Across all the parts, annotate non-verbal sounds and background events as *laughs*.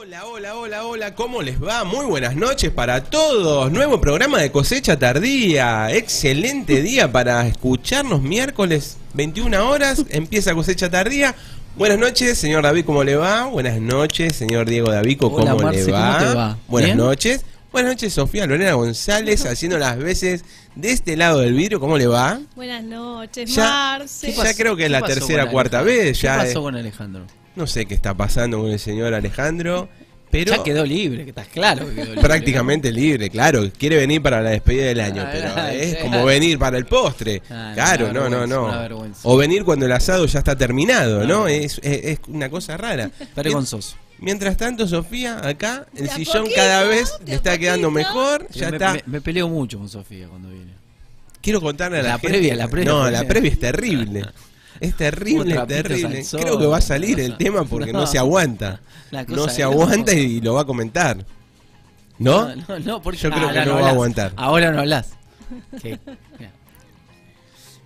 Hola, hola, hola, hola, ¿cómo les va? Muy buenas noches para todos. Nuevo programa de cosecha tardía. Excelente día para escucharnos miércoles 21 horas. Empieza cosecha tardía. Buenas noches, señor David, ¿cómo le va? Buenas noches, señor Diego Davico, ¿cómo Hola, le va? ¿cómo te va? Buenas ¿Bien? noches. Buenas noches, Sofía Lorena González, haciendo las veces de este lado del vidrio. ¿Cómo le va? Buenas noches, Ya- Marce. Ya creo que es la ¿Qué pasó tercera, cuarta Alejandro? vez. Ya, ¿Qué pasó con Alejandro? No sé qué está pasando con el señor Alejandro, pero Ya quedó libre, que estás claro que quedó libre. prácticamente libre, claro. Quiere venir para la despedida del año, Ah, pero ah, *laughs* es sí. como venir para el postre. Ah, claro, no, no, no. una vergüenza. O venir cuando el asado ya está terminado, ¿no? Ah. Es, es, es una cosa rara. *laughs* Vergonzoso. Mientras tanto, Sofía, acá, el sillón poquito, cada vez le está quedando mejor. Ya me, está. me- me peleo mucho con Sofía cuando viene. Quiero contarle a la, La gente- previa, la previa, No, la previa es terrible. *laughs* Es terrible, terrible. Creo que va a salir el tema porque *laughs* no, No. se aguanta. No se aguanta y lo va a comentar. ¿No? No, no, no, porque Yo creo que no va a aguantar. Ahora no hablas. *laughs*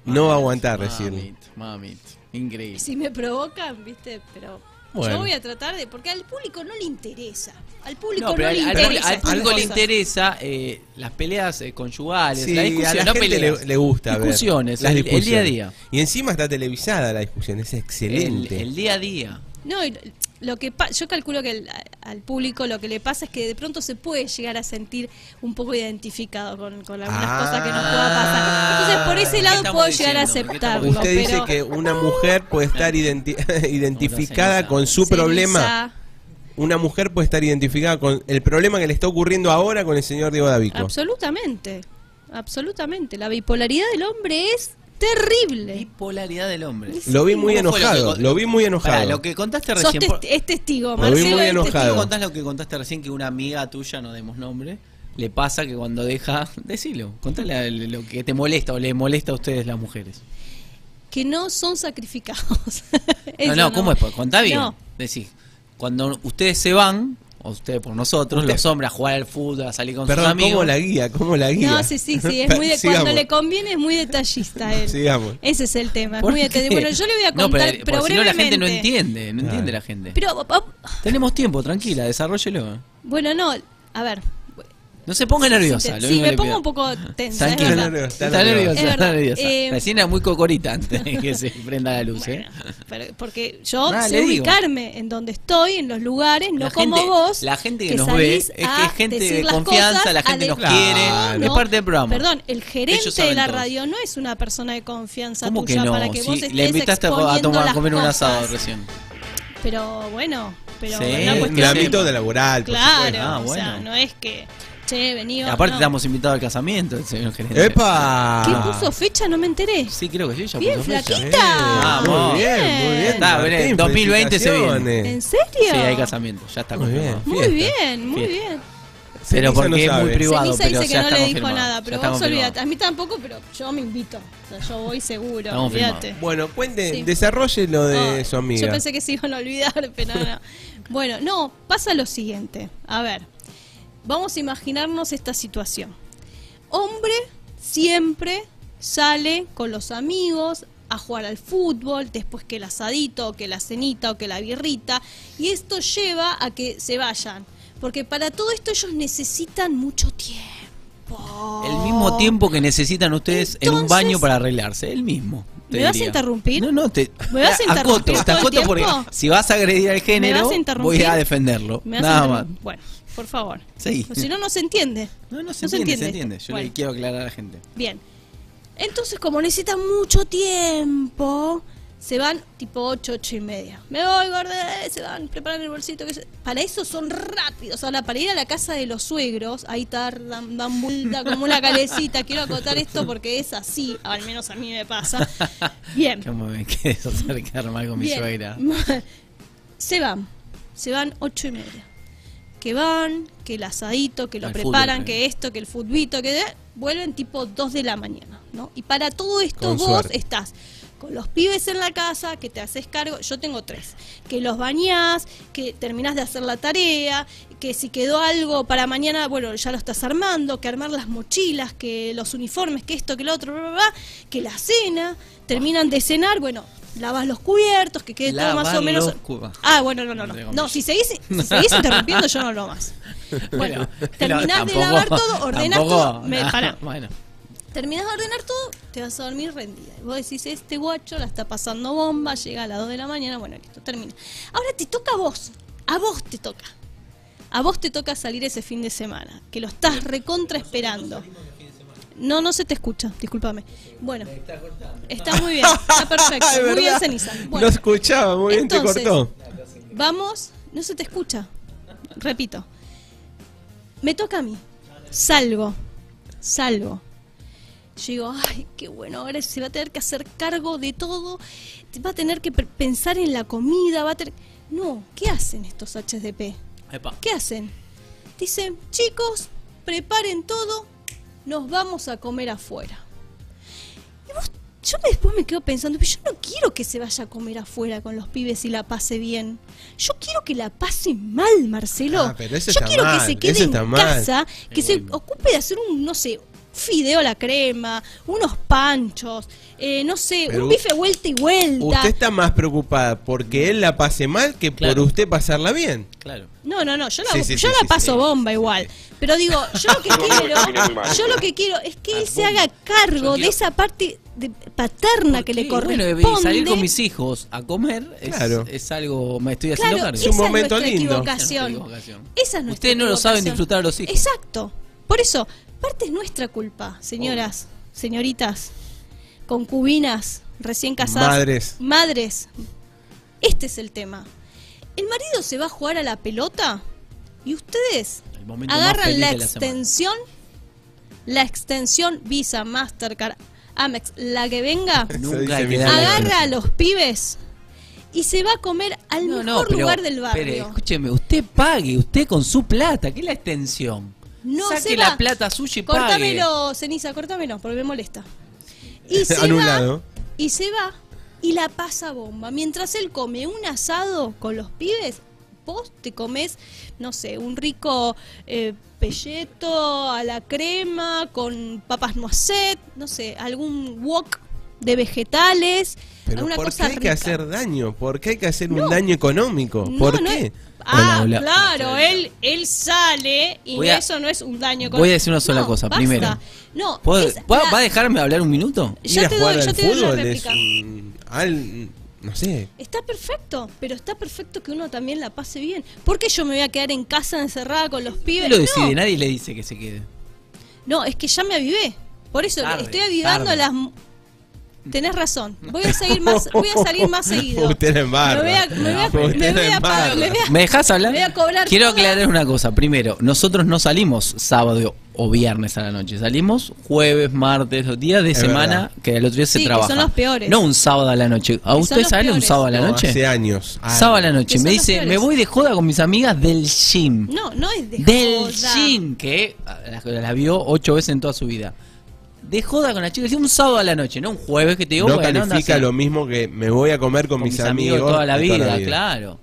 No va a aguantar recién. Mamita, mamita. Increíble. Si me provocan, viste, pero Bueno. yo voy a tratar de. Porque al público no le interesa. Al público No, no, pero al, le al- interesa. al público le interesa eh, las peleas eh, conyugales, Sí, la discusión, a la no gente peleas. le, le gusta ver discusiones, las el, el día a día. Y encima está televisada la discusión, es El, excelente. el día a día. No, lo que pa- yo calculo que el- al público lo que le pasa es que de pronto se puede llegar a sentir un poco identificado con, con algunas Ah. cosas que nos pueda pasar. Entonces, por ese ¿Qué lado puedo llegar a aceptarlo. Usted dice que una mujer puede estar identi- identificada con su Ceniza, problema. Una mujer puede estar identificada con el problema que le está ocurriendo ahora con el señor Diego Davico. Absolutamente, absolutamente. La bipolaridad del hombre es terrible. Bipolaridad del hombre. Lo vi muy ¿Cómo fue lo que enojado, lo vi muy enojado. Pará, lo que contaste recién. testi- es testigo, Lo vi Marcelo. muy enojado. ¿Por qué testigo. no contás lo que contaste recién que una amiga tuya, no demos nombre, le pasa que cuando deja, *laughs* decilo, contale lo que te molesta o le molesta a ustedes las mujeres. Que no son sacrificados. *laughs* no, no, ¿cómo es? Contá bien. No. Decís, cuando ustedes se van, o ustedes por nosotros, Usted- los hombres a jugar al fútbol, a salir con sus Perdón, amigos. ¿cómo la guía? ¿Cómo la guía? No, sí, sí, sí. Es *laughs* muy de, Sigamos. cuando le conviene es muy detallista él. Sigamos. Ese es el tema. Es ¿Por muy qué? detallista. Bueno, yo le voy a No, contar, pero, pero, si no la gente no entiende, no entiende la gente. Pero, oh, Tenemos tiempo, tranquila, desarrollelo. bueno, no. A ver. No se ponga nerviosa. Sí, me pongo pido. un poco tensa. es Tranquila, verdad. nerviosa, está, está nerviosa, nerviosa. Es está nerviosa. Eh, Recién era muy cocorita antes de que se *laughs* prenda la luz, ¿eh? Pero- porque yo Nada, sé ubicarme en donde estoy, en los lugares, no La como gente- vos. la gente que nos ve es que a es gente de confianza, la gente nos quiere, es parte del programa. Perdón, el gerente de la radio no es una persona de confianza ¿Cómo que tuya no? para que vos estés le invitaste a, tomar a comer un asado recién. Pero bueno, pero Sí, En el ámbito de- laboral, por Claro, supuesto. Ah, o sea, no es que, che, vení. Aparte no. estamos invitados al casamiento del señor gerente. ¡Epa! ¿Qué puso fecha? No me enteré. Sí, creo que sí, ya Bien, puso fecha. flaquita. Eh, Vamos. Muy bien, muy bien. Está, Martín, veré, 2020 se viene. ¿En serio? Sí, hay casamiento, ya está Muy confirmado. bien. Muy Fiesta. bien, muy Fiesta. bien. Pero Ceniza porque no es muy privado, Ceniza pero dice ya que no le dijo nada, pero vos olvidate. A mí tampoco, pero yo me invito. O sea, yo voy seguro, olvídate. Bueno, cuente, Sí. desarrolle lo de Ay, su amiga. Yo pensé que se iban a olvidar, pero no. *laughs* Bueno, no, pasa lo siguiente. A ver, vamos a imaginarnos esta situación. Hombre siempre sale con los amigos a jugar al fútbol, después que el asadito, o que la cenita, o que la birrita, y esto lleva a que se vayan. Porque para todo esto ellos necesitan mucho tiempo. El mismo tiempo que necesitan ustedes en un baño para arreglarse, el mismo. ¿Me vas a interrumpir? No, no, te. ¿Me vas a interrumpir acoto, te todo el acoto porque si vas a agredir al género, a voy a defenderlo. ¿Me vas a Nada más. interrumpir? Bueno, por favor. Sí. Si no, no se entiende. No, no se No se entiende, se entiende. Yo Bueno. le quiero aclarar a la gente. Bien. Entonces, como necesitan mucho tiempo, se van tipo 8, 8 y media. Me voy, gorda, se van, preparan el bolsito. Que se- Para eso son rápidos. Ahora, para ir a la casa de los suegros, ahí tardan, dan vuelta como una calecita. Quiero acotar esto porque es así, al menos a mí me pasa. Bien. ¿Cómo me quieres acercar mal con mi Bien. suegra? *laughs* Se van, se van ocho y media. Que van, que el asadito, que lo preparan, fútbol, que esto, que el futbito, que de- vuelven tipo 2 de la mañana, ¿no? Y para todo esto Con vos suerte. estás con los pibes en la casa, que te haces cargo, yo tengo tres, que los bañás, que terminás de hacer la tarea, que si quedó algo para mañana, bueno, ya lo estás armando, que armar las mochilas, que los uniformes, que esto, que lo otro, bla, bla, bla, que la cena, terminan de cenar, bueno, lavas los cubiertos, que quede todo más o menos. los Ah, bueno, no, no, no. No, si seguís, si *laughs* seguís interrumpiendo, yo no lo más. Bueno, terminás de tampoco- lavar todo, ordenás tampoco- todo. Me, pará. *laughs* Bueno, Terminás de ordenar todo, te vas a dormir rendida. Y vos decís, este guacho la está pasando bomba, llega a las 2 de la mañana, bueno, listo, termina. Ahora te toca a vos, a vos te toca. A vos te toca salir ese fin de semana, que lo estás recontra esperando. No, no se te escucha, discúlpame. Bueno, está muy bien, está *laughs* perfecto, Es muy bien ceniza. No Bueno, escuchaba, muy bien Entonces, te cortó. Vamos, no se te escucha. Repito. Me toca a mí. Salgo. Salgo. Yo digo, ay, qué bueno, ahora se va a tener que hacer cargo de todo. Va a tener que pe- pensar en la comida, va a tener... No, ¿qué hacen estos HDP? epa. ¿Qué hacen? Dicen, chicos, preparen todo, nos vamos a comer afuera. Y vos, yo me- después me quedo pensando, pero yo no quiero que se vaya a comer afuera con los pibes y la pase bien. Yo quiero que la pase mal, Marcelo. Ah, pero yo quiero mal, que se quede en mal. casa, que se ocupe de hacer un, no sé, fideo a la crema, unos panchos, eh, no sé, Pero un bife vuelta y vuelta. Usted está más preocupada porque él la pase mal que por usted pasarla bien. Claro. No, no, no, yo la, Sí, sí, yo sí, la sí, paso sí. bomba igual. Pero digo, yo lo *laughs* que quiero, yo lo que quiero es que él se haga cargo de esa parte de paterna que le corresponde. Bueno, salir con mis hijos a comer es, Claro. es algo, me estoy haciendo Claro, cargo. Es un momento lindo. Esa es nuestra equivocación. Esa es nuestra Ustedes no lo saben disfrutar a los hijos. Exacto. Por eso, parte es nuestra culpa, señoras, señoritas, concubinas, recién casadas. Madres. Madres. Este es el tema. El marido se va a jugar a la pelota y ustedes agarran la extensión, la extensión Visa, Mastercard, Amex, la que venga, *laughs* Nunca agarra a los pibes y se va a comer al No, no, mejor pero, lugar del barrio. espere, escúcheme, usted pague, usted con su plata, ¿qué es la extensión? No Saque se la va. plata suya y pague. Cortámelo, ceniza, cortámelo, porque me molesta. Y *laughs* se Anulado. va, y se va, y la pasa bomba. Mientras él come un asado con los pibes, vos te comes, no sé, un rico eh, pelleto a la crema, con papas noisette, no sé, algún wok de vegetales, Pero alguna ¿por qué cosa hay que hacer daño? ¿Por qué hay que hacer No. un daño económico? ¿Por no qué? es- Ah, Hola, hola. claro, él, él sale y Voy a- eso no es un daño voy a decir una sola No, cosa, basta. primero. No, ¿Puedo- es ¿Va, la- va a dejarme hablar un minuto? Ir Ya a te jugar doy, al ya te doy la fútbol es réplica. un... al- no sé. Está perfecto, pero está perfecto que uno también la pase bien. ¿Por qué yo me voy a quedar en casa encerrada con los pibes? Él lo decide, no, nadie le dice que se quede. no, es que ya me avivé. Por eso Tarde, estoy avivando tarde. las... mu- Tenés razón. Voy a seguir más, voy a salir más seguido. Usted embarra. Me voy a, me voy a- Usted me voy la a pagar- embarra. me voy a- ¿Me dejas hablar? Me voy a cobrar Quiero toda- aclarar una cosa. Primero, nosotros no salimos sábado o viernes a la noche. Salimos jueves, martes, los días de Es semana verdad. que el otro día se que trabaja. son los peores. No un sábado a la noche. ¿A usted sale un sábado a la No, noche? hace años. Sábado a la noche. Que Me dice, peores. me voy de joda con mis amigas del gym. No, no es de del joda. gym, que la, la vio ocho veces en toda su vida. De joda con la chica, un sábado a la noche, no un jueves que te digo, no bueno, califica lo mismo que me voy a comer con, con mis, amigos, toda la de vida, claro.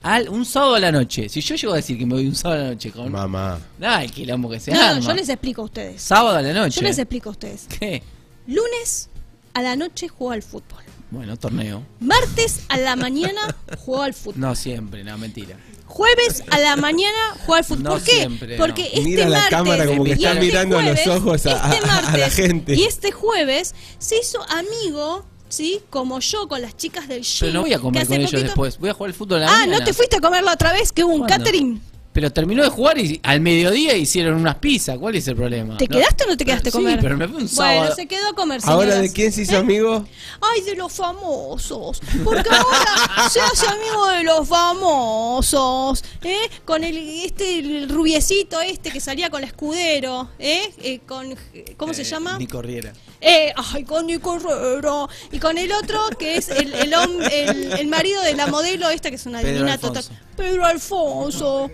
Al, un sábado a la noche. Si yo llego a decir que me voy un sábado a la noche con. Mamá. Ay, quilombo que se No, arma. yo les explico a ustedes. Sábado a la noche. Yo les explico a ustedes. ¿Qué? Lunes a la noche juego al fútbol. Bueno, torneo. Martes a la mañana juego al fútbol. No siempre, no, mentira. Jueves a la mañana juego al fútbol. No ¿Por qué? siempre, Porque no. este Mira la martes cámara como que y está este mirando a los jueves- ojos a- este a- a la martes gente. Y este jueves se hizo amigo, ¿sí? Como yo con las chicas del gym. Pero no voy a que comer con ellos poquito- después. Voy a jugar al fútbol a la Ah, mañana. ¿no te fuiste a comerlo otra vez? Que hubo un ¿Cuándo? catering. Pero terminó de jugar y al mediodía hicieron unas pizzas. ¿Cuál es el problema? ¿Te No. quedaste o no te quedaste a Sí, comer? pero me un sábado. Bueno, se quedó a comer, ¿Ahora de quién se hizo ¿Eh? amigo? Ay, de los famosos. Porque ahora se hace amigo de los famosos. ¿eh? Con el este el rubiecito este que salía con el escudero. ¿eh? Eh, con, ¿Cómo se Eh, llama? Ni corriera. Eh, ay, con Nico Herrera. Y con el otro que es el, el- el marido de la modelo esta que es una Pedro divina total. Pedro Alfonso.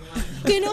Que no...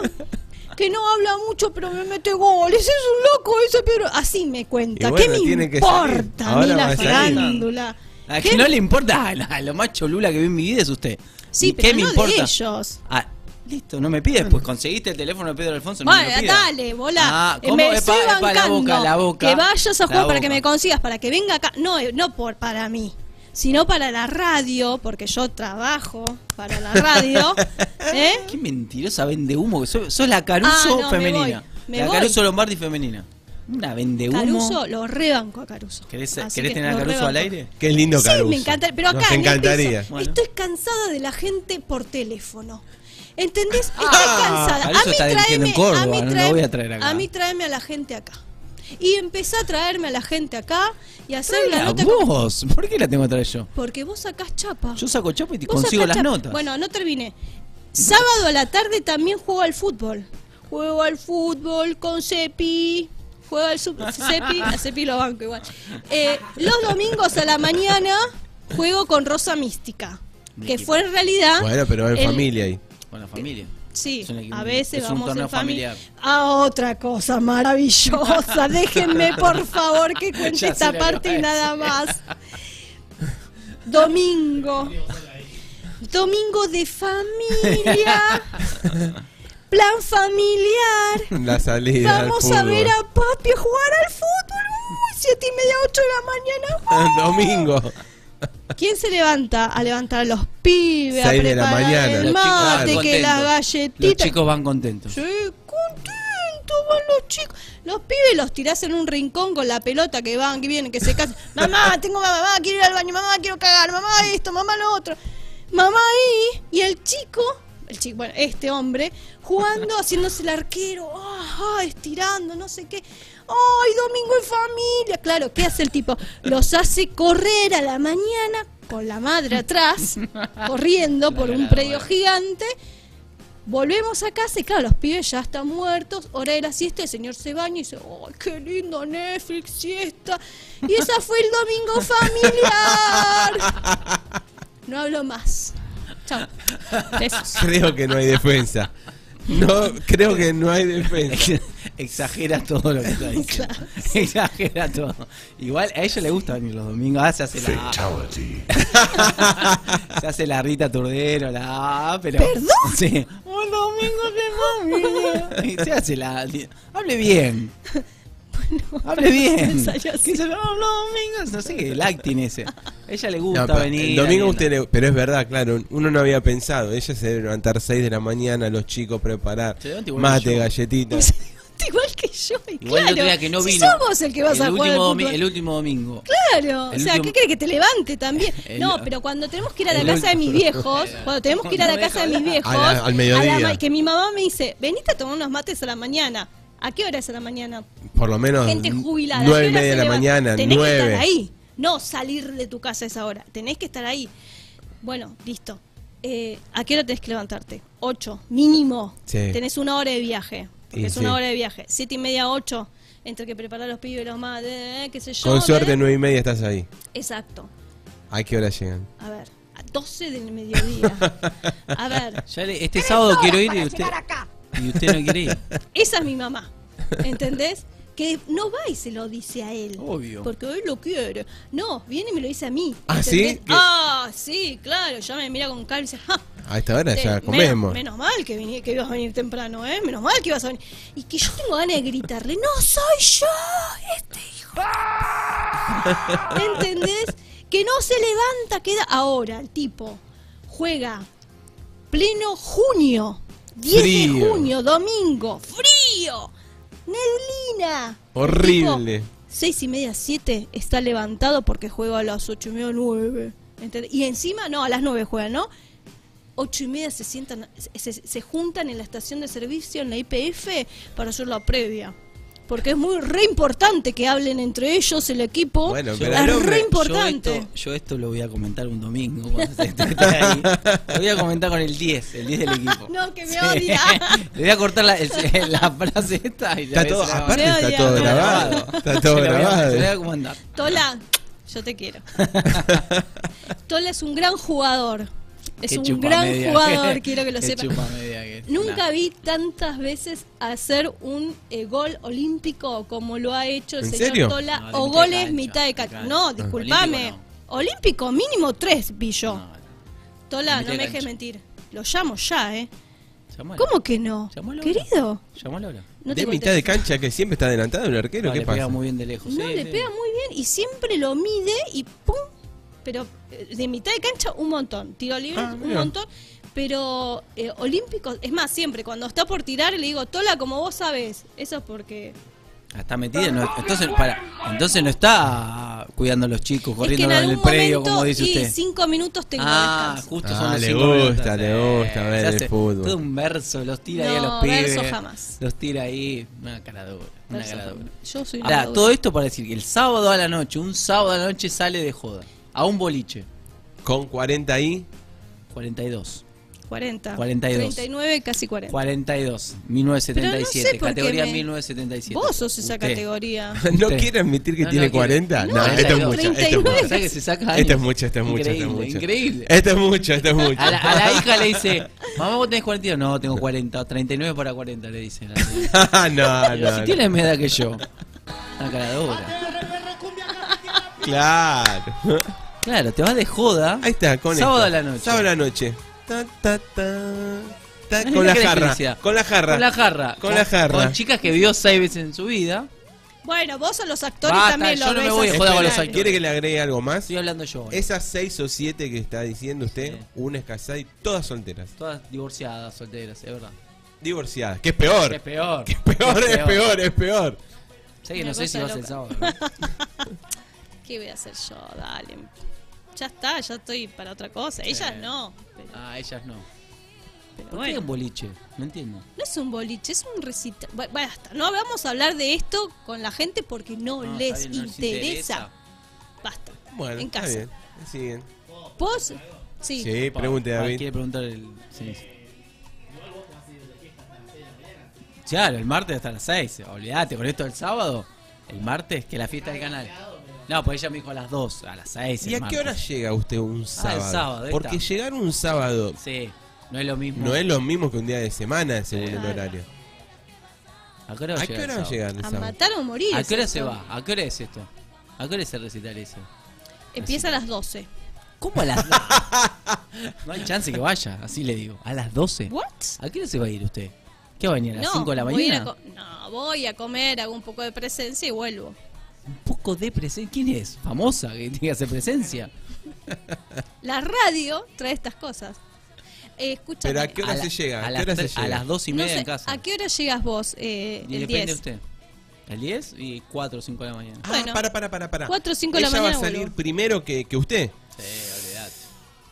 Que no habla mucho, pero me mete goles. Es un loco ese Pedro. Así me cuenta. Bueno, ¿Qué me tiene que salir. importa a mí la a farándula? A ¿Qué? que no le importa, ah, la- lo más cholula que vi en mi vida es usted. Sí, ¿Y pero ¿Qué me no importa? de ellos. Ah, listo, no me pides, pues conseguiste el teléfono de Pedro Alfonso. No Bueno, me lo pidas. dale, bola. Ah, Eh, ¿cómo? me Epa, estoy epa, la bancando boca, la boca. que vayas a jugar para que me consigas, para que venga acá. No, no por para mí. Sino para la radio, porque yo trabajo para la radio. *laughs* ¿eh? Qué mentirosa vende humo. que Sos, sos la Caruso Ah, no, me femenina. voy, me la voy. Caruso Lombardi femenina. Una vende humo. Caruso, lo rebanco a Caruso. ¿Querés, querés que tener a Caruso al aire? Qué lindo Sí, Caruso. me encanta, pero acá Nos en el encantaría. piso, Bueno. estoy cansada de la gente por teléfono. ¿Entendés? Estoy Ah, cansada. A mí está dirigiendo en tráeme, Córdoba, a mí no lo tráeme- voy a traer acá. a mí tráeme a la gente acá. Y empecé a traerme a la gente acá y a hacer la nota con- vos. ¿Por qué la tengo que traer yo? porque vos sacás chapa. Yo saco chapa y te consigo las chapa. notas. Bueno, no terminé. Sábado a la tarde también juego al fútbol. Juego al fútbol con Cepi. Juego al sub- Cepi, *laughs* a Cepi lo banco igual. Eh, los domingos a la mañana juego con Rosa Mística. Que fue en realidad. Bueno, pero en el- familia ahí. Con la familia. Sí, Es un- a veces es un vamos torneo en familia. A otra cosa maravillosa. *laughs* Déjenme, por favor, que *laughs* cuente esta parte y nada más. Domingo. Domingo de familia. *laughs* Plan familiar. La salida. al Vamos a ver a papi jugar al fútbol. Uy, siete y media, ocho de la mañana. Domingo. ¿Quién se levanta? A levantar a los pibes, a Seis de la preparar mañana. el Los mate, que contentos. la Los chicos van contentos. Sí, contentos van los chicos. Los pibes los tirás en un rincón con la pelota que van, que vienen, que se casan. *laughs* Mamá, tengo mamá, mamá, quiero ir al baño, mamá, quiero cagar, mamá esto, mamá lo otro. Mamá ahí, y el chico, el chico, bueno, este hombre, jugando, *laughs* haciéndose el arquero, ah, ah, estirando, no sé qué. ¡Ay, domingo en familia! Claro, ¿qué hace el tipo? Los hace correr a la mañana con la madre atrás, *laughs* corriendo por un predio gigante. Volvemos a casa y claro, los pibes ya están muertos, hora de la siesta, el señor se baña y dice, ¡ay, qué lindo Netflix, siesta! Y esa fue el domingo familiar. *laughs* No hablo más. Chao. *laughs* Creo que no hay defensa. No, creo que no hay defensa. *laughs* Exagera todo lo que está diciendo. *laughs* *laughs* Exagera todo. Igual a ella le gusta venir los domingos. Ah, se hace la. se hace la Rita Turdero, la. Pero, ¿Perdón? Sí. Un domingo de familia. Y se hace la. Hable bien. *laughs* Hable bien. "Oh, los domingos. No sé qué, el acting ese. Ella le gusta No, pa- venir. el domingo usted le- pero es verdad, claro, uno no había pensado, ella se debe levantar 6 de la mañana, los chicos preparar mate, galletitas. *laughs* Igual que yo, y Igual el claro. día que no si vino. somos el que vas a jugar último, el último domingo. Claro, El o sea, último- ¿qué quiere que te levante también? *laughs* El- no, pero cuando tenemos que ir a la el casa de mis viejos, cuando tenemos que ir a la No casa de mis viejos, hablar. A la- al mediodía. a la que mi mamá me dice, venite a tomar unos mates a la mañana. ¿A qué hora es a la mañana? Por lo menos Gente jubilada. 9 ¿a y media de la levanta? mañana, Tenés que 9. estar ahí, no salir de tu casa a esa hora. Tenés que estar ahí. Bueno, listo. Eh, ¿A qué hora tenés que levantarte? 8, mínimo. Sí. Tenés una hora de viaje. Porque Y es sí. una hora de viaje. Siete y media, 8. Entre que preparar los pibes, los más, eh, qué sé yo. Con suerte. 9 y media estás ahí. Exacto. ¿A qué hora llegan? A ver, a 12 del mediodía. *laughs* A ver, Ya le- este sábado quiero ir y usted, y usted no quiere ir. esa es mi mamá. ¿Entendés? Que no va y se lo dice a él. Obvio. Porque él lo quiere. No, viene y me lo dice a mí. ¿Ah, sí? Ah, sí, claro. Ya me mira con cara y dice, "Ja, A esta hora te- ya comemos. Menos, mal que ibas a venir temprano, ¿eh? Menos mal que ibas a venir. Y que yo tengo ganas de gritarle, no soy yo, este hijo. *laughs* ¿Entendés? Que no se levanta, queda ahora el tipo. Juega pleno junio. 10 Frío. de junio, domingo, frío, neblina. Horrible. Tipo, seis y media, siete, está levantado porque juega a las ocho y media, nueve. ¿entendés? Y encima, no, a las nueve juega, ¿no? Ocho y media se sientan, se- se juntan en la estación de servicio, en la IPF, para hacer la previa. Porque es muy re importante que hablen entre ellos, el equipo. Bueno, es pero hombre- re importante. Yo esto, yo esto lo voy a comentar un domingo. cuando se- esté ahí. Lo voy a comentar con el 10, el 10 del equipo. *laughs* No, que me odia. *laughs* Le voy a cortar la, el- la frase esta y Está todo, la- aparte está odia. todo Todo grabado. Está todo Se la voy a- grabado. voy a comentar. Tola, yo te quiero. *laughs* Tola es un gran jugador. Es Qué un gran media. jugador, *laughs* quiero que lo sepa. media. Nunca Nah. vi tantas veces hacer un eh, gol olímpico como lo ha hecho el ¿En señor serio? Tola, No, o goles cancha, mitad de cancha. cancha. No, disculpame. Olímpico Olímpico mínimo tres vi yo. No, no. Tola, no me dejes mentir. Lo llamo ya, ¿eh? ¿Cómo que no? Llamalo. Querido, Llamalo no de mitad de cancha que siempre está adelantado el arquero, No, ¿qué le pega muy bien de lejos. No, sí, le sí. pega muy bien y siempre lo mide y ¡pum! Pero eh, de mitad de cancha un montón. Tiro libre, Ah, un montón. Pero eh, olímpicos, es más, siempre cuando está por tirar le digo, Tola, como vos sabés. Eso es porque. Ah, Está metida, no- entonces, para, entonces no está cuidando a los chicos, es que corriendo en algún el predio, momento, como dice y usted. cinco minutos tengo Ah, descanso. justo Ah, son los le cinco gusta, minutos. le Eh, gusta ver el fútbol. Todo un verso, los tira ahí a No, los pibes. verso jamás. Los tira ahí, una cara dura, una cara dura. Yo soy una Ahora, todo esto para decir que el sábado a la noche, un sábado a la noche sale de joda. A un boliche. Con 40 ahí. 42. 40. 42. 39, casi 40. 42. 1977. Pero no sé categoría me- 1977. Vos sos esa Usted. categoría. *laughs* ¿No Usted. quiere admitir que No, tiene no quiere. 40? No, No, esto es 32. mucho. Esto es 39. mucho. O sea que se saca Esto años. es mucho, esto es mucho, esto es Increíble, mucho. Increíble. Esto es mucho, esto es mucho. A la, a la hija le dice, mamá, vos tenés 42. No, tengo 40. 39 para 40, le dice. *laughs* la no, no, si no. tienes más edad que yo. Una cara dura. Claro. Claro, te vas de joda. Ahí está, con Sábado esto. a la noche. Sábado a la noche. Ta, ta, ta. Ta, Ay, con la jarra. Con la jarra. Con la jarra. Con la jarra. Con chicas que vio seis veces en su vida. Bueno, vos a los actores Basta, también yo no me voy de así. joda con los actores. ¿Quiere que le agregue algo más? Estoy hablando yo. ahora. Esas seis o siete que está diciendo usted, Sí. una es casada y todas solteras. Todas divorciadas, solteras, es verdad. Divorciadas. Que es peor. Es peor. Que es peor, es peor, es peor. Sé que Una no sé si cosa vas el loca. sábado. ¿no? *laughs* ¿Qué voy a hacer yo? Dale. Ya está, ya estoy para otra cosa. Ellas no. Pero, Ah, ellas no. pero ¿Por qué bueno. un boliche? No entiendo. No es un boliche, es un recital. Bu- Basta, no vamos a hablar de esto con la gente porque no, No, les está bien, no interesa. Basta. Bueno, en está casa. bien. Siguen. ¿Vos? Sí. Sí, pregunte Ah, David. Quiere preguntar el. Sí. Claro, el martes hasta las 6. Olvídate, con esto del sábado. El martes, que la fiesta del canal. No, pues ella me dijo a las 2, a las 6. ¿Y a qué hora llega usted un sábado? sábado, ahí Porque está. llegar un sábado Sí, no es lo mismo. no es lo mismo que un día de semana según el Claro. horario. ¿A qué hora va ¿A qué hora el va a sábado? el A sábado? matar o morir. ¿A qué hora se va? ¿A qué hora es esto? ¿A qué hora es el recital ese? Empieza a las 12. ¿Cómo a las No hay chance que vaya, así le digo. ¿A las 12? ¿What? ¿A qué hora se va a ir usted? ¿Qué va a venir a las No, 5 de la voy a mañana? no, voy a comer, hago un poco de presencia y vuelvo. Un poco de presencia. ¿Quién es? ¿Famosa que tiene que hacer presencia? La radio trae estas cosas. Eh, escúchame. Pero ¿a qué hora A se la- llega? A, ¿A qué las hora se tre- a llega? las 2 y No media sé, en casa. ¿A qué hora llegas vos? Eh, Y el depende 10. de usted. ¿El 10? Y 4 o 5 de la mañana. Ah, Bueno. para, para, para, para. Cuatro o cinco de la Ella va a mañana salir vuelvo. primero que, que usted. Sí, olvidate.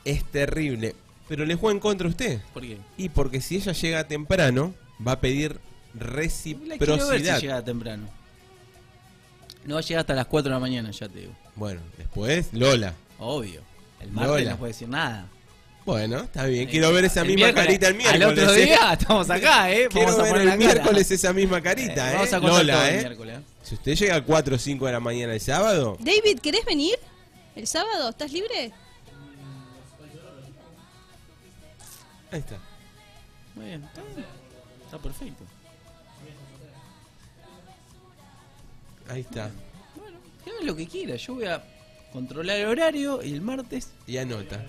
Es terrible. Pero le juega en contra a usted. ¿Por qué? Y porque si ella llega temprano, va a pedir La quiero ver reciprocidad. si llega temprano. No va a llegar hasta las 4 de la mañana, ya te digo. Bueno, después Lola. Obvio. El martes Lola. no puede decir nada. Bueno, está bien. Quiero ver esa El misma carita el miércoles. Al otro ¿eh? día estamos acá, ¿eh? Quiero Vamos a ver poner el miércoles esa misma carita, Eh, ¿eh? Vamos a contar todo Lola, el ¿eh? miércoles. Si usted llega a 4 o 5 de la mañana el sábado, David, ¿querés venir? ¿El sábado? ¿Estás libre? ahí está. Muy bien, está bien. Está perfecto. Ahí está. Bueno, que haga lo que quiera. Yo voy a controlar el horario y el martes Y anota.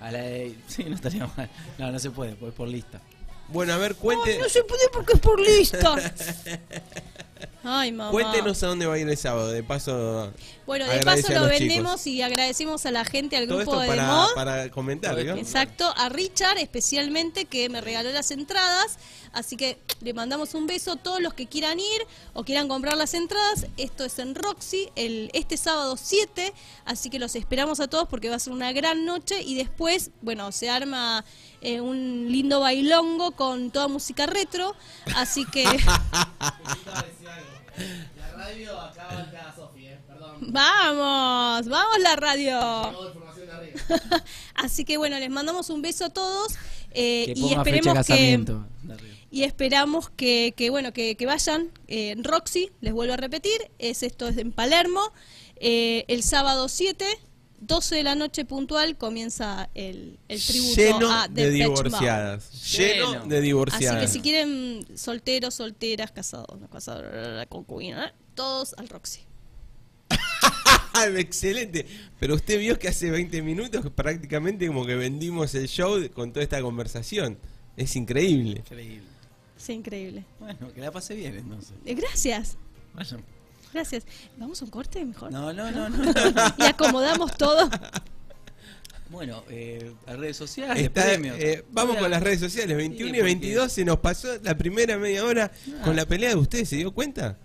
a la de... *laughs* Sí, no estaría mal. No, no se puede, pues por lista. Bueno, a ver, cuente, Ay, no se puede porque es por lista. *laughs* Ay, mamá. cuéntenos a dónde va a ir el sábado. De paso, Bueno, de paso lo vendemos chicos. y agradecemos a la gente, al todo grupo esto de Mod. para comentar, ¿no? Exacto, a Richard especialmente que me regaló las entradas, así que le mandamos un beso a todos los que quieran ir o quieran comprar las entradas. Esto es en Roxy el este sábado 7, así que los esperamos a todos porque va a ser una gran noche y después, bueno, se arma eh, un lindo bailongo con toda música retro, así que *laughs* *laughs* Vamos, vamos la radio. *laughs* Así que bueno, les mandamos un beso a todos eh, Que y ponga fecha de esperemos que y esperamos que, que, bueno que, que vayan eh, Roxy, les vuelvo a repetir, es esto es en Palermo, eh, el sábado 7, 12 de la noche puntual comienza el, el tributo Lleno a de divorciadas. Lleno Lleno. de Así divorciadas. que si quieren solteros, solteras, casados, no casados, concubina, ¿eh? todos al Roxy. *laughs* Excelente. Pero usted vio que hace 20 minutos prácticamente como que vendimos el show con toda esta conversación. Es increíble. Increíble. Sí, increíble. Bueno, que la pase bien entonces. Eh, Gracias. Vayan. Gracias. ¿Vamos a un corte mejor? No, no, no, *laughs* no. Y acomodamos todo. Bueno, eh, las redes sociales, Está, premios. eh, vamos con las redes sociales, 21 y porque- 22, se nos pasó la primera media hora con la pelea de ustedes, ¿se dio cuenta?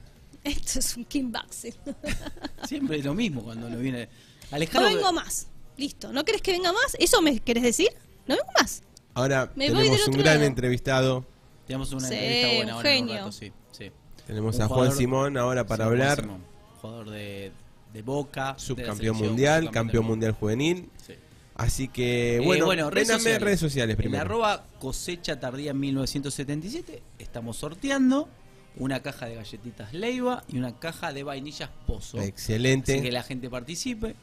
Esto es un kickboxing. *laughs* Siempre es lo mismo cuando nos viene. No Alejandro. vengo más. Listo. ¿No querés que venga más? ¿Eso me querés decir? No vengo más. Ahora Me tenemos un gran lado. entrevistado, Tenemos una Sí, entrevista buena un ahora en un genio. rato, sí, sí. Tenemos Un a Juan jugador- Simón ahora para Sí, Juan hablar, Simón, jugador de, de Boca, subcampeón mundial, subcampeón campeón mundial juvenil, Sí. así que Eh, bueno, bueno, redes sociales. redes sociales En primero. arroba cosecha tardía 1977 estamos sorteando una caja de galletitas Leiva y una caja de vainillas Pozo. Excelente. Así que la gente participe,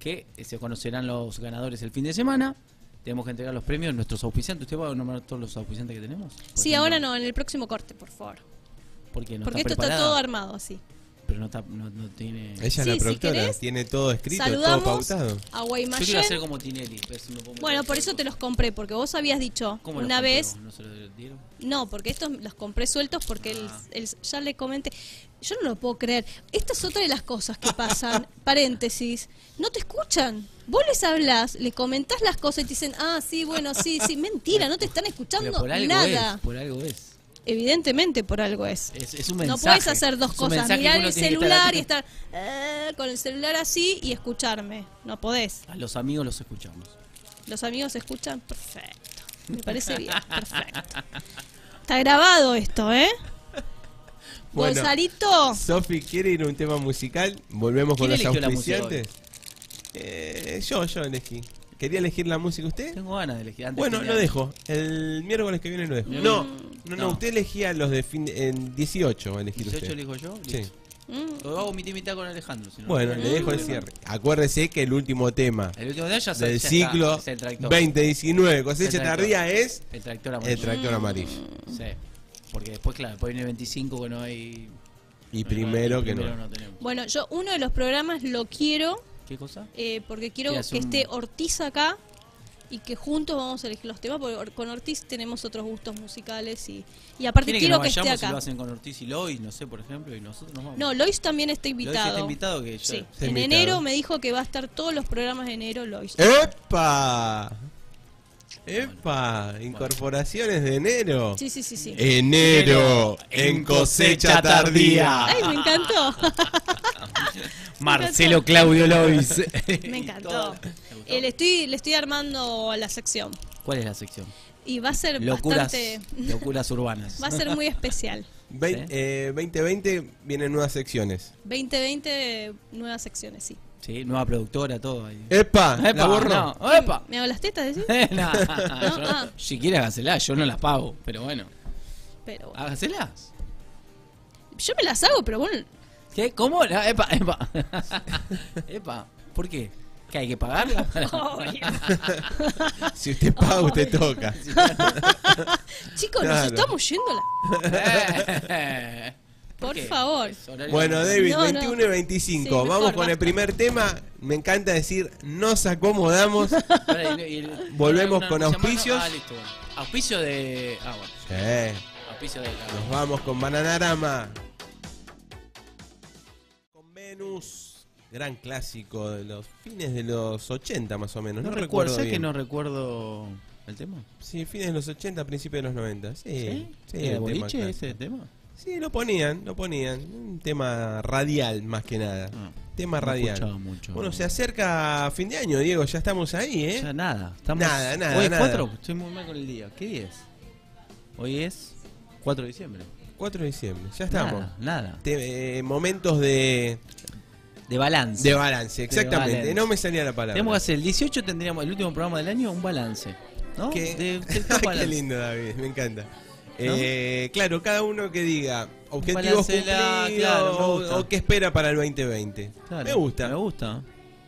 que eh, se conocerán los ganadores el fin de semana. Tenemos que entregar los premios a nuestros auspiciantes. ¿Usted va a nombrar todos los auspiciantes que tenemos? Sí, ejemplo, ahora no, en el próximo corte, por favor. Porque, no Porque está esto está todo armado así. Pero no, está, no, no tiene... Ella es Sí, la si productora, querés, tiene todo escrito, todo Saludamos pautado. a Yo quiero Guaymallén. hacer como Tinelli. pero si me pongo Bueno, por eso te los compré, porque vos habías dicho ¿Cómo los una compré vez... vos? ¿No se los dieron? No, porque estos los compré sueltos porque él, Ah. él- ya le comenté. Yo no lo puedo creer. Esta es otra de las cosas que pasan. *laughs* Paréntesis. No te escuchan. Vos les hablas, le comentás las cosas y te dicen, ah, sí, bueno, sí, sí. Mentira, no te están Pero escuchando por algo nada. es, por algo es. Evidentemente por algo es. Es, es un No mensaje. puedes hacer dos cosas, mirar el celular y estar eh, con el celular así y escucharme. No podés. A los amigos los escuchamos. ¿Los amigos escuchan? Perfecto. Me parece bien, *laughs* perfecto. Está grabado esto, ¿eh? *laughs* Bueno. Gonzalito. Sofi, ¿quiere ir a un tema musical? Volvemos con ¿Quién los la auspiciantes. Eh, yo, yo elegí. ¿Quería elegir la música usted? Tengo ganas de elegir. Antes Bueno, lo nada. dejo. El miércoles que viene lo dejo. No, no, no, No. usted elegía los de fin en 18, va a elegir 18 usted. elijo yo. Sí. Listo. Mm. O hago mitad y mitad con Alejandro. si no. Bueno, le dejo el cierre. Acuérdese que el último tema El último día ya se- del ya ciclo está, es el tractor. 2019, cosecha El tractor. tardía, es El tractor el amarillo. tractor amarillo. Sí. Porque después, claro, después viene el 25 que no hay. Y no, primero que no. Bueno, yo uno de los programas lo quiero ¿Qué cosa? eh, porque quiero que un- esté Ortiz acá y que juntos vamos a elegir los temas porque Or- con Ortiz tenemos otros gustos musicales y, y aparte ¿Quiere que quiero nos que, esté si lo acá. hacen con Ortiz y Lois, no sé, por ejemplo, y nosotros nos vamos? No, Lois también está Lois invitado. está invitado que ya- Sí, en invitado. enero me dijo que va a estar todos los programas de enero Lois. ¡Epa! ¡Epa! Incorporaciones de enero. Sí, sí, sí, sí. Enero en cosecha tardía. Ay, me encantó. *laughs* Marcelo Claudio Lois. *laughs* me encantó. Eh, le, estoy, le estoy armando la sección ¿Cuál es la sección? y va a ser Locuras, bastante... locuras urbanas. Va a ser muy especial. Vein- Sí. eh, 2020 vienen nuevas secciones. 2020, nuevas secciones, sí. Sí, nueva productora, todo ahí. ¡Epa! *laughs* ¡Epa! ¿La borró? No, ¡epa! ¿Me hago las tetas, decís? *laughs* No, yo- ah. Si quiere hágasela, yo no las pago, pero bueno, Pero hágaselas. yo me las hago, pero bueno, ¿Qué? ¿Cómo? No, epa, epa. *laughs* epa, ¿por qué? ¿Que hay que pagarla? Si usted paga, usted toca. chicos, Claro. nos estamos yendo a la... Eh, ¿por favor. Bueno, David, No, no. 21 y 25. Sí, mejor, Vamos con el basta. primer tema. Me encanta decir, nos acomodamos. *laughs* Volvemos con auspicios. Ah, listo, bueno. Auspicio de. Ah, bueno. Sí. Auspicio de. Nos vamos con Bananarama. Con Venus. Gran clásico de los fines de los 80 más o menos. No, No, recuerdo recuerdo, ¿sabes bien. que no recuerdo el tema? Sí, fines de los 80, principios de los 90. Sí, sí, ¿Sí? el ¿Era tema boliche clásico. ese tema? Sí, lo ponían, lo ponían. Un tema radial más que nada. Ah, tema no radial. mucho. Bueno, se acerca fin de año, Diego, ya estamos ahí, ¿eh? Ya nada. Estamos... Nada, nada, Hoy es nada. 4, estoy muy mal con el día. ¿Qué día es? Hoy es 4 de diciembre. 4 de diciembre, ya estamos. Nada, nada. Te- eh, momentos de, De balance. de balance, exactamente. balance. No me salía la palabra. Tenemos que hacer el 18, tendríamos el último programa del año, un balance. ¿No? ¿Qué? De- de- *laughs* balance. Qué lindo, David, me encanta. Eh, claro, cada uno que diga objetivos balance la- cumplidos claro, me o, gusta. o qué espera para el 2020. Claro, me gusta. Me gusta.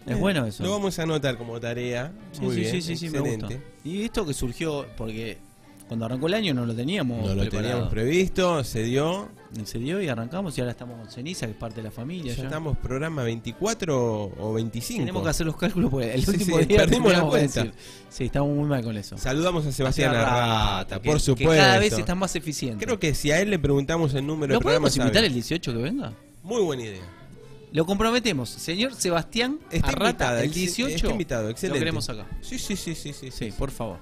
Es Eh, bueno eso. Lo vamos a anotar como tarea. Sí, Muy sí, bien, sí, sí, me gusta. Y esto que surgió, porque cuando arrancó el año no lo teníamos No lo preparado. teníamos previsto, se dio. Se dio y arrancamos y ahora estamos con ceniza, que es parte de la familia. Ya ya. estamos programa 24 o 25. Tenemos que hacer los cálculos porque el Sí, último sí, día perdimos la cuenta. Sí, estamos muy mal con eso. Saludamos a Sebastián Arrata, que- por que supuesto. cada vez está más eficiente. Creo que si a él le preguntamos el número ¿Lo de programas. podemos invitar sabe. el 18 que venga? Muy buena idea. Lo comprometemos. Señor Sebastián Está Arrata, invitada, el ex- 18. está invitado, excelente. Lo queremos acá. Sí, sí, sí, sí, sí. Sí, por favor.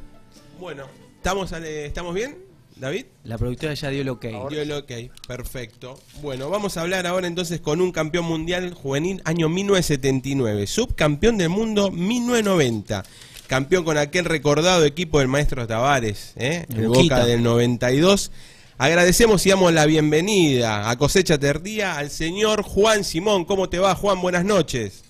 Bueno, ¿estamos, ¿estamos bien, David? La productora ya dio el ok. Dio el ok, perfecto. Bueno, vamos a hablar ahora entonces con un campeón mundial juvenil año 1979, subcampeón del mundo 1990, campeón con aquel recordado equipo del maestro Tavares, ¿eh? El. Boca del 92. Agradecemos y damos la bienvenida a Cosecha Tardía al señor Juan Simón. ¿Cómo te va, Juan? Buenas noches.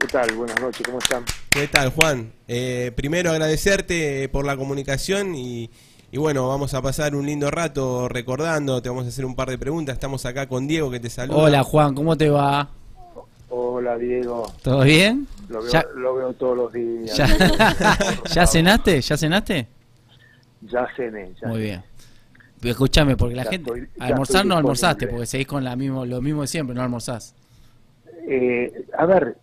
¿Qué tal? Buenas noches, ¿cómo están? ¿Qué tal, Juan? Eh, primero agradecerte por la comunicación y, y bueno, vamos a pasar un lindo rato recordando, te vamos a hacer un par de preguntas. Estamos acá con Diego que te saluda. Hola Juan, ¿cómo te va? Hola, Diego. ¿Todo bien? Lo veo, ¿Ya, lo veo todos los días. ya, Por *laughs* ¿Ya favor. cenaste? ¿Ya cenaste? Ya cené. Ya Muy bien. Escúchame, porque la Ya gente... estoy- almorzar no almorzaste, porque seguís con la mismo, lo mismo de siempre, no almorzás. Eh, a ver,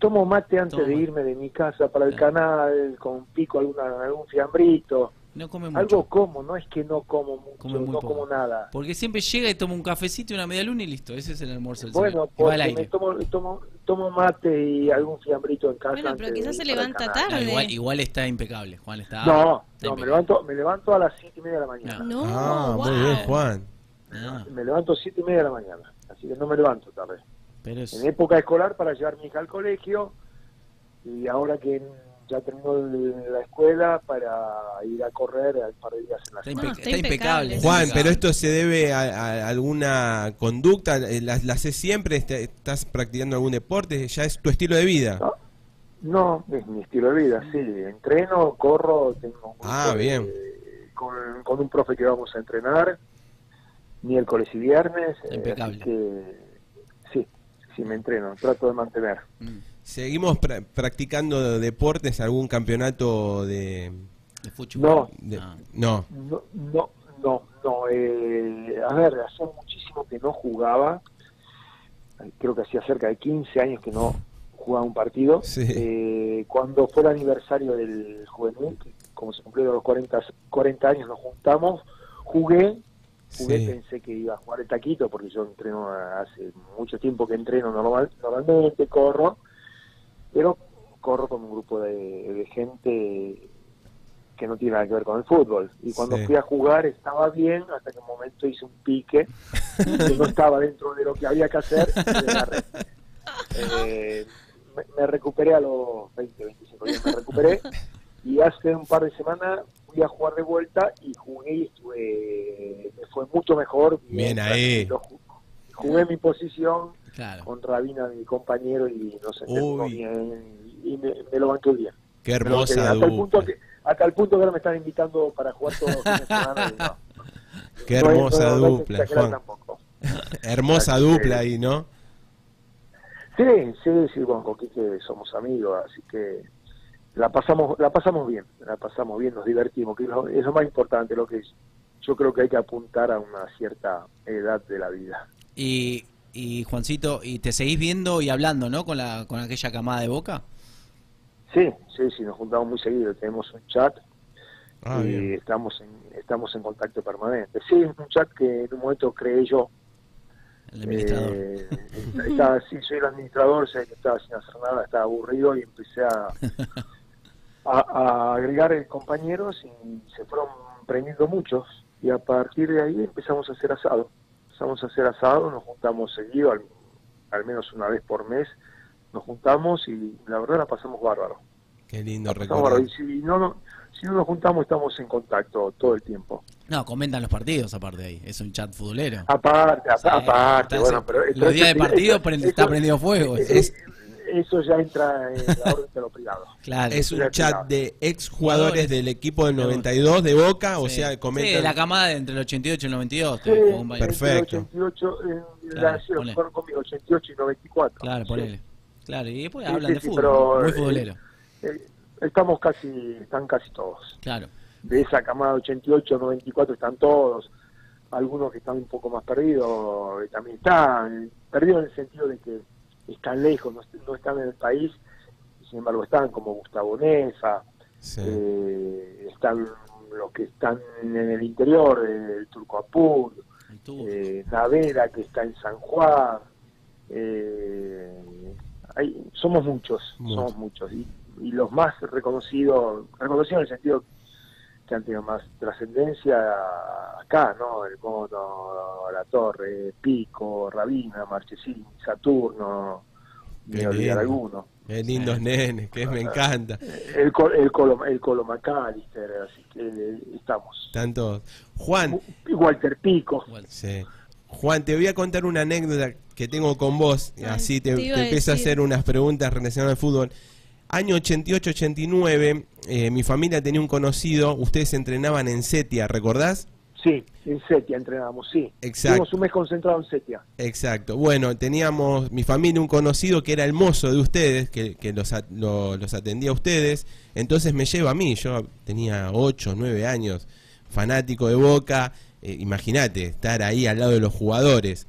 tomo mate antes Toma. de irme de mi casa para el Claro. canal, con pico alguna, algún fiambrito. No come mucho. Algo como, no es que no como mucho, Come muy no poco. como nada. Porque siempre llega y toma un cafecito y una media luna y listo. Ese es el almuerzo del Bueno, señor. Porque me tomo, tomo, tomo mate y algún fiambrito en casa. Bueno, pero quizás se levanta. No, tarde. igual, igual está impecable, Juan. Está, No, está no, me levanto, me levanto a las siete y media de la mañana. No, ah, wow. muy bien, Juan. Ah, Me levanto siete y media de la mañana, así que no me levanto tarde. pero es... en época escolar para llevar a mi hija al colegio y ahora que ya terminó el- la escuela para ir a correr un par de días en la Está, está está impecable. Juan, pero esto se debe a, a alguna conducta, Eh, ¿la, la haces siempre? Este- ¿Estás practicando algún deporte? ¿Ya es tu estilo de vida? No, no, es mi estilo de vida, sí. Entreno, corro, tengo un Ah, de- bien. con, con un profe que vamos a entrenar miércoles y viernes. eh, Impecable. así que sí, sí me entreno, trato de mantener. Mm, ¿Seguimos pra- practicando deportes? ¿Algún campeonato de...? de fútbol. No. de- Ah. no. No, no, no, no. eh, a ver, hace muchísimo que no jugaba. Creo que hacía cerca de 15 años que no jugaba un partido. Sí. Eh, cuando fue el aniversario del juvenil, como se cumplieron los 40, 40 años, nos juntamos, jugué. Jugué, Sí. pensé que iba a jugar el taquito, porque yo entreno hace mucho tiempo que entreno normal, normalmente, corro, pero corro con un grupo de, de gente que no tiene nada que ver con el fútbol. Y cuando Sí. fui a jugar estaba bien, hasta que un momento hice un pique, que no estaba dentro de lo que había que hacer. Eh, me, me recuperé a los 20, 25 días, me recuperé. Y hace un par de semanas fui a jugar de vuelta y jugué y estuve, me fue mucho mejor. Bien ahí. Jugué mi posición Claro. con Rabina, mi compañero, y nos entendimos bien y me, me lo banqué bien. Qué bien. hermosa Hasta el, punto dupla. que, hasta el punto que ahora me están invitando para jugar todos los fines de semana. y no. Qué hermosa no- no dupla, Juan. Hermosa Así que- dupla ahí, ¿no? Sí, sí, sí, bueno, con Quique somos amigos, así que la pasamos la pasamos bien, la pasamos bien, nos divertimos, que es lo, es lo más importante, lo que yo creo que hay que apuntar a una cierta edad de la vida. Y, y Juancito, ¿y te seguís viendo y hablando, no? Con, la, con aquella camada de boca. Sí, sí, sí, nos juntamos muy seguido, tenemos un chat Ah, y bien. estamos en, estamos en contacto permanente. Sí, es un chat que en un momento creé yo. El administrador. Eh, estaba, sí, soy el administrador, sé que estaba sin hacer nada, estaba aburrido y empecé a, *laughs* a, a agregar compañeros y se fueron prendiendo muchos. Y a partir de ahí empezamos a hacer asado. Empezamos a hacer asado, nos juntamos seguido, al, al menos una vez por mes. Nos juntamos y la verdad la pasamos bárbaro. Qué lindo recordar. Y si no, no, si no nos juntamos, estamos en contacto todo el tiempo. No, comentan los partidos aparte de ahí. Es un chat futbolero. Aparte, Sí, aparte, está- bueno, pero los días de eso- partido está prendido fuego. eh, Es- eso ya entra en la *laughs* orden de lo privado. claro. Es un chat claro. de ex jugadores del equipo del 92 de Boca, o Sí. sea, Sí, comentan. la camada de entre el 88 y el 92. Sí. Perfecto. entre 88, eh, Claro, la, sí, fueron conmigo, 88 y 94. Claro, Sí. ponele. Claro, y después Sí, hablan sí, de sí, fútbol. pero, muy eh, futbolero. Eh, estamos casi, están casi todos. Claro. De esa camada 88, 94 están todos. Algunos que están un poco más perdidos eh, también están. Perdidos en el sentido de que están lejos, no, no están en el país, sin embargo están, como Gustavo Neza, Sí. eh, están los que están en el interior, el Turco Apur, eh, Navera que está en San Juan, eh, hay, somos muchos, somos muchos y, y los más reconocidos, reconocidos en el sentido que han tenido más trascendencia acá, ¿no? El Mono, La Torre, Pico, Rabina, Marchesini, Saturno, ni olvidar alguno. Qué lindos nenes, que me encanta. El, Col- el, Colo, el Colo McAllister, así que eh, estamos. Tanto. Juan, Walter Pico. Sí. Juan, te voy a contar una anécdota que tengo con vos, así te, te empiezo a hacer unas preguntas relacionadas al fútbol. Año 88-89, eh, mi familia tenía un conocido, ustedes entrenaban en Setia, ¿recordás? Sí, en Setia entrenábamos, sí. Exacto. Tuvimos un mes concentrado en Setia. Exacto. Bueno, teníamos mi familia un conocido que era el mozo de ustedes, que, que los, at- lo- los atendía a ustedes. Entonces me lleva a mí. Yo tenía 8, 9 años, fanático de Boca. eh, Imagínate, estar ahí al lado de los jugadores.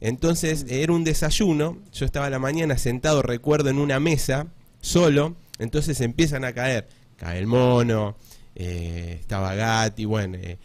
Entonces era un desayuno. Yo estaba a la mañana sentado, recuerdo, en una mesa, solo. Entonces empiezan a caer. Cae el mono, eh, estaba Gatti, bueno. eh,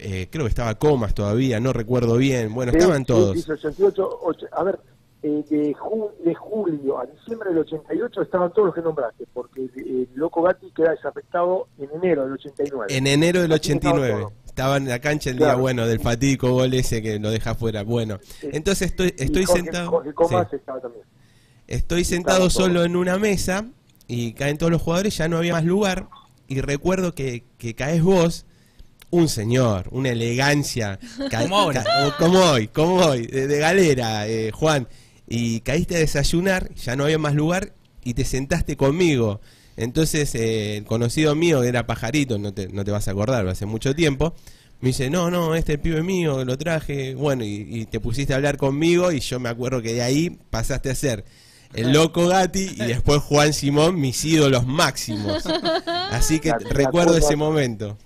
eh, creo que estaba Comas todavía, no recuerdo bien. Bueno, Sí, estaban todos. sí, 88, ocho- a ver, eh, de, ju- de julio a diciembre del 88 estaban todos los que nombraste, porque el, el Loco Gatti queda desafectado en enero del 89. En enero del Así que estaba 89. todo. Estaba en la cancha el día bueno del fatídico gol ese que lo deja fuera. Bueno, entonces estoy, Y estoy Jorge- sentado. Jorge Comas sí. estaba también. Estoy sentado solo en una mesa y caen todos los jugadores, ya no había más lugar. Y recuerdo que, que caes vos, un señor, una elegancia. *laughs* Como o- como hoy, como hoy, de, de galera, eh, Juan. Y caíste a desayunar, ya no había más lugar y te sentaste conmigo. Entonces, eh, el conocido mío, que era pajarito, no te, no te vas a acordar, hace mucho tiempo. Me dice, no, no, este es el pibe mío, lo traje. Bueno, y, y te pusiste a hablar conmigo y yo me acuerdo que de ahí pasaste a ser el loco Gatti y después Juan Simón, mis ídolos máximos. *laughs* Así que acuerdo- recuerdo ese momento.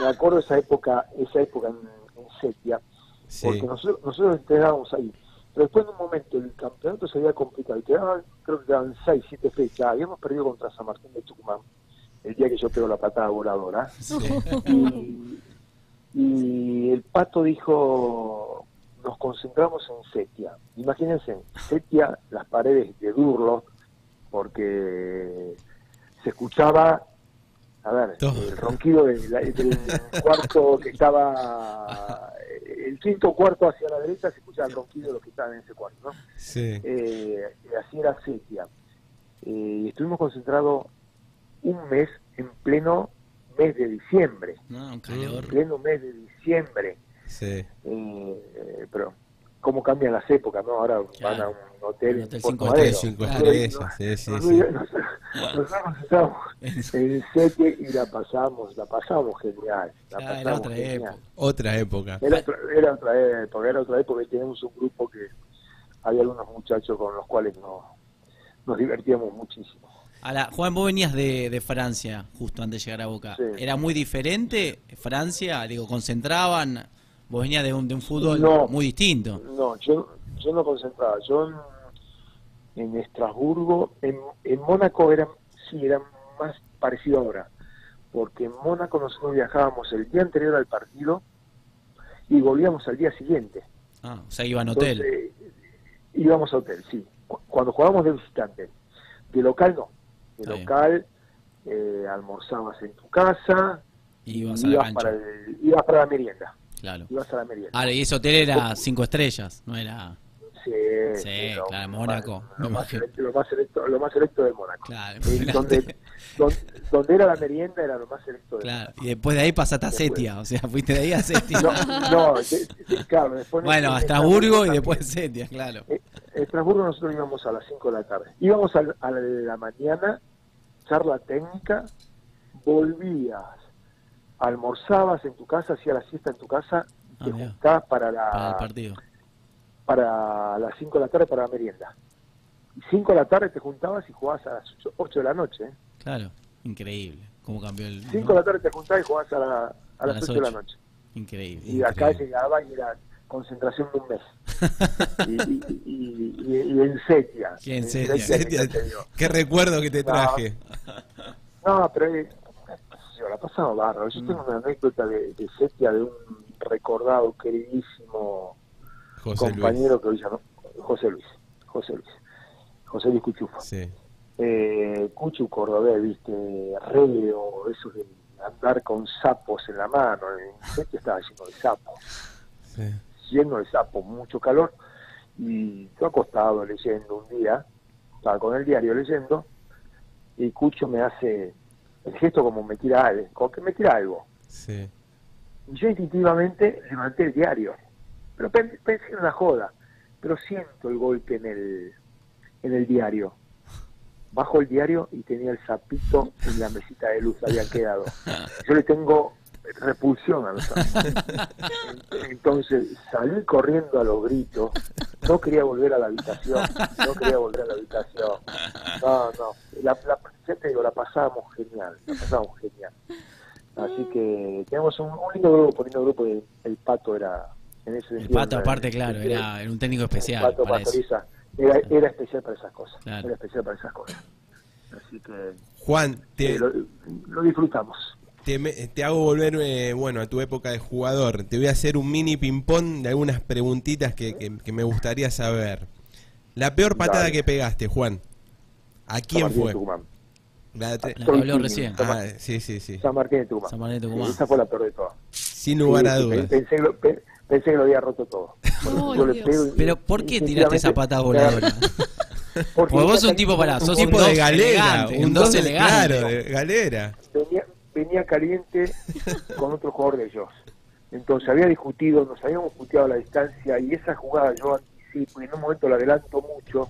Me acuerdo esa época, esa época en, en Setia, Sí, porque nosotros, nosotros entrenábamos ahí. Pero después en un momento el campeonato se había complicado y quedaban, creo que quedaban 6, 7 fechas. Habíamos perdido contra San Martín de Tucumán el día que yo pego la patada voladora. sí. y, y el pato dijo nos concentramos en Setia imagínense Setia las paredes de Durlo porque se escuchaba a ver el ronquido del, del cuarto que estaba el quinto cuarto hacia la derecha se escuchaba el ronquido de los que estaban en ese cuarto ¿no? Sí. eh, así era Setia. Eh, estuvimos concentrados un mes en pleno mes de diciembre, No, un calor. en pleno mes de diciembre. Sí. Eh, pero cómo cambian las épocas, ¿no? Ahora van a un hotel, Un hotel en Puerto cinco Hotel Madero. cinco Claro. estrellas, sí, sí, Nos- sí. Nosotros nosotros estábamos en Setia y la pasamos, la pasamos genial. La Ah, era pasamos otra genial. época. Otra época. Era era otra época, era otra época y teníamos un grupo que había algunos muchachos con los cuales nos, nos divertíamos muchísimo. Ahora, Juan, vos venías de, de Francia justo antes de llegar a Boca. Sí. ¿Era muy diferente Francia? Digo, ¿concentraban? Vos venías de un, de un fútbol No. muy distinto. No, yo, yo no concentraba. Yo en, en Estrasburgo, en, en Mónaco era, sí, era más parecido ahora. Porque en Mónaco nosotros viajábamos el día anterior al partido y volvíamos al día siguiente. Ah, o sea, iban a hotel. Entonces, íbamos a hotel, sí. Cu- Cuando jugábamos de visitante. De local no. De Está local eh, almorzabas en tu casa Y ibas ibas para, el- ibas para la merienda. Claro. Ibas a la merienda. Ahora, y ese hotel era cinco estrellas, no era... Sí, Sí, claro, Mónaco, Lo más, imagino. selecto, lo, más selecto, lo más selecto de Mónaco. Claro, Eh, donde, donde, donde era la merienda era lo más selecto de Claro, y después de ahí pasaste a. Setia, o sea, fuiste de ahí a *laughs* Setia. No, no, de- de- claro, después bueno, en a Estrasburgo y después Setia, claro. Eh, En Estrasburgo nosotros íbamos a las 5 de la tarde. Íbamos a, la- a la de la mañana, charla técnica, volvías, almorzabas en tu casa, hacías la siesta en tu casa, Ah, te juntabas para, la, Para el partido. para las 5 de la tarde para la merienda. Y 5 de la tarde te juntabas y jugabas a las 8, de la noche. ¿eh? Claro, increíble. Cómo cambió el... 5 ¿no? de la tarde te juntabas y jugabas a, la- a las 8 de la noche. Increíble. Y acá llegaba y era concentración de un mes. *laughs* y, y, y- y- y en Setia. ¿Qué en En Setia? Setia, te *laughs* digo. Qué recuerdo que te No. traje. No, pero eh, la pasaba bárbaro. Yo tengo una anécdota de, de Setia de un recordado, queridísimo José Luis. compañero que hoy no, José Luis, José Luis, José Luis Cuchufo. Sí. Eh, Cuchu Cordobés, viste, reo, eso de andar con sapos en la mano, el sitio estaba lleno de sapos, Sí. lleno de sapos, mucho calor, y yo acostado leyendo un día, estaba con el diario leyendo, y Cucho me hace el gesto como me tira algo, que me tira algo. Sí. Y yo instintivamente levanté el diario, pero pen- pensé en una joda, pero siento el golpe en el, en el diario. Bajo el diario y tenía el sapito en la mesita de luz, había quedado. *laughs* Yo le tengo repulsión a los. Entonces salí corriendo a los gritos, no quería volver a la habitación, no quería volver a la habitación. No, no, la, la, ya te digo, la pasábamos genial, la pasábamos genial. Así que tenemos un, un lindo grupo, un lindo grupo, el Pato era en ese El pato, era- aparte, claro, era, era un técnico especial el Pato para eso. Pastoriza era, era especial para esas cosas, Claro. era especial para esas cosas. Así que Juan, te, eh, lo, lo disfrutamos. Te, me- te hago volver eh, bueno a tu época de jugador. Te voy a hacer un mini ping-pong de algunas preguntitas que, que- que me gustaría saber. La peor patada Dale. que pegaste, Juan. ¿A San quién de fue? La de- La que habló recién. Ah, sí, sí, sí. San Martín de Tucumán. San Martín de Sí, Tucumán. esa fue la peor de todas. Sin lugar a dudas. Pensé, que lo, pe- pensé que lo había roto todo. *laughs* Yo le pego Pero ¿por qué tiraste esa patada voladora? Porque *laughs* Porque vos sos un tipo para, sos Un tipo dos de galera, elegante, un dos elegante. Claro, de galera. Venía caliente con otro jugador de ellos. Entonces había discutido, nos habíamos puteado a la distancia y esa jugada yo anticipo y en un momento la adelanto mucho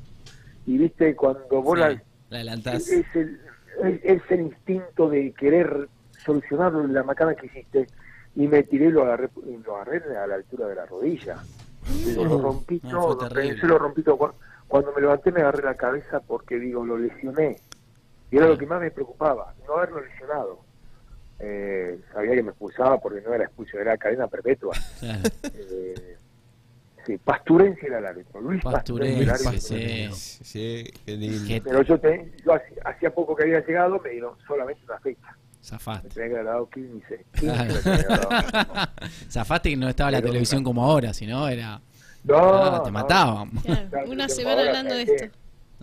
y viste cuando vos la, Sí, la adelantás. es el, es, es el instinto de querer solucionarlo en la macana que hiciste y me tiré y lo agarré, lo agarré a la altura de la rodilla. Digo, lo rompí todo, lo rompí todo. Cu- Cuando me levanté me agarré la cabeza porque digo, lo lesioné. Y era lo que más me preocupaba, no haberlo lesionado. Eh, sabía que me expulsaba porque no era expulsión, era cadena perpetua. *laughs* Eh, sí, Pasturense era el árbitro, Luis Pasturense, era el Pasturense, árbitro. sí. Sí, Pero yo, te, yo hacía, hacía poco que había llegado, me dieron solamente una fecha. Me Zafaste. tenía que haber dado 15. 15 Claro. me tenía que haber dado. *laughs* Zafaste que no estaba la Pero televisión nunca. como ahora, si no era... No, Ah, te no. mataban. Claro, una semana hablando de ¿sabes esto.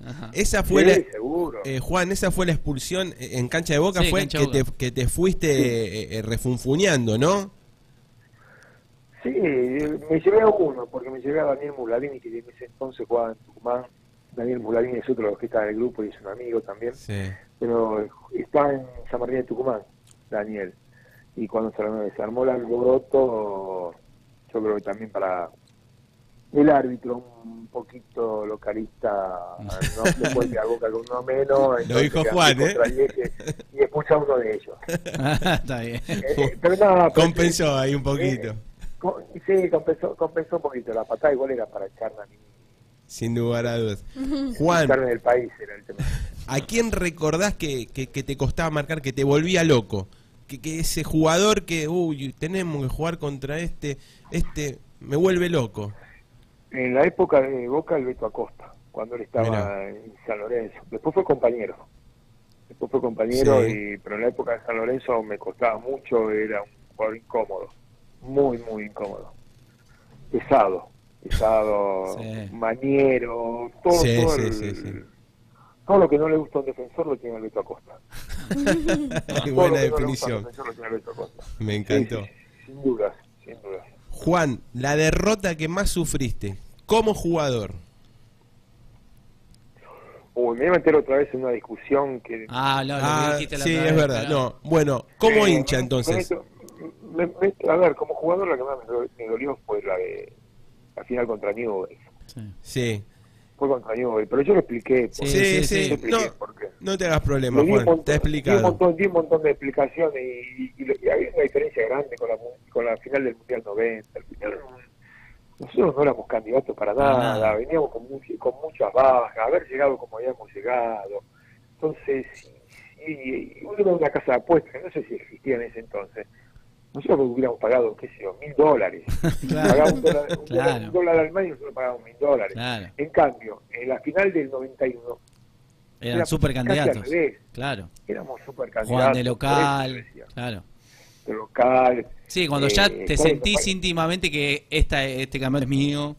Ajá. Esa Sí, fue la, seguro. eh, Juan, esa fue la expulsión en cancha de Boca, Sí, fue que te, que te fuiste eh, eh, refunfuñando, ¿no? Sí, me llevé a uno, porque me llevé a Daniel Mularini, que en ese entonces jugaba en Tucumán. Daniel Mularini es otro de los que está en el grupo y es un amigo también. Sí. Pero está en San Martín de Tucumán, Daniel. Y cuando se armó, se armó el alboroto, yo creo que también para el árbitro, un poquito localista, *laughs* no se puede a boca con uno menos. entonces dijo Juan, contra ¿eh? Y expulsa a uno de ellos. Está bien. Eh, eh, pero no, pero Compensó ahí un poquito, Eh, Sí, compensó, compensó un poquito. La patada igual era para echarme a mí. sin lugar a dudas. Juan, Echarme del país era el tema. ¿a quién recordás que, que, que te costaba marcar, que te volvía loco? Que, que ese jugador que, uy, tenemos que jugar contra este, este, me vuelve loco. En la época de Boca, el Beto Acosta, cuando él estaba en San Lorenzo. Después fue compañero. Después fue compañero, Sí. y, pero en la época de San Lorenzo me costaba mucho, era un jugador incómodo. Muy, muy incómodo. Pesado. Pesado, Sí. maniero, todo, Sí, todo, el- todo lo que no le gusta a un defensor lo tiene el Beto Acosta. *laughs* Buena no definición. defensor lo tiene el Beto Acosta. Me encantó. sin dudas, sin dudas. Juan, la derrota que más sufriste como jugador. Uy, me iba a meter otra vez en una discusión que... Ah, no, lo Ah, dijiste la sí, otra es verdad. pero- No, bueno, como Eh, hincha entonces. me me- a ver, como jugador la que más me dolió fue la de la final contra Newell's. Sí. Sí, Fue contra Newell's, pero yo lo expliqué. Sí, sí, sí, sí. sí. yo expliqué No, por qué. no te hagas problema, Le di un Juan. montón- Te he di un montón, di un montón de explicaciones y, y- y lo- y había una diferencia grande con la, mu- con la final del Mundial 90. Al final, nosotros no éramos candidatos para nada, nada. veníamos con, con muchas bajas, haber llegado como habíamos llegado. Entonces, y, y uno era una casa de apuestas, que no sé si existía en ese entonces. Nosotros hubiéramos pagado, qué sé yo, mil dólares. *laughs* Claro. Un dólar, un Claro. dólar, un dólar al medio y nosotros pagamos mil dólares. Claro. En cambio, en la final del 91, Eran Era super candidatos. Claro. éramos super candidatos. Jugaban de local. Claro. campeonato local. Sí, cuando Eh, ya te sentís íntimamente que esta, este campeonato es mío.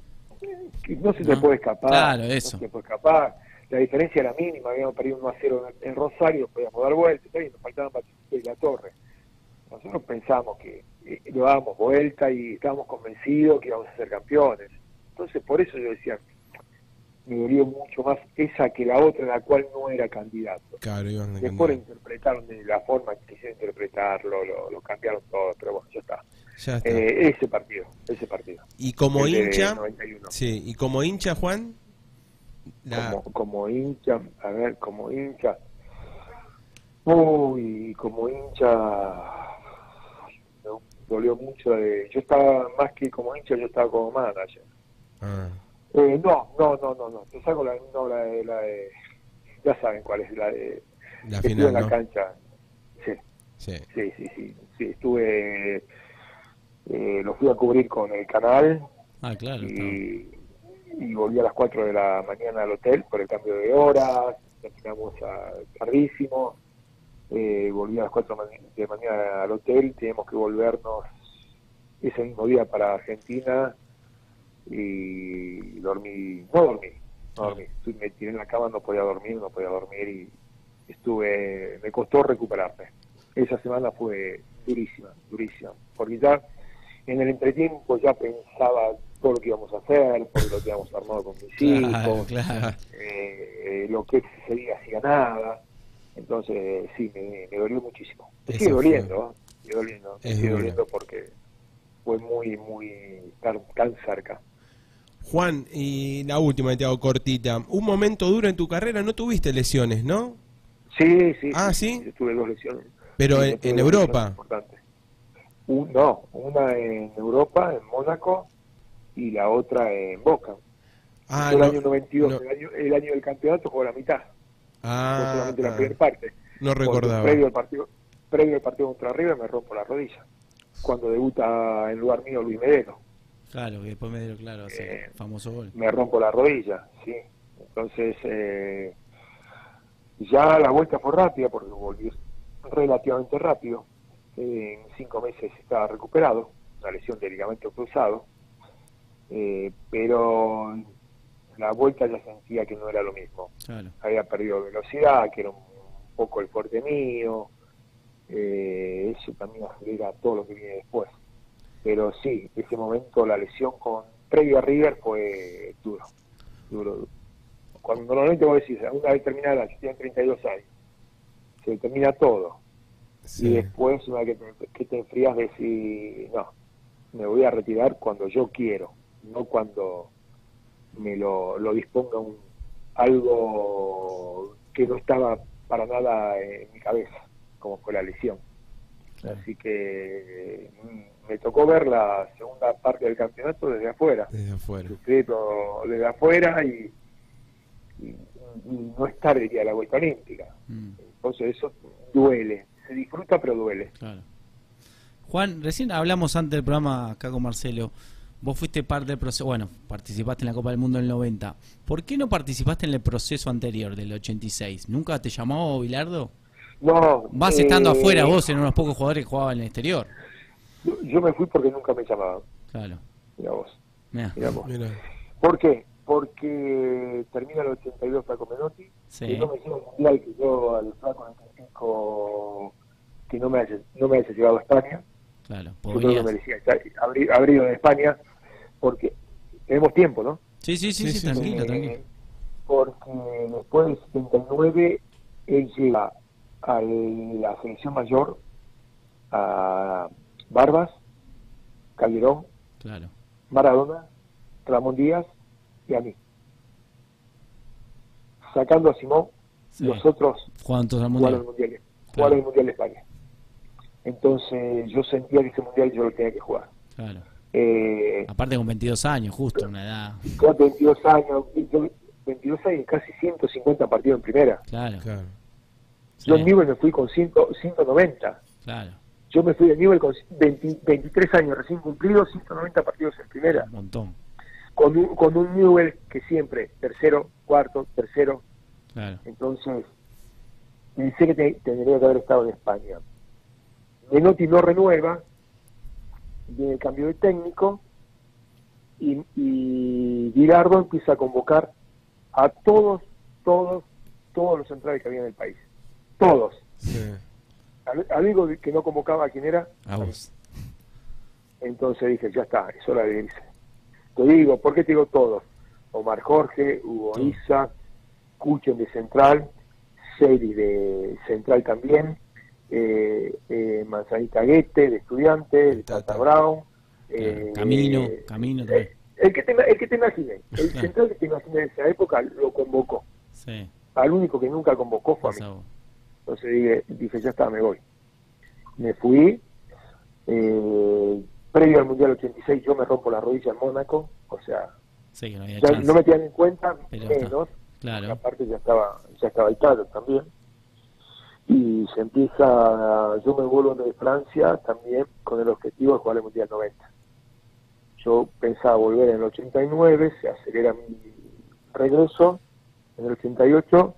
no se te puede escapar. Claro, no eso. se te puede escapar. La diferencia era mínima, habíamos perdido 1 a 0 en, en Rosario, podíamos dar vuelta, está bien, nos faltaban Batista y la Torre. Nosotros pensamos que eh, lo dábamos vuelta y estábamos convencidos que íbamos a ser campeones. Entonces, por eso yo decía, me dolió mucho más esa que la otra, la cual no era candidato. Claro, iban a Después lo interpretaron de la forma que quisieron interpretarlo, lo, lo cambiaron todo, pero bueno, ya está. Ya está. Eh, ese partido, ese partido. y como el hincha, 91. sí, y como hincha, Juan, la, como, como hincha, a ver, como hincha, uy, como hincha, dolió mucho de, yo estaba más que como hincha, yo estaba como manager. ah, Eh, no, no, no, no, no, te saco la, no, la, de, la de, ya saben cuál es, la de, la estuve final, en la ¿no? cancha, sí, Sí. sí, sí, sí, sí, estuve, eh, lo fui a cubrir con el canal, Ah, claro. y, y volví a las 4 de la mañana al hotel por el cambio de horas, terminamos a, tardísimo, eh, volví a las 4 de la mañana al hotel, tenemos que volvernos ese mismo día para Argentina y dormí, no dormí, no dormí, me tiré en la cama, no podía dormir, no podía dormir y estuve, me costó recuperarme. Esa semana fue durísima, durísima, porque ya en el entretiempo ya pensaba todo lo que íbamos a hacer, porque lo teníamos armado con mis Claro, hijos, claro. eh, lo que ese día hacía nada. Entonces, sí, me, me dolió muchísimo. Me Eso sigue doliendo, ¿eh? Sigue doliendo, me sigue doliendo porque fue muy, muy tan, tan cerca. Juan, y la última que te hago cortita. Un momento duro en tu carrera, no tuviste lesiones, ¿no? Sí, sí. Ah, ¿sí? Tuve dos lesiones. Pero Sí, en, Europa. Un- no, una en Europa, en Mónaco, y la otra en Boca. Ah, el no, año 92, no. el, año, el año del campeonato jugó la mitad, Ah, solamente la ah, primera parte. no recordaba. Previo al partido, previo al partido contra River me rompo la rodilla. Cuando debuta en lugar mío Luis Medero, Claro, que después me dio claro, ese Eh, famoso gol. me rompo la rodilla, sí. Entonces, eh, ya la vuelta fue rápida porque volví relativamente rápido. En cinco meses estaba recuperado, una lesión de ligamento cruzado. Eh, pero la vuelta ya sentía que no era lo mismo. Claro. había perdido velocidad, que era un poco el fuerte mío, eh, eso también acelera todo lo que viene después. Pero sí, ese momento la lesión con previo a River fue duro, duro, duro. Cuando normalmente vos decís, una vez terminada, yo tenía 32 años, se termina todo, y después una vez que te, que te enfrías decís, no, me voy a retirar cuando yo quiero, no cuando me lo, lo disponga un, algo que no estaba para nada en mi cabeza, como fue la lesión. Claro. Así que mm, me tocó ver la segunda parte del campeonato desde afuera, Desde afuera. sufrirlo desde afuera y, y- y no estar de la vuelta olímpica. Mm, Entonces eso duele, se disfruta pero duele. claro. Juan, recién hablamos antes del programa acá con Marcelo. Vos fuiste parte del proceso, bueno, participaste en la Copa del Mundo en el 90. ¿Por qué no participaste en el proceso anterior del 86? ¿Nunca te llamó Bilardo? No, Vas eh, estando afuera vos en unos pocos jugadores que jugaban en el exterior. Yo, yo me fui porque nunca me llamaban, Claro. mira vos, Mirá. mira vos. Mira. ¿Por qué? Porque termina el 82 Flaco Menotti, Sí. que no me un mundial que yo al Flaco critico que no me haya, no me haya llevado a España. Claro. Yo creo que venías- merecía estar- haber, haber ido en España porque tenemos tiempo, ¿no? Sí, sí, sí, Sí, sí, tranquilo, Eh, tranquilo. Porque después del 79 él llega a la selección mayor a Barbas, Calderón, Claro. Maradona, Ramón Díaz y a mí. Sacando a Simón, Sí. los otros Jugaban todos al jugaron mundial. el Mundial, Claro. Mundial de España. Entonces yo sentía que ese Mundial yo lo tenía que jugar. Claro. Eh, Aparte con 22 años, justo, una edad. con 22 años, yo- 22 años, casi 150 partidos en primera. Claro. Claro. Sí, Yo en Newell me fui con 100 190. claro. Yo me fui de Newell con 20 23 años recién cumplidos, 190 partidos en primera. Un montón. Con un, con un Newell que siempre, tercero, cuarto, tercero. Claro. Entonces, pensé que te- tendría que haber estado en España. Menotti no renueva, viene el cambio de técnico y, y Girardo empieza a convocar a todos, todos, todos los centrales que había en el país. Todos. Sí. Al, que no convocaba a quién era, A vos. entonces dije, ya está, es hora de irse. Te digo, ¿por qué te digo todos? Omar Jorge, Hugo Todos. Isa, Cuchen de Central, Seri de Central también, eh, eh, Manzanita Guete de Estudiante, el Tata. Brown, eh, Camino, eh, Camino también. el que te, el que te imagines, el Claro. central que te imagines de esa época lo convocó. Sí, Al único que nunca convocó fue a mí. Entonces dije, dije, ya está, me voy. Me fui. eh, previo al Mundial 86 yo me rompo la rodilla en Mónaco. O sea, Sí, no ya me tenían en cuenta, Pero menos. Claro. Aparte ya estaba, ya estaba Italia también. Y se empieza, yo me vuelvo de Francia también con el objetivo de jugar el Mundial 90. Yo pensaba volver en el 89, se acelera mi regreso en el 88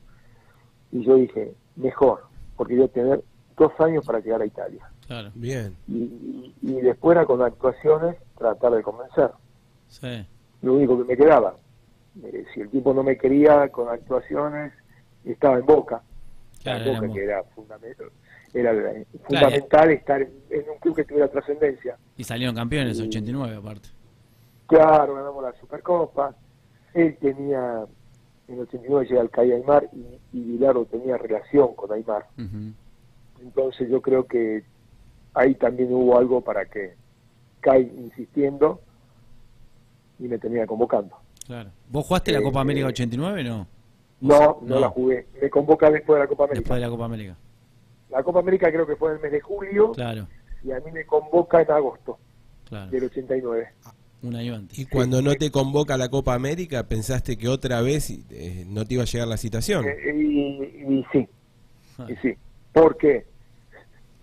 y yo dije, mejor, porque yo tener dos años para llegar a Italia. Claro. Bien. Y, y- y después era con actuaciones tratar de convencer. Sí. Lo único que me quedaba. Eh, si el tipo no me quería con actuaciones, estaba en Boca. Claro, Boca, que era fundamental, era eh, fundamental estar en, en un club que tuviera trascendencia. Y salieron campeones 89 aparte. Claro, ganamos la Supercopa. Él tenía, en el 89 llega al CAI Aymar y, y tenía relación con Aymar. Entonces yo creo que ahí también hubo algo para que CAI insistiendo y me tenía convocando. Claro. ¿Vos jugaste la Eh, Copa América eh, 89 no? No, no, No. la jugué. Me convoca después de la Copa América. Después de la Copa América. La Copa América creo que fue en el mes de julio Claro, y a mí me convoca en agosto claro. del 89. Un año antes. Y cuando no te convoca la Copa América, pensaste que otra vez eh, no te iba a llegar la citación. Eh, y, y sí, Ah, y sí. ¿Por qué?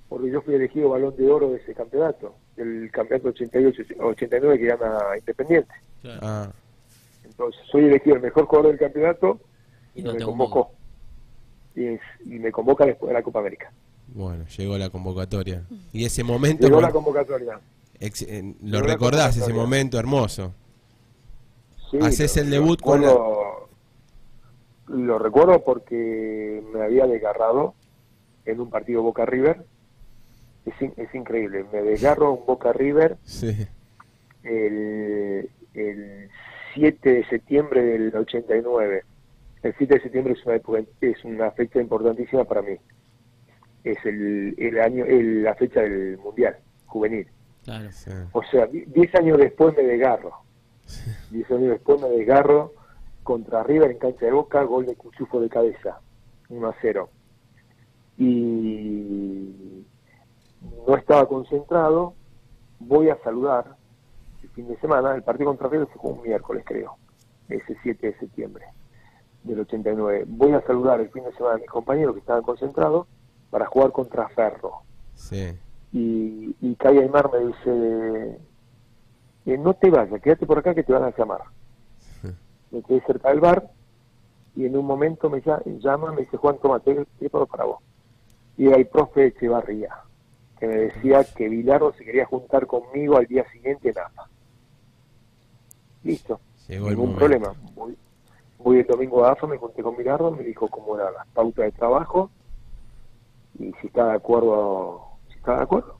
Porque yo fui elegido balón de oro de ese campeonato, del campeonato 88-89 que llama Independiente. claro. Ah, Entonces, soy elegido el mejor jugador del campeonato y, no me convocó. Y, es- y me convoca después de la Copa América. bueno, llegó la convocatoria. Y ese momento, Llegó la convocatoria. ex- eh, lo llegó la recordás, ese momento hermoso. Sí, lo- el debut con recuerdo- Lo recuerdo porque me había desgarrado en un partido Boca River. Es, in- es increíble, me desgarro un Boca River Sí, el, el 7 de septiembre del 89. El 7 de septiembre es una, época- es una fecha importantísima para mí. Es el, el año, el- la fecha del Mundial Juvenil. Claro. sí. O sea, di- 10 años después me desgarro. 10 años después me desgarro contra River en cancha de Boca, gol de Cuchufo de cabeza, 1 a 0. Y no estaba concentrado, voy a saludar el fin de semana, el partido contra River se jugó un miércoles creo, ese 7 de septiembre del 89. Voy a saludar el fin de semana a mis compañeros que estaban concentrados para jugar contra Ferro Sí. y, y Kai Aymar me dice, eh, no te vayas, quédate por acá que te van a llamar. *laughs* Me quedé cerca del bar y en un momento me lla- llama, me dice, Juan, toma, te preparo para vos. Y era el profe Echevarría, que me decía que Bilardo se quería juntar conmigo al día siguiente en AFA. Listo, Llegó el ningún problema. Voy, voy el domingo a AFA, me junté con Bilardo, me dijo cómo eran las pautas de trabajo y si está de acuerdo, si está de acuerdo.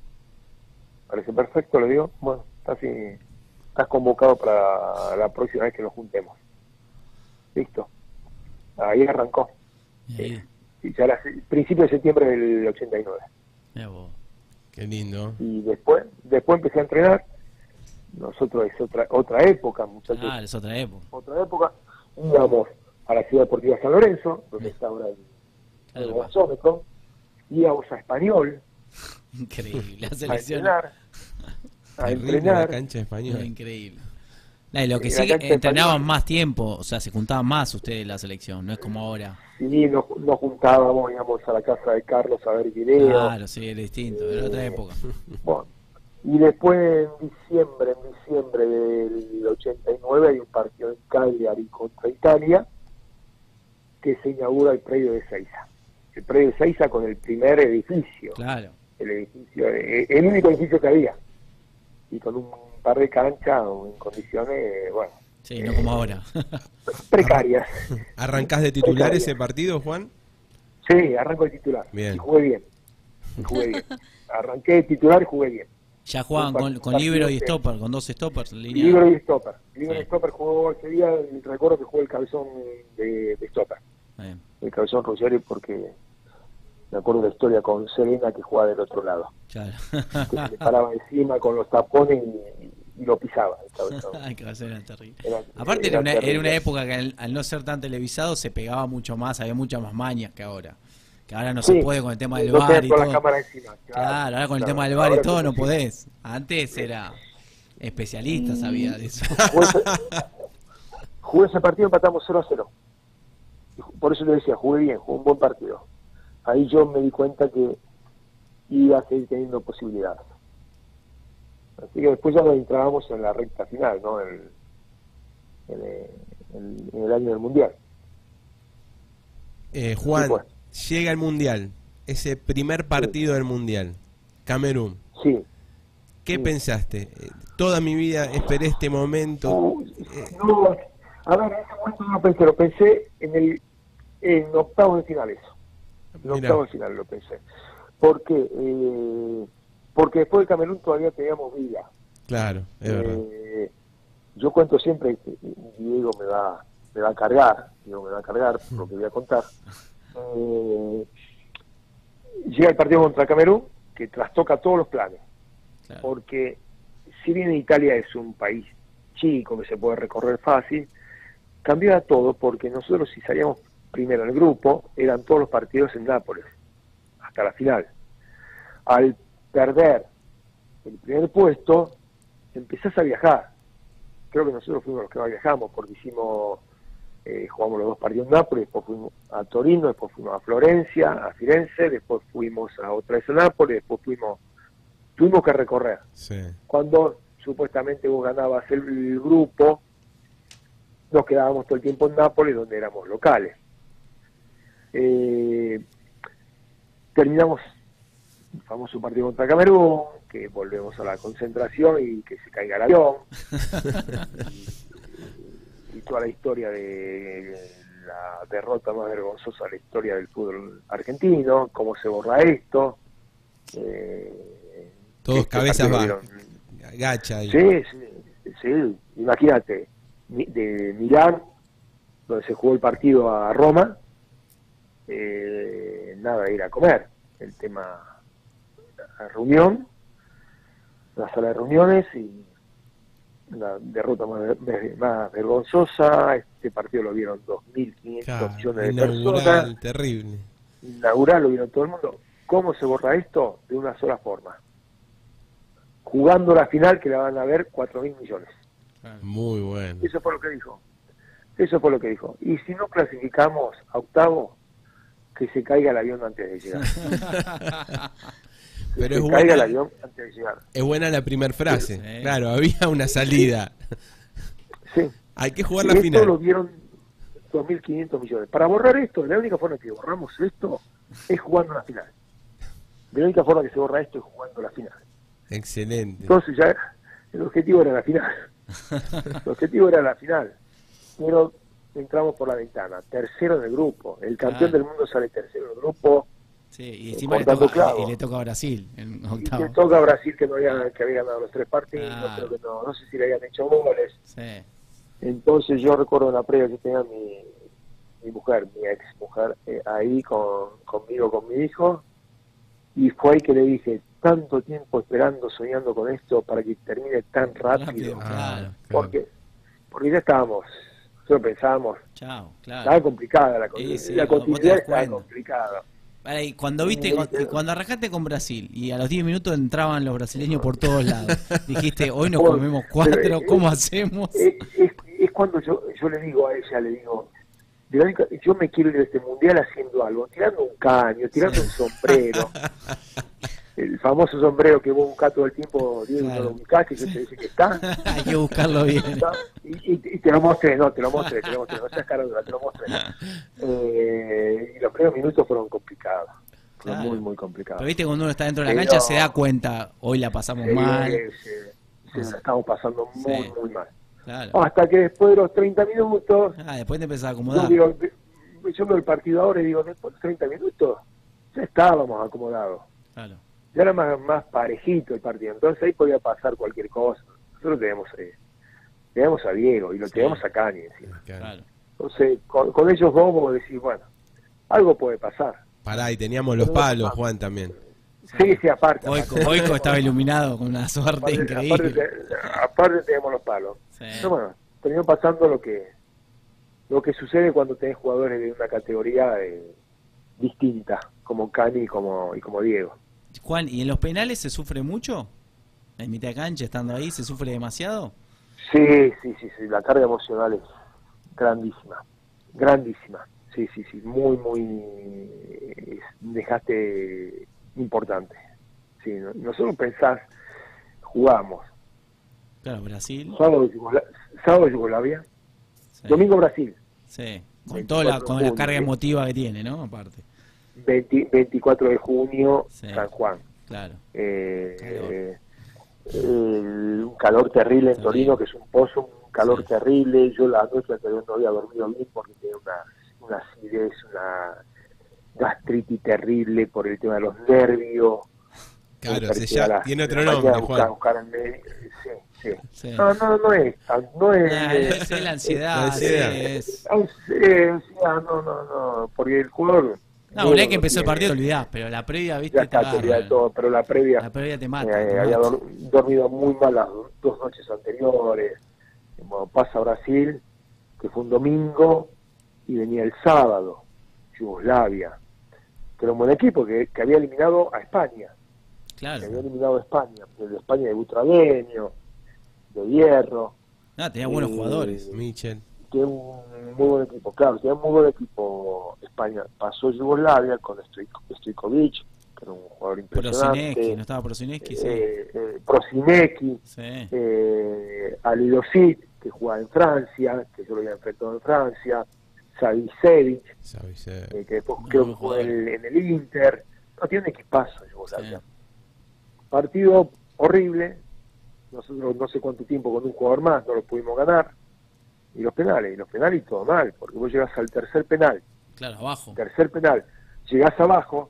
Parece perfecto, le digo, bueno, estás, estás convocado para la próxima vez que nos juntemos. Listo. Ahí arrancó. Y ahí, Y ya era principio de septiembre del 89. mirá vos. Qué lindo. Y después, después empecé a entrenar. Nosotros es otra otra época, muchachos. Ah, es otra época. Otra época. Íbamos a la Ciudad Deportiva San Lorenzo, donde está ahora el, el. Íbamos a Español Increíble. La a selección. entrenar. A Terrible la entrenar. cancha española. increíble. No, y lo que En sí de entrenaban Español. más tiempo, o sea, se juntaban más ustedes en la selección, no es como ahora. Y nos, nos juntábamos, íbamos a la casa de Carlos a ver videos. Claro, sí, era distinto, era otra época. Bueno, y después en diciembre, en diciembre del 89 hay un partido en Cagliari contra Italia que se inaugura el predio de Seiza. El predio de Seiza con el primer edificio, Claro. el edificio, eh, el único edificio que había. Y con un par de canchas en condiciones, bueno, Sí, no como ahora. *laughs* precarias. *laughs* ¿Arrancás de titular Precaria. ese partido, Juan? Sí, arranco de titular. Bien. Y jugué bien. Y jugué bien. *laughs* Arranqué de titular y jugué bien. Ya juegan con, con libero y stopper, con dos stoppers. Línea. Libro y stopper. Libro Sí. y stopper jugó ese día, recuerdo que jugó el cabezón de, de stopper. El cabezón Ruggeri porque me acuerdo de la historia con Serena que jugaba del otro lado. Claro. Que se le paraba encima con los tapones y, y lo pisaba. *laughs* el cabezón. Era terrible. Era- Aparte era era una, era terrible. una época que al, al no ser tan televisado se pegaba mucho más, había muchas más mañas que ahora. Que ahora no Sí. se puede con el tema del No bar y todo. encima. Claro, ahora con el tema del bar y todo no podés. Antes era especialista, sabía de eso. Jugué ese, jugué ese partido, empatamos 0 a 0. Y ju- Por eso le decía, jugué bien, jugué un buen partido. Ahí yo me di cuenta que iba a seguir teniendo posibilidades. Así que después ya nos entrábamos en la recta final, ¿no? En, en, en- en el año del Mundial. Eh, Juan, Sí, pues. Llega el Mundial, ese primer partido del Mundial, Camerún. Sí. ¿Qué Sí. pensaste? Toda mi vida esperé este momento. No, a ver, en ese momento no lo pensé, lo pensé en el en octavos de final eso. En octavos de final lo pensé. Porque, eh, porque después de Camerún todavía teníamos vida. Claro, es verdad. Eh, yo cuento siempre que Diego me va, me va a cargar, Diego me va a cargar lo que voy a contar. Eh, llega el partido contra Camerún que trastoca todos los planes Claro. porque si bien Italia es un país chico que se puede recorrer fácil, cambiaba todo porque nosotros si salíamos primero en el grupo, eran todos los partidos en Nápoles, hasta la final. Al perder el primer puesto, empezás a viajar. Creo que nosotros fuimos los que más viajamos, porque hicimos, eh, jugamos los dos partidos en Nápoles, después fuimos a Torino, después fuimos a Florencia, a Firenze, después fuimos a otra vez a Nápoles, después fuimos, tuvimos que recorrer Sí. cuando supuestamente vos ganabas el, el grupo, nos quedábamos todo el tiempo en Nápoles, donde éramos locales. Eh, terminamos el famoso partido contra Camerún, que volvemos a la concentración y que se caiga el avión. *laughs* y, y toda la historia de la derrota más vergonzosa de la historia del fútbol argentino, cómo se borra esto. Eh, Todos este cabezas bajas. Gacha ahí. Sí, sí, sí, imagínate, de Milán, donde se jugó el partido a Roma, eh, nada ir a comer, el tema, la reunión, la sala de reuniones y la derrota más, ver- más vergonzosa, este partido lo vieron 2.500 Claro, millones de inaugural, personas, terrible. inaugural lo vieron todo el mundo. ¿Cómo se borra esto? De una sola forma. Jugando la final que la van a ver 4.000 millones. Muy bueno. Eso fue lo que dijo. Eso fue lo que dijo. Y si no clasificamos a octavo, que se caiga el avión antes de llegar. *laughs* Pero es caiga el buena, avión antes de llegar. es buena la primera frase. Sí. Claro, había una salida. Sí. Hay que jugar Y la esto final. lo vieron 2.500 millones. Para borrar esto, la única forma que borramos esto es jugando la final. La única forma que se borra esto es jugando la final. Excelente. Entonces ya el objetivo era la final. *laughs* El objetivo era la final. Pero entramos por la ventana. Tercero en el grupo. El campeón del mundo sale tercero en el grupo. Sí, y encima le toca, y le toca a Brasil en Y octavo. le toca a Brasil que no había, que había ganado los tres partidos. Creo que no, no sé si le habían hecho goles. Sí. Entonces yo recuerdo la previa que tenía mi, mi mujer, mi ex mujer, eh, ahí con, conmigo, con mi hijo. Y fue ahí que le dije, tanto tiempo esperando, soñando con esto para que termine tan rápido. Ah, Claro. claro. porque porque ya estábamos nosotros pensábamos Chao, estaba claro. complicada la, Sí, sí, la continuidad estaba complicada Cuando viste, Sí, cu- sí. cuando arrancaste con Brasil y a los 10 minutos entraban los brasileños por todos lados, *laughs* dijiste, hoy nos comemos pero, cuatro, eh, ¿cómo hacemos? es, es, es cuando yo, yo le digo a ella le digo yo me quiero ir de este mundial haciendo algo tirando un caño tirando un sombrero *laughs* el famoso sombrero que vos buscás todo el tiempo Diego Claro. no lo buscás que yo te dice que está *laughs* Hay que buscarlo bien. ¿no? y, y- y te lo mostré, no, te lo mostré, te lo mostré, no seas dura, te lo mostré. *laughs* Eh, y los primeros minutos fueron complicados, Claro. muy, muy complicado. Pero viste, cuando uno está dentro de la Pero- cancha se da cuenta, hoy la pasamos Sí, mal. sí, sí, la estamos pasando muy, Sí. muy mal. Claro. Hasta que después de los 30 minutos, Ah, después te empezás a yo, acomodar. digo, yo veo el partido ahora y digo, después de 30 minutos, ya estábamos acomodados. Claro. Ya era más, más parejito el partido, entonces ahí podía pasar cualquier cosa. Nosotros tenemos, eh, tenemos a Diego y lo Sí. tenemos a Cani encima. Claro. Entonces, con, con ellos dos vos decís, bueno, algo puede pasar. Pará, y teníamos los palos, Juan, también. Sí, sí, aparte. Aparte. Goico estaba iluminado con una suerte Aparte, aparte, increíble. te- aparte tenemos los palos. Sí. Pero bueno, terminó pasando lo que lo que sucede cuando tenés jugadores de una categoría eh, distinta, como Cani y como, y como Diego. Juan, ¿y en los penales se sufre mucho? En mitad de cancha, estando ahí, ¿se sufre demasiado? Sí, sí, sí, sí, la carga emocional es grandísima, grandísima. Sí, sí, sí, muy, muy es un desgaste importante. Sí, no- nosotros pensás, jugamos Claro, Brasil. sábado, Yugosla- sábado Yugoslavia, Sí. domingo Brasil, Sí. Con toda la, 24 con la carga emotiva que tiene, ¿no? Aparte. 20 24 de junio, Sí. San Juan. Claro. Eh, el- un calor terrible en. Torino, que es un pozo, un calor Sí. terrible. Yo la noche anterior no había dormido bien porque tenía una, una acidez, una gastritis terrible por el tema de los nervios. Claro, se ya tiene otro la nombre, buscar- Juan. buscar médico. Sí, sí. Sí. No, no, no es. No es, Nah, es la ansiedad, La ansiedad. es- sí, ah, no, no, no, porque el jugador... No, una vez que empezó el partido olvidás, pero la previa, viste, Ya te está, te todo, pero la previa... La previa te mata. Eh, te había mata. dormido muy mal las dos noches anteriores. Como pasa Brasil, que fue un domingo, y venía el sábado, Yugoslavia, que era un buen equipo que, que había eliminado a España, Claro. que había eliminado a España, el de España de Butragueño, de Hierro, No, tenía buenos Eh, jugadores. Michel. Que un muy buen equipo, claro, tenía un muy buen equipo España. Pasó Yugoslavia con Stojko- Stojkovic, que era un jugador Prosineski, impresionante, ¿no estaba Prosineski? Sí. eh, eh, Sí. eh, Alidosit, que jugaba en Francia, que yo lo había enfrentado en Francia, Savicevic. Eh, que después creo que jugó en en el Inter. No, tiene un equipazo Yugoslavia. Sí. Partido horrible, nosotros no sé cuánto tiempo con un jugador más no lo pudimos ganar. Y los penales, y los penales y todo mal, porque vos llegas al tercer penal, Claro, abajo. tercer penal, llegás abajo,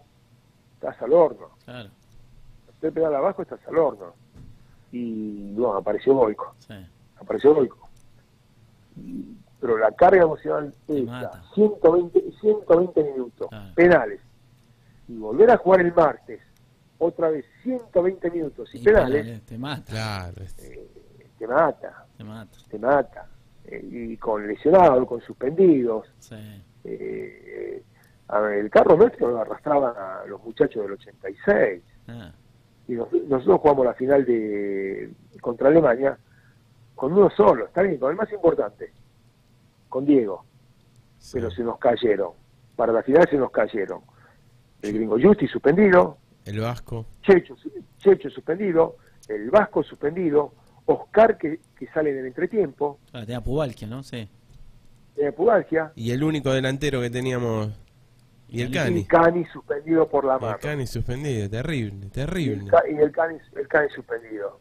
estás al horno. Claro. Tercer penal abajo, estás al horno. Y bueno, apareció Boico. Sí. apareció Goico. Pero la carga emocional Te es mata. 120, 120 minutos, Claro. penales. Y volver a jugar el martes, otra vez 120 minutos y, Y penales, penales, Te mata. Claro. es- eh, te mata, Te mata. te mata. Eh, y con lesionados, con suspendidos. Sí. eh, el carro nuestro lo arrastraban a los muchachos del 86 Ah, y nos- nosotros jugamos la final de contra Alemania con uno solo, está bien, con el más importante, con Diego, sí. pero se nos cayeron. Para la final se nos cayeron. El gringo Justi suspendido, El Vasco. Checho, Checho suspendido, el Vasco suspendido, Oscar que, que sale en el entretiempo, claro, tenía Pubalquia, ¿no? Sí. de Pubalgia, Y el único delantero que teníamos. Y el Y y Cani. Cani suspendido por la El mano. Cani suspendido, terrible, Y el, terrible. Y el Cani, el Cani suspendido.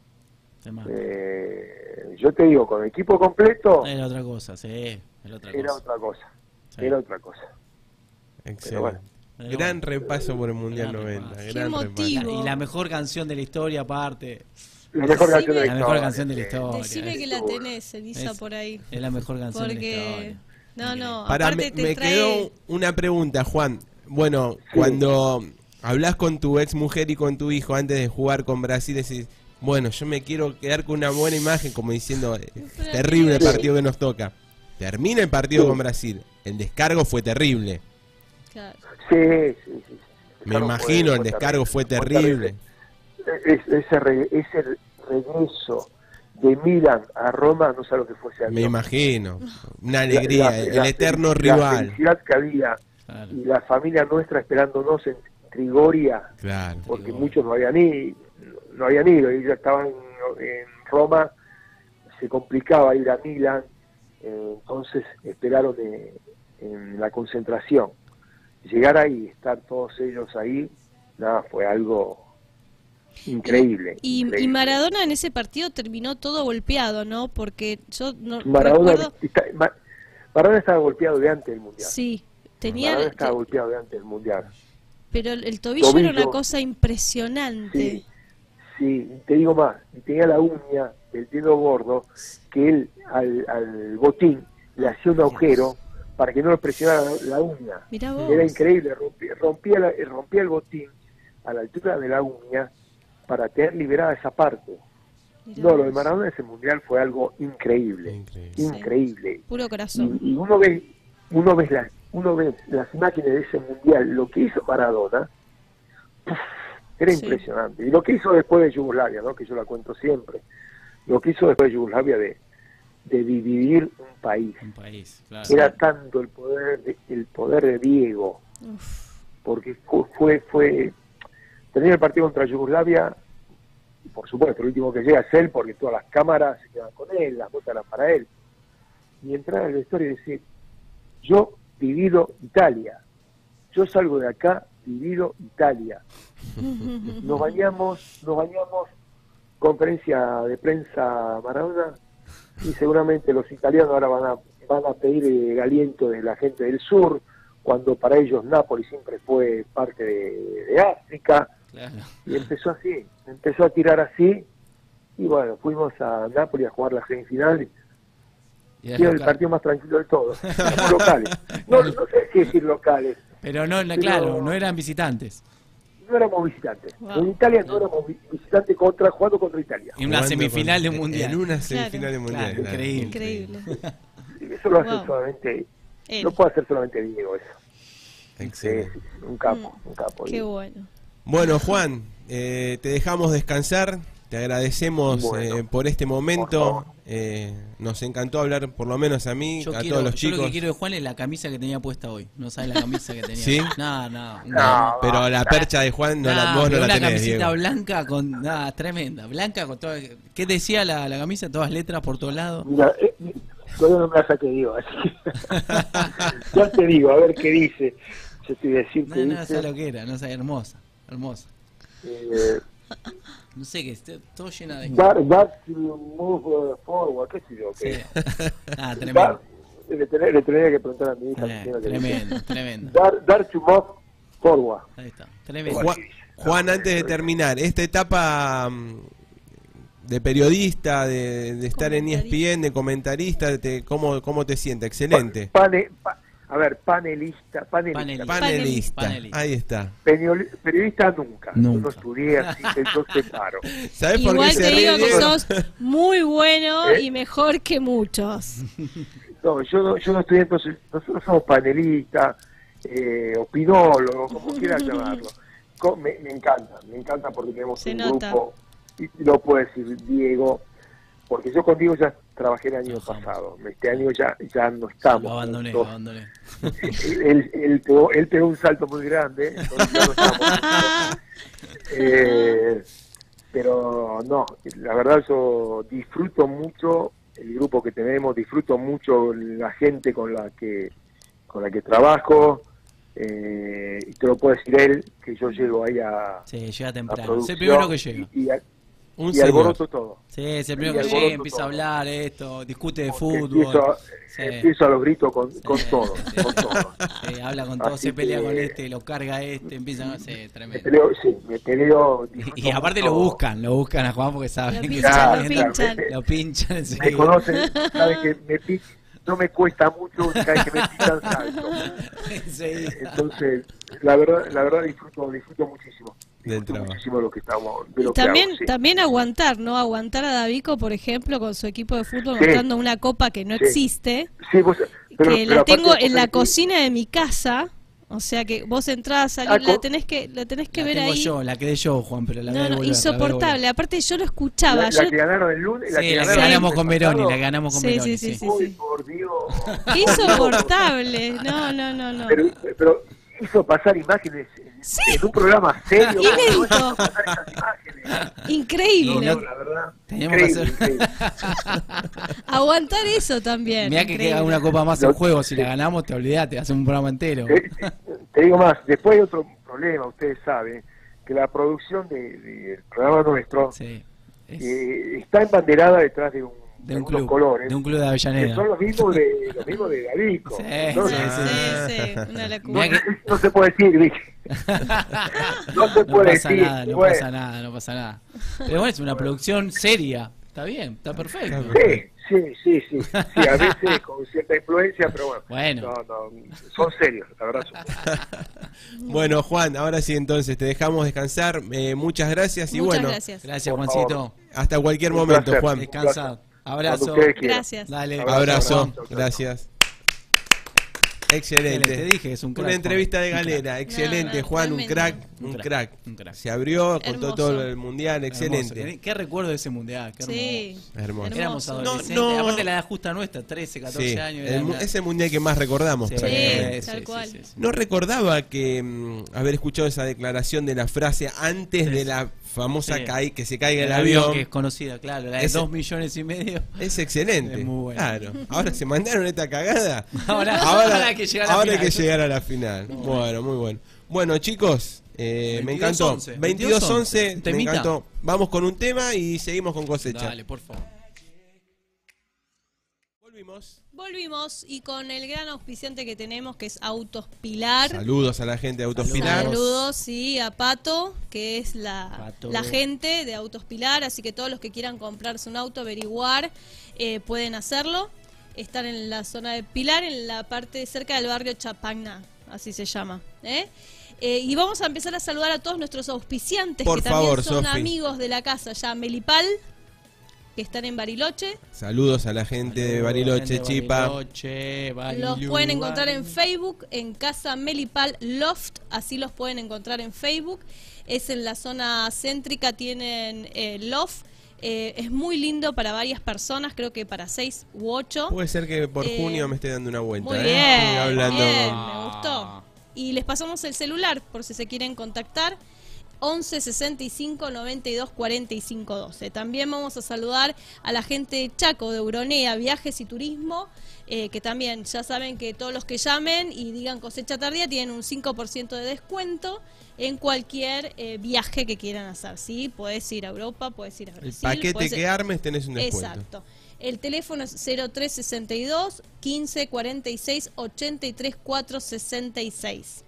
Eh, yo te digo, con equipo completo Era otra cosa, sí. Era otra era cosa. otra cosa. Sí. Era otra cosa. Excelente. bueno. Gran repaso por el Mundial Gran 90. repaso. Gran Qué repaso. emotivo. Y la mejor canción de la historia, aparte. La mejor Decime- canción de la, La mejor historia, canción de la sí. historia. Decime que la tenés, Elisa, por ahí. Es la mejor canción de la Porque. historia. No, no. Para, aparte me, te me trae. quedó una pregunta, Juan. Bueno, Sí. cuando hablas con tu ex mujer y con tu hijo antes de jugar con Brasil, decís, bueno, yo me quiero quedar con una buena imagen, como diciendo, "Eh, Pero terrible el partido que nos toca. Termina el partido con Brasil. El descargo fue terrible. Claro. Sí, sí, sí. Me imagino, fue- el descargo fue terrible. Ese, re- ese regreso de Milan a Roma, no sé lo que fue ese Me imagino. Una alegría, la- el la eterno felicidad- La rival. felicidad que había Claro. y la familia nuestra esperándonos en Trigoria, Claro. porque Trigoria. muchos no habían ido, no habían ido, ellos estaban en, en Roma, se complicaba ir a Milán, eh, entonces esperaron eh, en la concentración. Llegar ahí, estar todos ellos ahí, nada, fue algo increíble. Y, y. Maradona en ese partido terminó todo golpeado, ¿no? Porque yo no Maradona, recuerdo... está- Ma- Maradona estaba golpeado de antes del Mundial. Sí, tenía... Maradona estaba te- golpeado de antes del Mundial. pero el, el tobillo, era una cosa impresionante. Sí, sí, te digo más, tenía la uña del dedo gordo que él al, al botín le hacía un agujero para que no lo presionara la, uña. Mirá vos. Era increíble, rompía, rompía, la- rompía el botín a la altura de la uña para tener liberada esa parte. No, lo de. Maradona en ese mundial fue algo increíble, Increíble. increíble. Puro corazón. Y, y uno ve, uno ve las, uno ve las imágenes de ese mundial, lo que hizo Maradona, era Sí. impresionante. Y lo que hizo después de Yugoslavia, ¿no? que yo la cuento siempre, lo que hizo después de Yugoslavia de, de dividir un país. Un país, claro. Era tanto el poder, de, el poder de Diego, Uf, porque fu- fue, fue, tener el partido contra Yugoslavia, y por supuesto, el último que llega es él, porque todas las cámaras se quedan con él, las botas eran para él. Y entrar a la historia y decir, yo divido Italia, yo salgo de acá, divido Italia. *laughs* Nos bañamos, nos bañamos, conferencia de prensa Maradona, y seguramente los italianos ahora van a, van a pedir el aliento de la gente del sur, cuando para ellos Nápoles siempre fue parte de, de África, Claro. y empezó así, empezó a tirar así, y bueno, fuimos a Nápoles a jugar la semifinal, y Y era el partido más tranquilo de todos, *laughs* locales, no, no sé si decir locales, Pero no, Pero- claro, no eran visitantes. no éramos visitantes, Wow. en Italia no éramos vi- visitantes contra, jugando contra Italia, En una semifinal de mundial. En una semifinal de mundial. Claro, increíble. eso lo hace Wow. solamente, Él. lo puede hacer solamente Diego eso. Sí, Excelente. sí, sí, un capo, un capo. Qué Y- bueno. Bueno, Juan, eh, te dejamos descansar. Te agradecemos Bueno, eh, por este momento. Eh, nos encantó hablar, por lo menos a mí, Yo, a quiero, todos los yo lo chicos. que quiero de Juan es la camisa que tenía puesta hoy. No sabes la *laughs* camisa que tenía. ¿Sí? No, no. No, Pero la percha de Juan no la, vos no la una tenés, camiseta Diego. blanca con nada tremenda, blanca con todo. ¿Qué decía la, la camisa? Todas letras por todos lados. Mira, eh, todavía no me la saqué, Diego, así que *laughs* *laughs* ya te digo, a ver qué dice. Yo te voy a decir No, qué no, dice. sé lo que era, no sé, hermosa, hermosa. Eh, No sé qué, esté todo llena de. dar, dar to move forward, qué sé yo. Sí. *laughs* Ah, tremendo. le, tenía, le tenía que preguntar a mi hija. Eh, que tremendo, tremendo. Dar, dar to move forward. Ahí está, tremendo. Juan, Juan, antes de terminar, esta etapa mm, de periodista, de, de estar en E ESPN, de comentarista, te, ¿cómo, ¿cómo te sientes? Excelente. Pane- pa- a ver, panelista, panelista. Panelista. Panelista. Panelista. Ahí está. Periodista nunca. Yo Nunca. no estudié así, entonces paro. *laughs* ¿Sabes por qué Igual se te ríe digo que Diego? sos muy bueno *laughs* ¿Eh? y mejor que muchos. *laughs* No, yo no, yo no estudié, entonces nosotros somos panelistas, eh, opinólogos, como quieras llamarlo. Me, me encanta, me encanta porque tenemos Se un nota. grupo, y lo puede decir Diego, porque yo contigo ya trabajé el año Trabajamos. pasado, este año ya, ya no estamos. Lo abandoné, lo abandoné. *laughs* él, él, pegó, él pegó un salto muy grande, entonces ya no estamos. *laughs* Eh, pero no, la verdad yo disfruto mucho el grupo que tenemos, disfruto mucho la gente con la que con la que trabajo eh, y te lo puede decir él que yo llego ahí a, Sí, llega temprano. Es el primero que llega. y, y, a- Un y alboroto todo. Sí, es el primero que llega, empieza a todo. hablar esto, discute de Porque fútbol. Empiezo, Sí. empiezo a los gritos con, con Sí, todo, sí. con todo. Sí, habla con todo, Así se pelea que- con este, lo carga este, empiezan a ser Me tremendo. peleo, sí, me peleo. Y, y aparte lo buscan, lo buscan a Juan porque saben Lo que pinchan, lo pinchan. Lo pinchan me conocen, saben que me pi- no me cuesta mucho cada vez que me pisan salto. Enseguida. *laughs* Entonces, la verdad, la verdad disfruto, disfruto muchísimo. Del trabajo. muchísimo lo que estamos, de Y lo que también, hago, sí. también aguantar, ¿no? Aguantar a Davico, por ejemplo, con su equipo de fútbol Sí. mostrando una copa que no Sí. existe, Sí, vos- pero- que pero la tengo en la que- cocina de mi casa. O sea que vos entrás, salís, Ah, la tenés que, la tenés que La ver tengo ahí. yo, la quedé yo, Juan, pero la a no, no, la a insoportable. devolver. Aparte yo lo escuchaba. La, yo... la que ganaron el lunes, la Sí, que la que ganaron ganamos con Veroni, la que ganamos con Sí, Veroni, sí, sí, sí. sí. Uy, por Dios. Qué insoportable. No, no, no, no. Pero, pero hizo pasar imágenes en, Sí. en un programa serio. Inédito. Increíble. No, la verdad. Teníamos que hacer- increíble. Aguantar eso también. Mirá que increíble. queda una copa más en juego, si la ganamos te olvidate, hacemos un programa entero. Te, te digo más, después hay otro problema, ustedes saben, que la producción de- del programa nuestro Sí. Es eh, está embanderada detrás de, un, de de un club. colores De un club de que Avellaneda. son los mismos de los mismos de Davico. *laughs* Sí, Entonces, sí, Sí, sí. sí, una no, locura. Que- no se puede decir, dije. No se no puede pasa decir. nada, no bueno. pasa nada, no pasa nada. Pero bueno, es una producción seria. Está bien, está perfecto. Sí, sí, sí, sí. Sí, a veces con cierta influencia, pero bueno. Bueno. No, no, son serios. Son *laughs* Bueno, Juan, ahora sí entonces te dejamos descansar. Eh, muchas gracias y Muchas bueno, gracias. Gracias, Juancito. hasta cualquier Un momento, placer. Juan. Descansa. Abrazo. Gracias. Dale. Abrazo, Abrazo. gracias. Excelente, te dije, es un crack, Una entrevista de galera, excelente, No, no, Juan, un crack, un crack. crack, un crack. Se abrió, contó Hermoso. todo el mundial, excelente. Hermoso. ¿Qué recuerdo de ese mundial? Qué Sí. Hermoso. Éramos Hermoso. adolescentes. No, no. Aparte la edad justa nuestra, 13, 14 Sí, años. el era mu- una- es el mundial que más recordamos. Sí, prácticamente. Sí, tal cual. sí. No recordaba que mm, haber escuchado esa declaración de la frase antes de la famosa Sí. caí- que se caiga el, El avión. avión que es conocida, claro, la de Ese- 2 millones y medio. Es excelente. Es muy bueno. Claro. Ahora se mandaron esta cagada. *laughs* Ahora- ahora hay que llegar a la ahora hay final. que llegar a la final. Bueno, muy bueno. Bueno, chicos, eh, me encantó. 22-11. 22-11, me encantó. Vamos con un tema y seguimos con cosecha. Dale, por favor. Volvimos. Volvimos y con el gran auspiciante que tenemos que es Autos Pilar. Saludos a la gente de Autos Saludos. Pilar. Saludos, sí, a Pato, que es la, Pato. la gente de Autos Pilar, así que todos los que quieran comprarse un auto, averiguar, eh, pueden hacerlo. Están en la zona de Pilar, en la parte cerca del barrio Chapagna, así se llama. ¿eh? Eh, y vamos a empezar a saludar a todos nuestros auspiciantes Por que favor, también son amigos de la casa, ya Melipal, que están en Bariloche. Saludos a la gente de Bariloche, Gente Chipa. Bariloche, Los Barilu, pueden encontrar en. Facebook, en Casa Melipal Loft, así los pueden encontrar en Facebook. Es en la zona céntrica, tienen eh, Loft. Eh, es muy lindo para varias personas, creo que para seis u ocho. Puede ser que por Eh, junio me esté dando una vuelta. Muy ¿eh? bien, hablando. bien, me gustó. Y les pasamos el celular por si se quieren contactar. 11 65 92 45 12. También vamos a saludar a la gente de Chaco, de Euronea, Viajes y Turismo, eh, que también ya saben que todos los que llamen y digan cosecha tardía tienen un 5% de descuento en cualquier eh, viaje que quieran hacer. ¿sí? Puedes ir a Europa, puedes ir a El Brasil. paquete podés- que armes tenés un descuento. Exacto. El teléfono es 0362 15 46 83 466.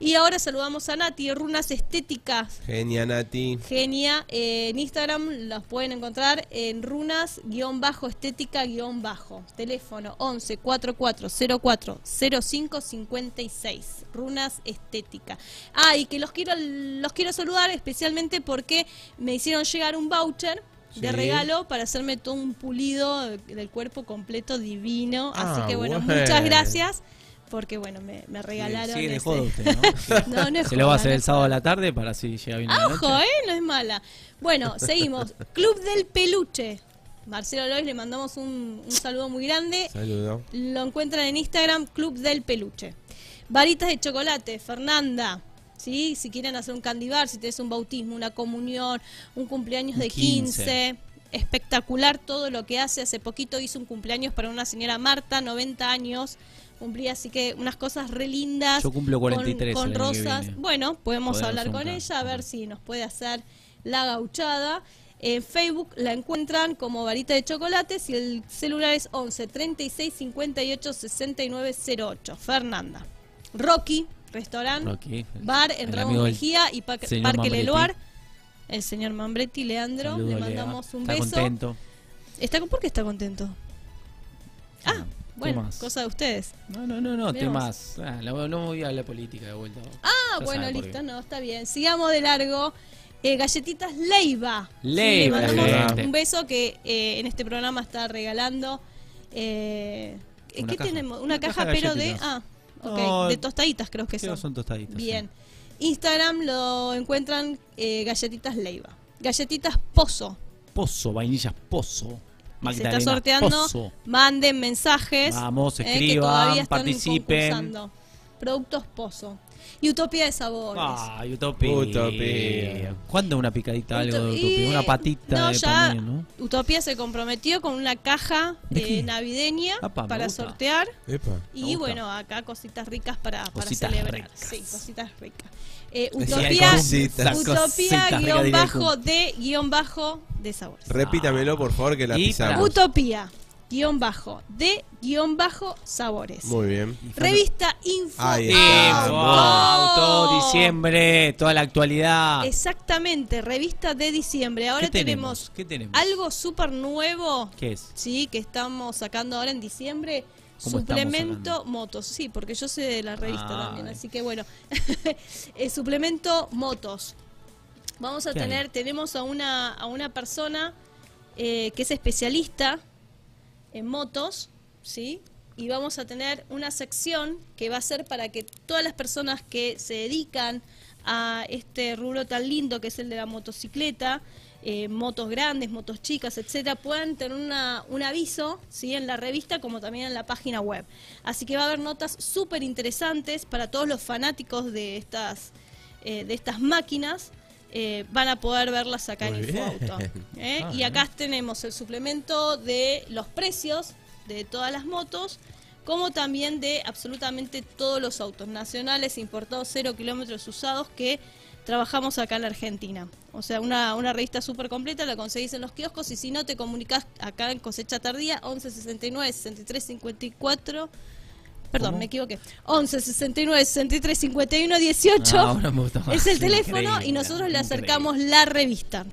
Y ahora saludamos a Nati, Runas Estéticas. Genia, Nati. Genia, eh, en Instagram las pueden encontrar en runas-estética-bajo. Teléfono 11 4404 05 56. Runas Estética. Ah, y que los quiero, los quiero saludar especialmente porque me hicieron llegar un voucher de Sí. regalo para hacerme todo un pulido del cuerpo completo divino. Ah, Así que bueno, bueno. muchas gracias. Porque bueno, me, me regalaron. Sí, de usted, ¿no? *laughs* No, no es Se lo va a hacer no el sábado a la tarde para así llega bien a la noche. Ojo, ¿eh? No es mala. Bueno, *laughs* seguimos. Club del Peluche. Marcelo Lois, le mandamos un, un saludo muy grande. Saludo. Lo encuentran en Instagram, Club del Peluche. Varitas de chocolate, Fernanda. ¿Sí? Si quieren hacer un candibar, si tenés un bautismo, una comunión, un cumpleaños de 15. 15. Espectacular todo lo que hace. Hace poquito hizo un cumpleaños para una señora Marta, 90 años. Cumplía así que unas cosas re lindas. Yo cumplo 43 Con, rosas. Bueno, podemos Podemos hablar con ella a ver si nos puede hacer la gauchada. En Facebook la encuentran como Varita de Chocolates y el celular es 11 36 58 69 08. Fernanda. Rocky, restaurante, Rocky, bar en del Mejía y Pa- Parque Mambretti. Leluar. El señor Mambretti, Leandro, Saludo, le Lea. mandamos un Está beso. contento. ¿Está, ¿Por qué está contento? Ah, bueno, temas. cosa de ustedes. No, no, no, no, temas. Ah, no, no voy a la política de vuelta. Ah, Ya bueno, listo, no, está bien. Sigamos de largo. Eh, galletitas Leiva. Leiva, le mandamos un beso que eh, en este programa está regalando. Eh, ¿Qué caja. tenemos? Una, Una caja, caja de pero de. Ah, ok. No, de tostaditas creo que Creo son. son tostaditas. Bien. sí. Instagram lo encuentran eh, galletitas Leiva. Galletitas Pozo. Pozo, vainillas Pozo. Se Magdalena está sorteando. Pozo. Manden mensajes. Vamos, eh, que escriban, todavía están participen. productos Pozo. Y Utopía de Sabores. Ay, utopía. Utopía. ¿Cuándo una picadita algo de Uto- utopía? Una patita no, de ya panel, ¿no? Utopía se comprometió con una caja ¿De eh, navideña Apa, para sortear. Epa. Y bueno, acá cositas ricas para, para Cositas celebrar. ricas. Sí, cositas ricas. Eh, utopía, cositas. utopía Cositas guion el bajo de guion bajo de sabores. Repítamelo, por favor, que la pisamos. Utopía guion bajo de guion bajo sabores. Muy bien. Revista Info. Ahí Info, está. auto, diciembre, toda la actualidad. Exactamente, revista de diciembre. Ahora ¿Qué tenemos, ¿Qué tenemos? algo súper nuevo. ¿Qué es? Sí, que estamos sacando ahora en diciembre. ¿Cómo estamos Suplemento motos, sí, porque yo sé de la revista Ah, también, así que bueno. *laughs* Eh, suplemento motos. Vamos a tener, tenemos a una, a una persona eh, que es especialista en motos, ¿sí? Y vamos a tener una sección que va a ser para que todas las personas que se dedican a este rubro tan lindo que es el de la motocicleta, eh, motos grandes, motos chicas, etcétera, puedan tener una, un aviso, ¿sí? En la revista como también en la página web. Así que va a haber notas súper interesantes para todos los fanáticos de estas, eh, de estas máquinas. eh, van a poder verlas acá Muy en. Infoauto. *laughs* Ah, y acá tenemos el suplemento de los precios de todas las motos, como también de absolutamente todos los autos nacionales, importados, cero kilómetros usados, que trabajamos acá en la Argentina. O sea, una, una revista súper completa, la conseguís en los kioscos y si no, te comunicas acá en Cosecha Tardía, 11 69 63 54. Perdón, ¿Cómo? me equivoqué. 11 69 63 51 18. Ah, ahora me gusta más. es el teléfono Increíble, y nosotros le increíble. acercamos la revista.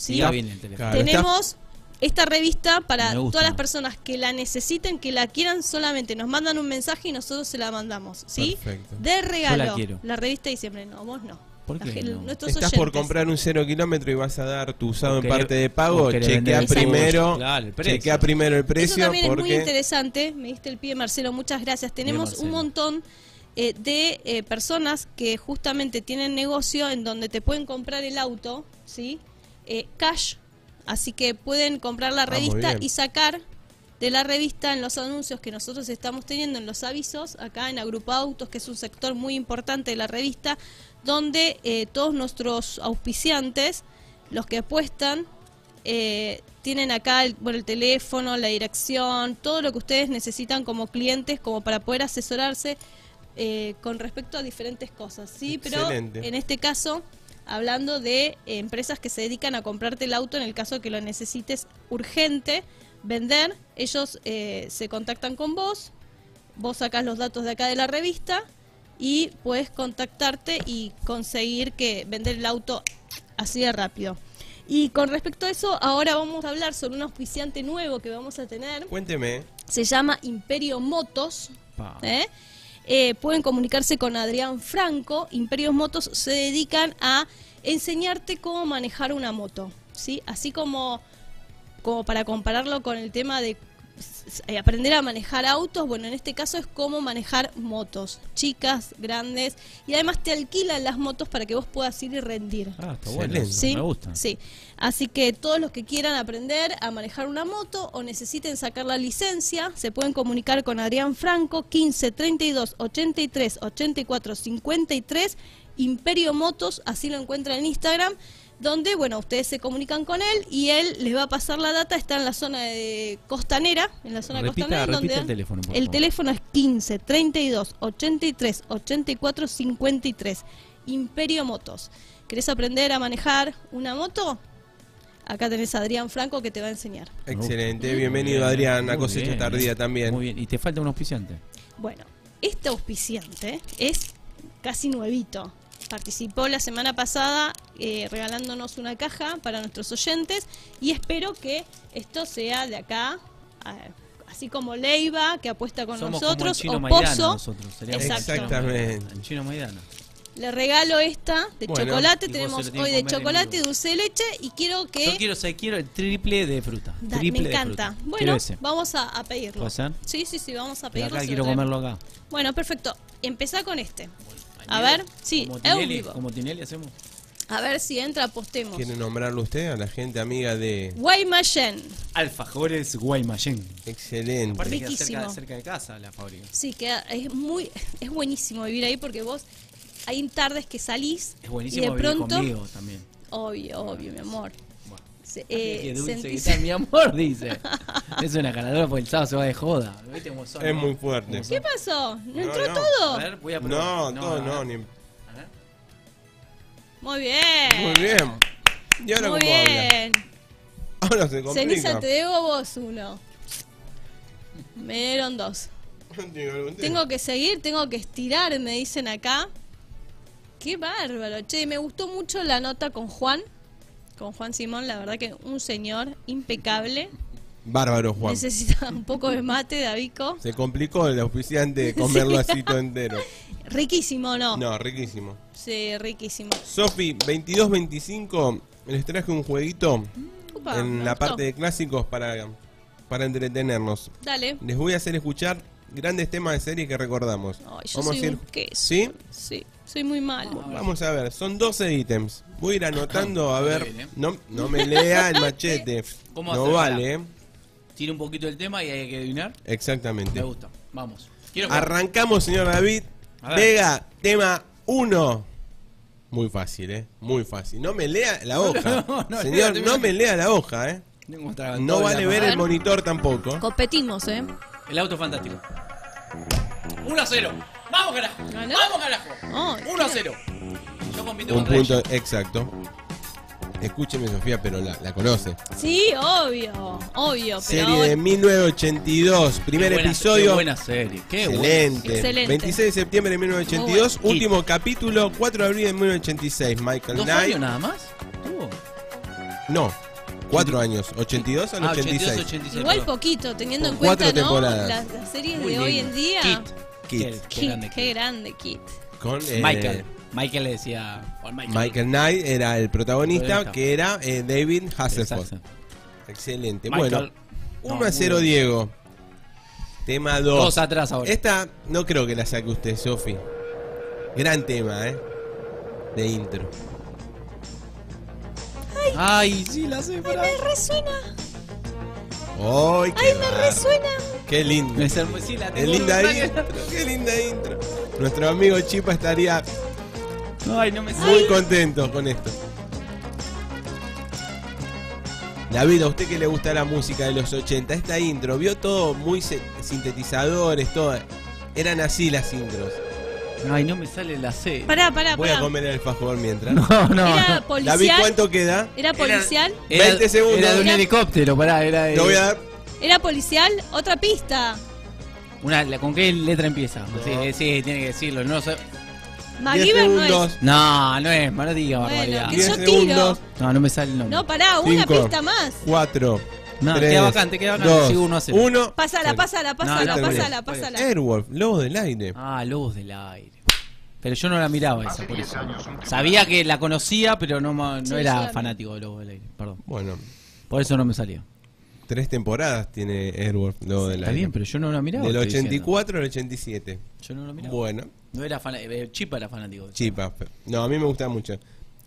Tenemos esta revista para todas las personas que la necesiten, que la quieran, solamente nos mandan un mensaje y nosotros se la mandamos, ¿sí? Perfecto. De regalo. quiero. La revista de diciembre, no, vos no. ¿Por qué no? Estás por oyentes. comprar un cero kilómetro y vas a dar tu usado en parte de pago. Chequea primero. Claro, el precio. chequea primero el Eso precio también es muy porque interesante, me diste el pie Marcelo, muchas gracias. Tenemos Marcelo. un montón eh, de eh, personas que justamente tienen negocio en donde te pueden comprar el auto, ¿sí? Eh, cash, así que pueden comprar la Ah, revista bien. y sacar de la revista en los anuncios que nosotros estamos teniendo en los avisos, acá en Agrupa Autos, que es un sector muy importante de la revista, donde eh, todos nuestros auspiciantes, los que apuestan, eh, tienen acá el, bueno, el teléfono, la dirección, todo lo que ustedes necesitan como clientes, como para poder asesorarse eh, con respecto a diferentes cosas, ¿sí? Pero en este caso, hablando de eh, empresas que se dedican a comprarte el auto en el caso de que lo necesites urgente, vender, ellos eh, se contactan con vos, vos sacás los datos de acá de la revista y puedes contactarte y conseguir que vender el auto así de rápido. Y con respecto a eso, ahora vamos a hablar sobre un auspiciante nuevo que vamos a tener. cuénteme. Se llama Imperio Motos. ¿eh? Eh, pueden comunicarse con Adrián Franco. Imperios Motos se dedican a enseñarte cómo manejar una moto. ¿sí? Así como, como para compararlo con el tema de aprender a manejar autos, bueno, en este caso es cómo manejar motos, chicas, grandes, y además te alquilan las motos para que vos puedas ir y rendir. Ah, está bueno. Sí, Me gusta. sí. Así que todos los que quieran aprender a manejar una moto o necesiten sacar la licencia, se pueden comunicar con Adrián Franco 15 32 83 84 53 Imperio Motos, así lo encuentran en Instagram, donde bueno, ustedes se comunican con él y él les va a pasar la data, está en la zona de costanera, en la zona Repita- costanera repita donde el teléfono, por el favor. teléfono es 15 32 83 84 53 Imperio Motos. ¿Querés aprender a manejar una moto? Acá tenés a Adrián Franco que te va a enseñar. Excelente. Bienvenido, Adrián, a cosecha bien, tardía también. Muy bien. ¿Y te falta un auspiciante? Bueno, este auspiciante es casi nuevito. Participó la semana pasada eh, regalándonos una caja para nuestros oyentes y espero que esto sea de acá, así como Leiva, que apuesta con Somos nosotros, como o el chino Maidana Pozo. nosotros. Exactamente. El chino Maidana. Le regalo esta de Bueno, chocolate. Tenemos hoy de chocolate, dulce de leche y quiero que... Yo quiero, sé, quiero el triple de fruta. Da- triple me de encanta. fruta. Bueno, vamos a, a pedirlo. ¿Puede ser? Sí, sí, sí, vamos a Pero pedirlo. acá quiero comerlo acá. Bueno, perfecto. Empezá con este. A ver, sí, Como es un Tinelli, vivo. como Tinelli hacemos. A ver si entra, apostemos. ¿Quiere nombrarlo usted a la gente amiga de... Guaymallén. Alfajores Guaymallén. Excelente. Aparte queda Riquísimo. cerca, cerca de casa la fábrica. Sí, queda, es muy, es buenísimo vivir ahí porque vos hay tardes que salís Es y buenísimo de vivir pronto, conmigo también. obvio, obvio, mi amor. Se- eh, dulce que sentís- está mi *laughs* amor, dice. es una ganadora porque el sábado se va de joda. ¿Viste cómo son, Es no? muy fuerte. ¿Cómo son? ¿Qué pasó? ¿No, No, entró no. todo? A ver, voy a probar. No, todo no, ni... Muy bien. Muy bien. ¿Y ahora Muy cómo habla? bien. Ahora se complica. Ceniza, te debo vos uno. Me dieron dos. *laughs* Tengo que seguir, tengo que estirar, me dicen acá. Qué bárbaro. Che, me gustó mucho la nota con Juan. Con Juan Simón, la verdad que un señor impecable. Bárbaro, Juan. Necesita un poco de mate, Davico. Se complicó el auspiciante *laughs* comerlo así todo entero. Riquísimo, ¿no? No, riquísimo. Sí, riquísimo. Sofi, 22-25, les traje un jueguito Upa, en la gustó. parte de clásicos para, para entretenernos. Dale. Les voy a hacer escuchar grandes temas de series que recordamos. Ay, yo Vamos soy a ir. un queso. ¿Sí? Sí, soy muy malo. Vamos a ver, son 12 ítems. Voy a ir anotando, a Muy ver. bien, ¿eh? No, no me lea el machete. *laughs* ¿Cómo no hacer? vale, ¿eh? Tira un poquito el tema y hay que adivinar. Exactamente. Me gusta. Vamos. Quiero que- Arrancamos, señor David. A ver. Vega, tema 1. Muy fácil, ¿eh? Muy fácil. No me lea la *laughs* hoja. no, no, señor, no me lea la hoja, ¿eh? Tengo No la vale ver A el monitor tampoco. Competimos, ¿eh? El auto fantástico. 1 a 0. ¡Vamos, carajo! ¿Ganó? ¡Vamos, carajo! Oh, 1 a 0. Yo compito Un contra punto ella. exacto. Escúcheme, Sofía, pero la, la conoce. Sí, obvio, obvio. Pero Serie de 1982, primer Qué buena- episodio. Qué buena serie. Qué buena. Excelente. Excelente. 26 de septiembre de 1982, Muy bueno. último capítulo, 4 de abril de 1986. Michael ¿Dos Knight. años nada más? ¿Tuvo? No, 4 años, 82 al Ah, 86. 82, 86. Igual perdón. poquito, teniendo en Cuatro cuenta, ¿no? temporadas. Las, las series Muy de hoy lindo. en día. Kit. Kit. Qué- qué Kit, grande qué Kit. grande Kit. Con eh, Michael. Michael le decía. Michael. Michael Knight era el protagonista, Protagonista. que era eh, David Hasselhoff. Excelente. Michael. Bueno, No, 1 a muy 0 bueno. Diego. Tema 2. Dos atrás ahora. Esta no creo que la saque usted, Sofi. Gran tema, ¿eh? De intro. Ay, sí, la sé, pará. Me resuena. ¡Ay, qué Ay, me resuena. ¡Qué lindo! Es hermosa, sí, la ¡Qué tengo linda en intro! ¡Qué linda intro! Nuestro amigo Chipa estaría Ay, no me muy contento con esto. David, a usted que le gusta la música de los 80, esta intro, vio todo muy sintetizadores, todo. Eran así las intros. Ay, no me sale la C. Pará, pará, Voy a comer el alfajor mientras. No, no. Era no. David, policial. ¿cuánto queda? Era policial. Era- 20 segundos. Era de un Era- helicóptero, pará, era de. Te voy a dar Era policial. Otra pista. Una, la- ¿Con qué letra empieza? Sí, sí, tiene que decirlo. No, sé. 10 MacGyver no segundos. es. no, no es, no diga Bueno, barbaridad. que 10 yo tiro. segundos. No, no me sale el nombre. No, pará, una Cinco. pista más. 4. No, 3, queda vacante, queda vacante, sigo uno a cero. 1. Pásala, pásala, pásala, bien, pásala, pásala. Airwolf, Lobo del Aire. Ah, Lobos del Aire. Pero yo no la miraba esa, por eso. Sabía que la conocía, pero no, ma- no Sí, era fanático de Lobos del Aire. Perdón. Bueno, Por eso no me salía. Tres temporadas tiene Airwolf, Lobo del Está Aire. bien, pero yo no la miraba. Del estoy diciendo. 84 al 87. Yo no la miraba. Bueno, No era fanático. Chipa era fanático. de chipa. No, a mí me gusta mucho.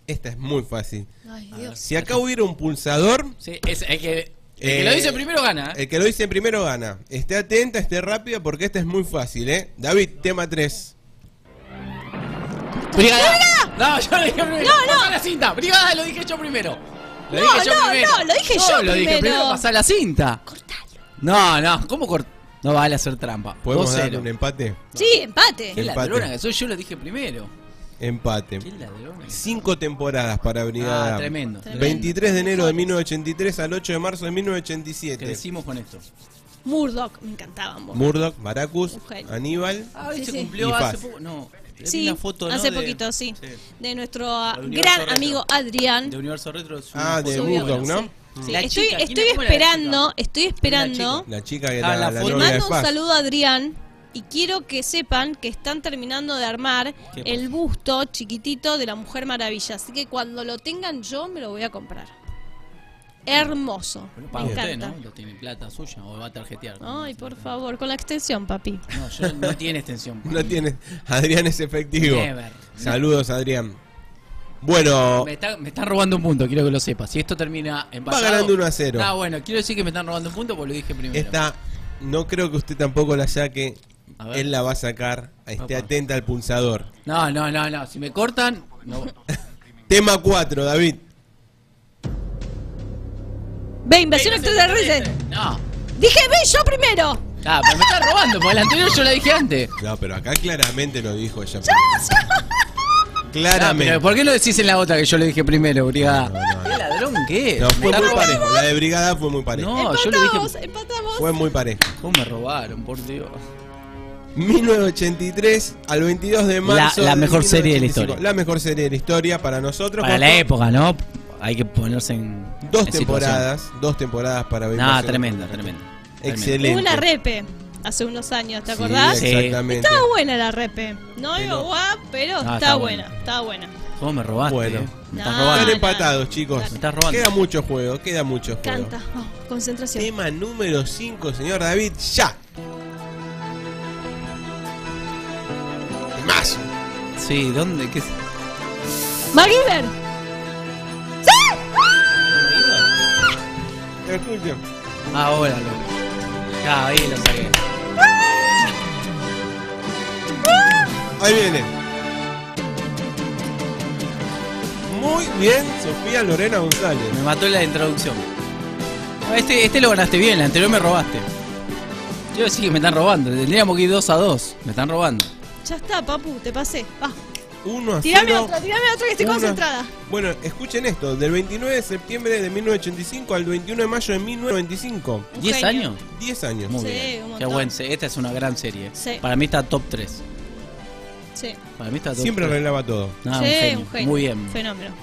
Esta es muy fácil. Ay, Dios. Si acá hubiera un pulsador, Sí, es, el que, el Eh, que lo dice primero gana. ¿eh? el que lo dice primero gana. Esté atenta, esté rápida, porque esta es muy fácil, ¿eh? David, tema 3. ¡Brigada! No, yo lo dije primero. No, no. La cinta. Brigada, lo dije yo primero. Lo No, dije yo no, primero. no, lo dije yo lo dije primero. primero. Pasá la cinta. No, no, ¿cómo cort... No vale hacer trampa. ¿Podemos 2-0. darle un empate? Sí, empate. Qué Empate. ladrona que soy, yo lo dije primero. Empate. Qué ladrona. Cinco temporadas para Brigada. Ah, tremendo. Tremendo. 23 de enero de 1983 al 8 de marzo de 1987. Crecimos con esto. Murdoch, me encantaban vos. Murdoch, Baracus, Un genio. Aníbal. Ah, Sí, se sí. cumplió Y hace Paz. poco. No, Sí, una foto, ¿no? hace de- poquito, sí. sí. De nuestro ah, gran retro. amigo Adrián. De Universo Retro. Ah, de buena. ¿no? sí. Sí, La estoy chica, ¿quién- estoy la esperando, estoy esperando. La chica que Ah, la la, de mando un saludo a Adrián y quiero que sepan que están terminando de armar ¿Qué el busto chiquitito de la Mujer Maravilla. Así que cuando lo tengan yo me lo voy a comprar. Hermoso. Me usted, encanta. ¿no? ¿Lo tiene plata suya o va a tarjetear? Ay, por favor, con la extensión, papi. No, yo no tiene extensión. *laughs* No tiene. Adrián es efectivo. Never. Saludos, Adrián. Bueno, Me, está- me están robando un punto, quiero que lo sepas. Si esto termina empatado... ganando 1 a 0. Ah, bueno, quiero decir que me están robando un punto porque lo dije primero. esta no creo que usted tampoco la saque. A ver. Él la va a sacar. Esté Opa. atenta al pulsador. No, no, no, no. Si me cortan... No. *laughs* Tema 4, David. Ve, invasión extraterrestre. No. Dije, ve yo primero. Ah, pero me están robando, porque la anterior yo la dije antes. No, pero acá claramente lo dijo ella. Claramente. pero ¿por qué no decís en la otra que yo le dije primero, brigada? No, no, no. ¿Qué ladrón qué? No, Me fue está muy parejo. La de brigada fue muy pareja. No, yo le dije... empatamos, empatamos. Fue muy pareja. ¿Cómo me robaron, por Dios? 1983 al 22 de marzo. la mejor serie de la 1985. historia. La mejor serie de la historia para nosotros. Para la época, ¿no? Hay que ponerse en. Dos en temporadas. Dos temporadas para ver. No, tremenda, tremenda. Excelente. Hubo una repe hace unos años, ¿te acordás? Sí. exactamente. Estaba buena la repe. No Pero- digo guap, pero Ah, estaba está buena, estaba buena. ¿Cómo me robaste? Bueno. eh? Me estás No, robando. Están empatados, chicos. Me estás robando. Queda mucho juego, queda mucho juego. Canta, vamos, concentración. Tema número 5, señor David, ya. Más. Sí, ¿dónde? ¿Qué? es? MacGyver. Escuchen. Ah, hola, loco. Ya, ahí lo saqué. Ahí viene. Muy bien, Sofía Lorena González. Me mató la introducción. Ah, Este, este lo ganaste bien, el anterior me robaste. Yo sí que me están robando. Tendríamos que ir 2 a 2. Me están robando. Ya está, papu, te pasé. Va. 1 a 0. Tirame otra, tirame otra que estoy Una. concentrada. Bueno, escuchen esto, del 29 de septiembre de 1985 al 21 de mayo de 1995. Un ¿10 genio. años? 10 años. Muy Sí, bien. un Qué buen. se- Esta es una gran serie. Sí. Para mí está top 3. Sí, Para mí está top Siempre 3. arreglaba todo. No, sí, un genio. un genio. Muy bien. Fenómeno.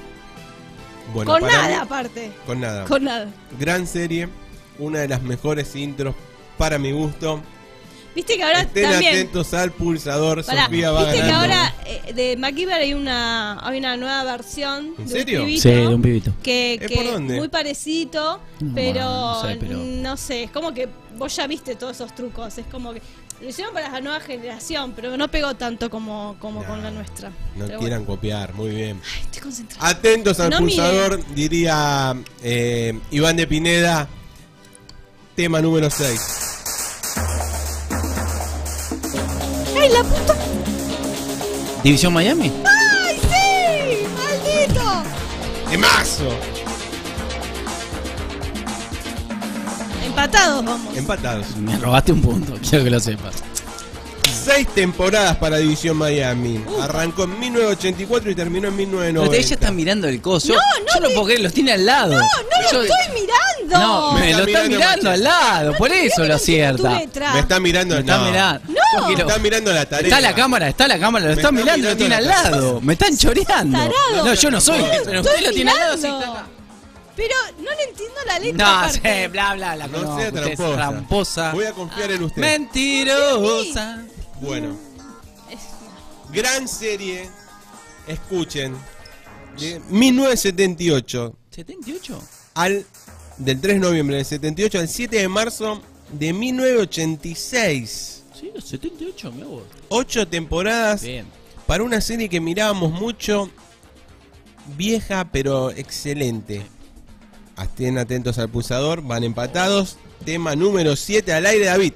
Bueno, Con nada, mí- aparte. con nada. Con nada. Gran serie, una de las mejores intros para mi gusto. Viste que ahora Estén también. atentos al pulsador, Pará, Sofía va Viste que ahora eh, de MacGyver hay una, hay una nueva versión. ¿En de serio? Un pibito Sí, de un pibito. Que, ¿Eh, que por dónde? muy parecido, No, pero, no sé, pero- no sé, es como que vos ya viste todos esos trucos. Es como que lo hicieron para la nueva generación, pero no pegó tanto como, como con la nuestra. No Pero quieran copiar, muy bien. Ay, estoy concentrada. Atentos al No pulsador, diría eh, Iván de Pineda. Tema número 6. ¡Ay, la puta! ¿División Miami? ¡Ay, sí! ¡Maldito! ¡Temazo! Empatados vamos. Empatados. Me robaste un punto, *laughs* quiero que lo sepas. Seis temporadas para División Miami. Arrancó en 1984 y terminó en Pero 1990. ella está mirando el coso. No, no Yo no te- puedo creer, los tiene al lado. ¡No, no Yo- lo estoy mirando! No, me está lo está mirando al lado, por eso lo acierta. Me está mirando, Me está no. mirando. No. Yo quiero- Está mirando la tarea. Está la cámara, está la cámara, lo Me está está mirando, lo tiene al lado. Me están choreando. No, yo no soy, pero usted lo tiene al lado. sí, mirando. está acá. Pero no le entiendo la letra. No, sé, bla, bla, la No sea tramposa. tramposa. Voy a confiar en usted. Mentirosa. Bueno. Gran serie. Escuchen. De 1978 ¿78? al del 3 de noviembre del 78 al 7 de marzo de 1986. Sí, 78, me vos. Ocho temporadas Bien. para una serie que mirábamos mucho, vieja pero excelente. Estén atentos al pulsador, van empatados. Tema número 7 al aire, David.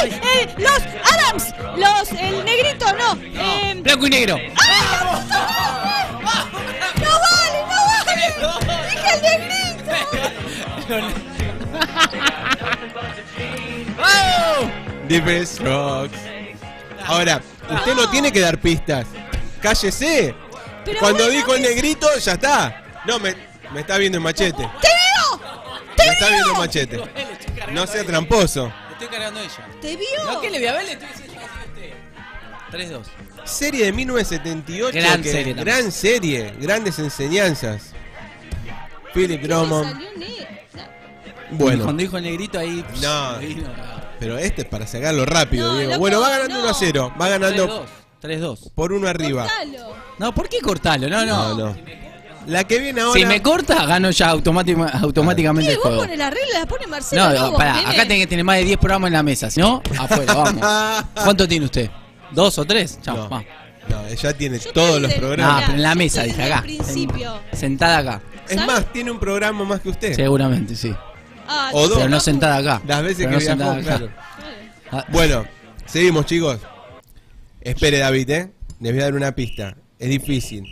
¡Ay! Eh, ¡Los Adams! ¡Los. El negrito, no! Eh, Blanco y negro. ¡No vale, no vale! ¡Dije el negrito! *laughs* Best Rocks. Ahora, usted no tiene que dar pistas. Cállese. Pero Cuando bueno, dijo el negrito, ya está. No, me, me está viendo en machete. ¡Te vio! ¡Te Me está viendo en machete. No sea tramposo. Estoy cargando a ella. ¡Te vio! No, ¿qué le voy a ver? Le estoy diciendo así a usted. 3-2. Serie de 1978. Gran que- serie también. Gran serie. Grandes enseñanzas. Philip Drummond. Bueno, Cuando dijo el negrito ahí. pss, No. ahí no. pero este es para sacarlo rápido, No, Diego. loco, bueno, va ganando no. 1 a 0. Va ganando 3-2. 3-2. por uno arriba. Cortalo. No, ¿por qué cortarlo? No, no. No, no. La que viene ahora. Si me corta, gano ya automátima- automáticamente ¿Qué? el ¿Vos juego. pones la regla? ¿La pone Marcelo? No, Lobo, pará, acá tiene que tener más de 10 programas en la mesa, si no, afuera, vamos. *laughs* ¿Cuánto tiene usted? ¿Dos o tres? Chao, No. va. No, ella tiene Yo todos los programas. No, pero en la mesa, dije acá. el principio. Sentada acá. Es más, tiene un programa más que usted. Seguramente, sí. Ah, O dos. Pero no sentada acá. Las veces Pero que no viajó, sentada acá. claro. Ah, Bueno, seguimos, chicos. Espere, David, ¿eh? Les voy a dar una pista. Es difícil.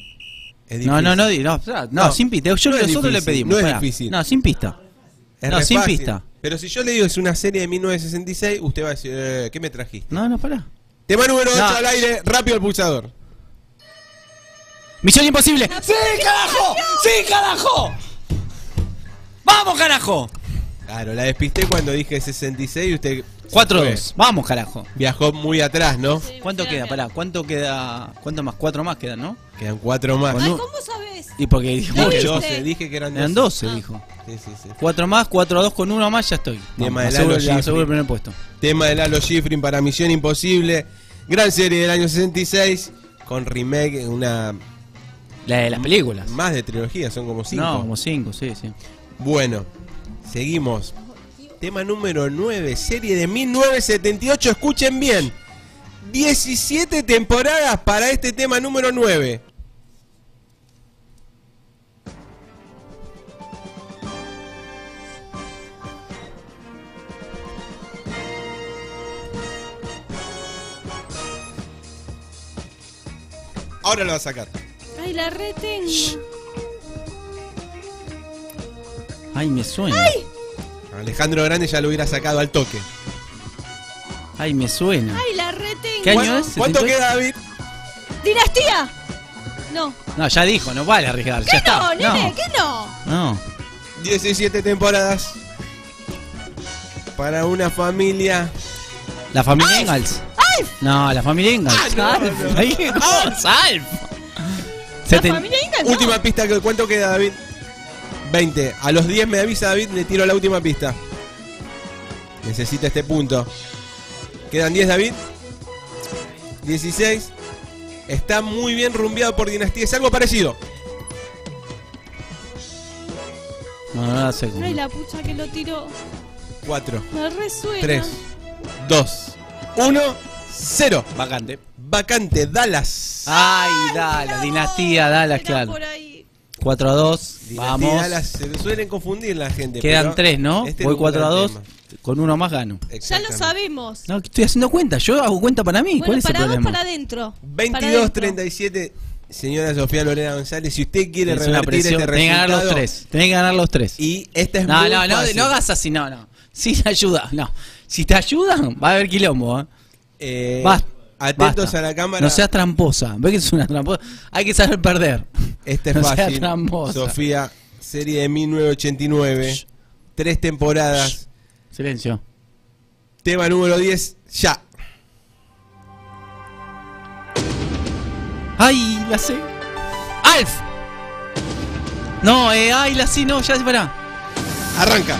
Es difícil. No, no, no, no, no, No, sin pista. Yo no nosotros le pedimos. no es difícil. No, sin pista. Es no, sin fácil. pista. Pero si yo le digo es una serie de 1966, usted va a decir, eh, ¿qué me trajiste? No, no, pará. Tema número 8 No. al aire, rápido el pulsador. Misión imposible. ¡Sí, carajo! ¡Sí, carajo! ¡Vamos, carajo! Claro, la despisté cuando dije 66 y usted... se 4-2. Vamos, carajo. Viajó muy atrás, ¿no? Sí, ¿Cuánto queda. Pará, ¿cuánto queda? ¿Cuánto más? Cuatro más quedan, ¿no? Quedan cuatro más. Ay, ¿cómo sabes? Y porque dijo ¿Lo Dije viste? 12, dije que eran 12. Eran 12, Ah. dijo. Sí, sí, sí. 4 más, 4 a 2 con uno más, ya estoy. Tema de aseguro, Lalo Schifrin. aseguro el primer puesto. Tema de Lalo Schifrin para Misión Imposible. Gran serie del año 66 con remake, una La de las películas. más de trilogía, son como cinco. No, como 5, sí, sí. Bueno, seguimos. Tema número 9, serie de 1978. Escuchen bien. 17 temporadas para este tema número 9. Ahora lo va a sacar. Ay, la retengo. Ay, me suena. Alejandro Grande ya lo hubiera sacado al toque. Ay, me suena. Ay, la retengo. ¿Qué año ¿Cuánto- es? ¿Cuánto 78? queda, David? ¿Dinastía? No. No, ya dijo, no vale arriesgar. Ya ¿Qué está. no, nene? no. ¿Qué no? no. 17 temporadas para una familia. La familia Ingalls. No, la familia Ingalls. Ah, no, Alf. no. Ay, ¿qué cosa? Alf. ¿La Seten- familia Ingalls? No. Última pista, que- ¿cuánto queda David? 20. A los 10 me avisa David, le tiro la última pista. Necesita este punto. Quedan 10 David. 16. Está muy bien rumbeado por Dinastía. Es algo parecido. No, no. Ay, la pucha que lo tiró. 4, Me resuena. 3, 2, 1, 0. Vacante. Vacante, Dallas. Ay, Dallas, dinastía, Dallas, era claro. por ahí. 4 a 2. Dinastía, Vamos. Dallas. Se suelen confundir la gente. Quedan pero 3, ¿no? este Voy es un 4 a gran 2. tema. Con uno más gano. Ya lo sabemos. No, estoy haciendo cuenta. Yo hago cuenta para mí. ¿Cuál Bueno, es el para vos, problema? para adentro. Para 22 adentro. 37 señora Sofía Lorena González si usted quiere Es revertir presión. este Tenés que ganar los resultado 3. Tenés que ganar los 3. y esta es No, muy no, no, fácil. no hagas así, no, no. Si te ayuda, no. Si te ayudan, va a haber quilombo, ¿eh? Eh, Basta. Atentos basta. a la cámara No seas tramposa. ¿Ves que es una tramposa? Hay que saber perder. esta es no seas fácil tramposa. Sofía serie de 1989 Shh. tres temporadas Silencio. tema número 10 ya ¡Ay, la sé! ¡Alf! No, eh, ay, la sí, no, ya pará. arranca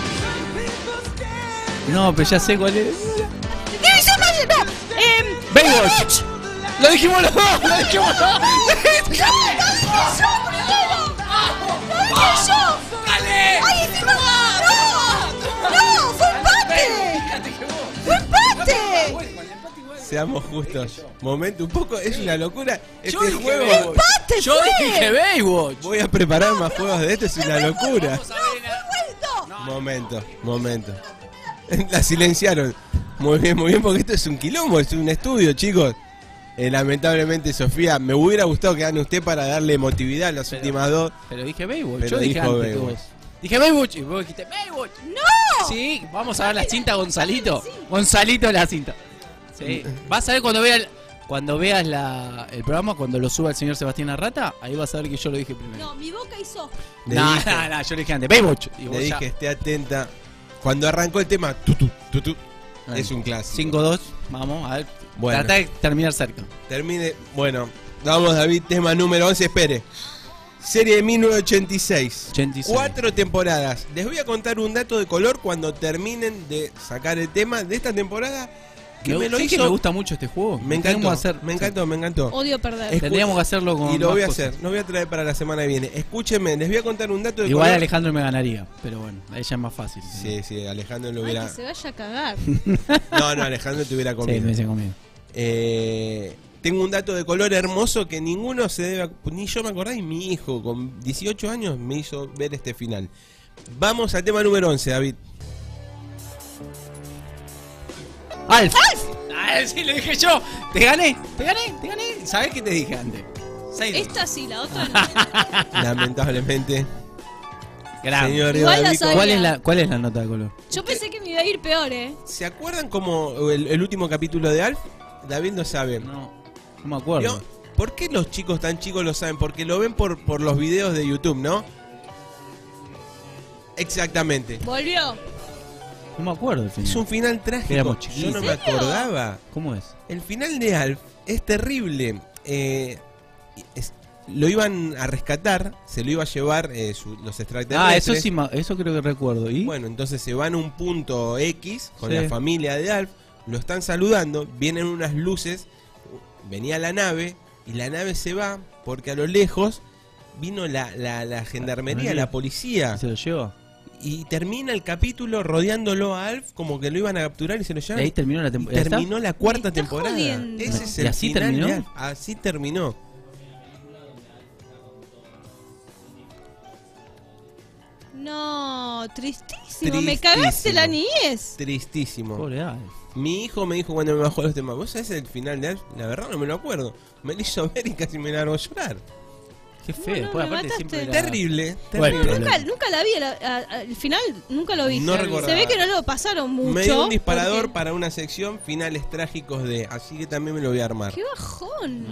No, pero ya sé cuál es. No. Em, Baywatch. Lo dijimos los dos, lo dijimos los dos. yo! ¡Ay, encima! ¡No! ¡No! ¡Fue empate! ¡Fue empate! seamos justos momento un poco es una locura Yo este dije juego Baywatch. ¡Empate Yo fue! dije Baywatch. voy a preparar más juegos de esto es una locura ¡Vuelto! momento momento *laughs* la silenciaron muy bien muy bien porque esto es un quilombo es un estudio chicos Eh, lamentablemente Sofía me hubiera gustado que gane usted para darle emotividad a las Pero- últimas dos Pero dije Baywatch. Pero Yo dije antes Baywatch. vos. Dije Baywatch y vos dijiste Baywatch. ¡No! Sí, vamos a ver la cinta Gonzalito. Gonzalito la cinta. Sí. Vas a ver cuando veas cuando veas la, el programa, cuando lo suba el señor Sebastián Arrata, ahí vas a ver que yo lo dije primero. No, mi boca hizo. No, no, no, yo le dije antes, Baywatch. Y vos Le ya- dije, esté atenta. Cuando arrancó el tema, tutu, tutu, Bueno. es un clásico. 5-2, vamos, a ver. Bueno. Trata de terminar cerca. Termine. Bueno, vamos, David, tema número 11. Espere. Serie de 1986. 86. Cuatro temporadas. Les voy a contar un dato de color cuando terminen de sacar el tema de esta temporada. Que me, lo ¿sabés hizo. que me gusta mucho este juego. Me encantó. hacer- me encantó, me encantó. Odio perder. Es- Tendríamos que hacerlo con. Y lo más voy a cosas. hacer. Lo voy a traer para la semana que viene. Escúchenme, les voy a contar un dato de Igual color. Alejandro me ganaría, pero bueno, a ella es más fácil. Sí, sí, Alejandro lo Ay, hubiera. que se vaya a cagar. *laughs* No, no, Alejandro te hubiera Sí, comido. me dice conmigo. Eh, tengo un dato de color hermoso que ninguno se debe. Ni yo me acordé, y mi hijo con 18 años me hizo ver este final. Vamos al tema número 11, David. ¡Alf! Ah, sí, lo dije yo. Te gané, te gané, te gané. ¿Sabés qué te dije antes? Seis. Esta sí, la otra no. *laughs* Lamentablemente. Grande. Señor Igual la David, sabía. ¿Cuál es, la, ¿Cuál es la nota de color? Yo pensé que me iba a ir peor, ¿eh? ¿Se acuerdan como el, el último capítulo de Alf? David no sabe. No, no me acuerdo. ¿Vio? ¿Por qué los chicos tan chicos lo saben? Porque lo ven por, por los videos de YouTube, ¿no? Exactamente. Volvió. No me acuerdo el final. Es un final trágico. Yo no me acordaba. ¿Cómo es? El final de Alf es terrible. Eh, es- lo iban a rescatar, se lo iba a llevar eh, su- los extraterrestres. Ah, eso sí, eso creo que recuerdo. ¿Y? Bueno, entonces se van a un punto X con Sí. la familia de Alf, lo están saludando, vienen unas luces, venía la nave y la nave se va porque a lo lejos vino la, la, la gendarmería, la policía ¿Se lo lleva? Y termina el capítulo rodeándolo a Alf como que lo iban a capturar y se lo Y llevan. ahí terminó la Y temporada. terminó la cuarta temporada. jodiendo. Ese es ¿Y el así final terminó? de Alf. Así terminó. No, tristísimo. Me cagaste Tristísimo. la niñez. Tristísimo. Pobre Alf. Mi hijo me dijo cuando me bajó los temas, ¿vos sabés el final de Alf? La verdad no me lo acuerdo. Me lo hizo ver y casi me largó a llorar. Qué feo. no, pues me aparte mataste. siempre era... Terrible, Bueno, terrible. Nunca, nunca la vi, la- a- a- al final nunca lo vi. No Se ve que no lo pasaron mucho. me dio un disparador porque- para una sección finales trágicos de, así que también me lo voy a armar. ¡Qué bajón!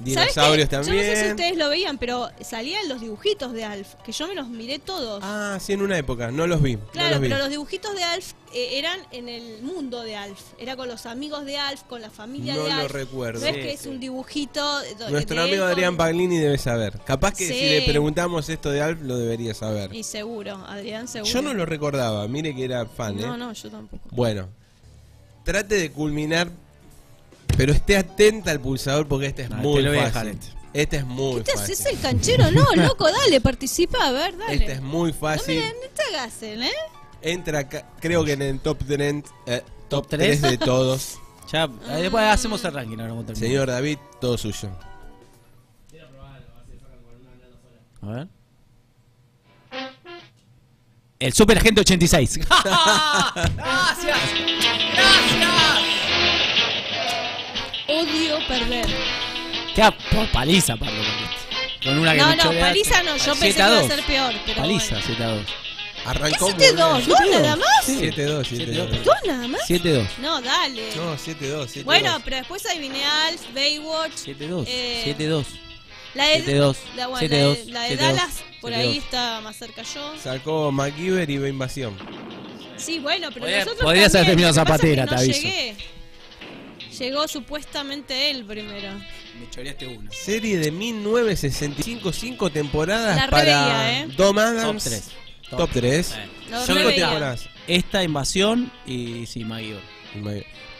No. ¿Sabes Dinosaurios también. Yo no sé si ustedes lo veían, pero salían los dibujitos de Alf, que yo me los miré todos. Ah, sí, en una época, no los vi. no claro, los vi. pero los dibujitos de Alf eh, eran en el mundo de Alf. Era con los amigos de Alf, con la familia No de lo Alf. recuerdo. No es Sí, que es sí. un dibujito. de- Nuestro amigo con- Adrián Paglini debe saber. Capaz que Sí. si le preguntamos esto de Alf, lo debería saber. Y seguro, Adrián seguro. Yo no lo recordaba, mire que era fan, ¿eh? No, no, yo tampoco. Bueno, trate de culminar, pero esté atenta al pulsador porque este es No, muy te lo voy a dejar fácil. este. Este es muy ¿Qué te fácil. haces el canchero? No, *laughs* loco, dale, participa, a ver, dale. Este es muy no fácil. me no te hagas el, ¿eh? Entra acá, creo que en el top 3, eh, top ¿Top 3 tres? de todos. *laughs* Ya, eh, después hacemos el ranking ahora. Señor David, todo suyo. A ver. El Super Agente 86. ¡Gracias! ¡Gracias! Odio perder. Queda por paliza, Pablo. Con una que No, me no, paliza no, yo pensé que 7 iba a 2. ser peor. Pero Paliza, bueno. 7 a 2. Arrancó ¿Qué muy 7-2? bien. ¿Dos nada más? Sí. 7-2, 7-2. ¿Dos nada más? 7 2. No, dale. No, 7-2, 7-2. bueno, pero después adiviné Alf, Baywatch. 7 2. Eh, 7 2. La de, 7-2, la, bueno, la 7-2, de, la de 7-2, Dallas, por ahí 7-2. está más cerca yo. Sacó MacGyver y va Invasión. Sí, bueno, pero Podría- nosotros podrías haber terminado Zapatera, no te aviso. llegué. Llegó supuestamente él primero. Me choreaste una. Serie de 1965, 5 temporadas La para reveía, ¿eh? Dom Top Adams. 3. Top 3. Lo Yo creo Cinco reveía. temporadas. esta invasión y sí, Maguire.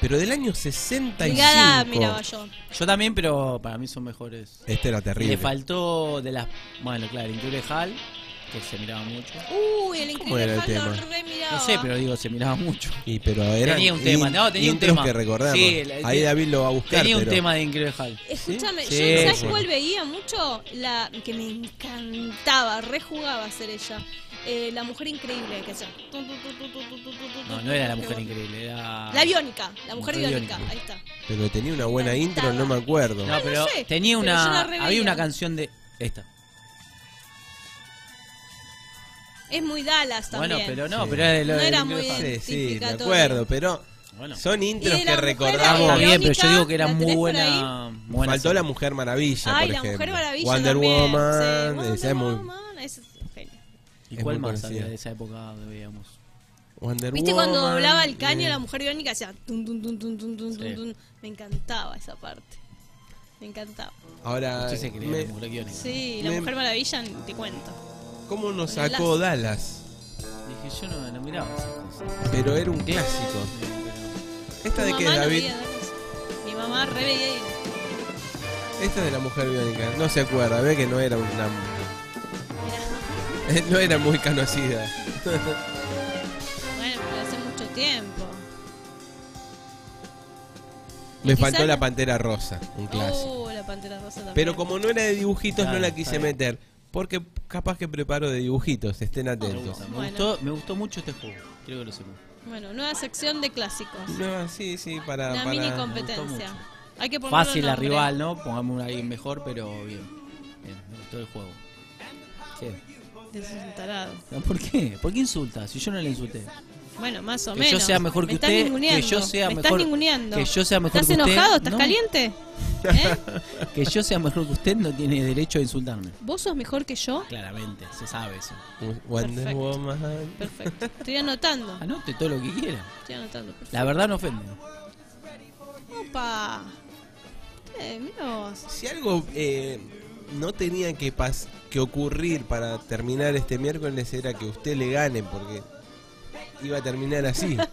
Pero del año 65. Brigada miraba yo. Yo también, pero para mí son mejores. Este era terrible. le faltó de las. Bueno, claro, Increíble Hal, que se miraba mucho. Uy, el ¿Cómo era increíble el Hal lo tema? re miraba. No sé, pero digo, se miraba mucho. Y pero era Tenía un tema, no, tenía un tema. que recordamos. Sí, Ahí David lo va a buscar. Tenía un pero- tema de Increíble Hal. Escúchame, Sí, yo ¿sabes sí. cuál veía mucho? La que me encantaba, rejugaba a ser ella. Eh, la mujer increíble que hacía. tu, tu, tu, tu, tu, tu, tu, tu, No, no era la mujer que- increíble, era. La biónica, la mujer Mujer biónica, biónica. ahí está. Pero tenía una buena intro, no me acuerdo. No, pero sé, tenía pero yo la una. Había una canción de. Esta. Es muy Dallas también. Bueno, pero no, Sí. pero era de lo No de era muy. Sí, sí, de acuerdo, pero Bueno. son intros que recordamos. Bien, pero Biónica, yo digo que era ¿la muy buena. buena Faltó serie. la Mujer Maravilla, Ay, por la ejemplo. mujer maravilla Wonder también. Woman, sí, Wonder es muy... Woman, ese es genio. ¿Y es cuál más había de esa época que veíamos? Wonder ¿Viste cuando doblaba el caño eh, la mujer biónica hacía tun, tun, tun, tun, tun, tun, Sí. tun, tun? Me encantaba esa parte. Me encantaba. Ahora, Usted se creía me- la mujer guiónica. Sí, la me- mujer maravilla, te cuento. ¿Cómo nos sacó. Dallas? Dije, yo no, no miraba esas cosas. Pero era un clásico. ¿Esta de qué es, David? Mi mamá re veía y- Esta es de la mujer biónica. No se acuerda, ve que no era una... Mirá, *laughs* no era muy conocida. bueno, pero hace mucho tiempo. Me faltó la pantera rosa, un clásico. Oh, la pantera rosa también. Pero como no era de dibujitos, Claro, no la quise bien. meter. Porque capaz que preparo de dibujitos, estén Me atentos. gusta, me, Bueno. gustó, me gustó mucho este juego. Quiero que lo sepan. Bueno, nueva sección de clásicos. No, sí, sí, para. Una para- mini competencia. Hay que Fácil la rival, ¿no? Pongamos alguien mejor, pero bien. Bien, me gustó el juego. ¿Qué? Ese es un tarado. No, ¿Por qué? ¿Por qué insulta? Si yo no le insulté. Bueno, más o Que menos. yo sea mejor Me que estás usted, que yo sea Me mejor- estás que yo sea mejor ¿Estás que usted, enojado? ¿Estás no. caliente? *laughs* ¿Eh? Que yo sea mejor que usted no tiene derecho a insultarme. ¿Vos sos mejor que yo? Claramente, se sabe eso. Wonder Perfecto. Woman. Perfecto. Estoy anotando. Anote todo lo que quiera. Estoy anotando. Perfecto. La verdad no ofende. Opa. Eh. Si algo eh, no tenía que, pas que ocurrir para terminar este miércoles era que usted le gane, porque iba a terminar así. *laughs*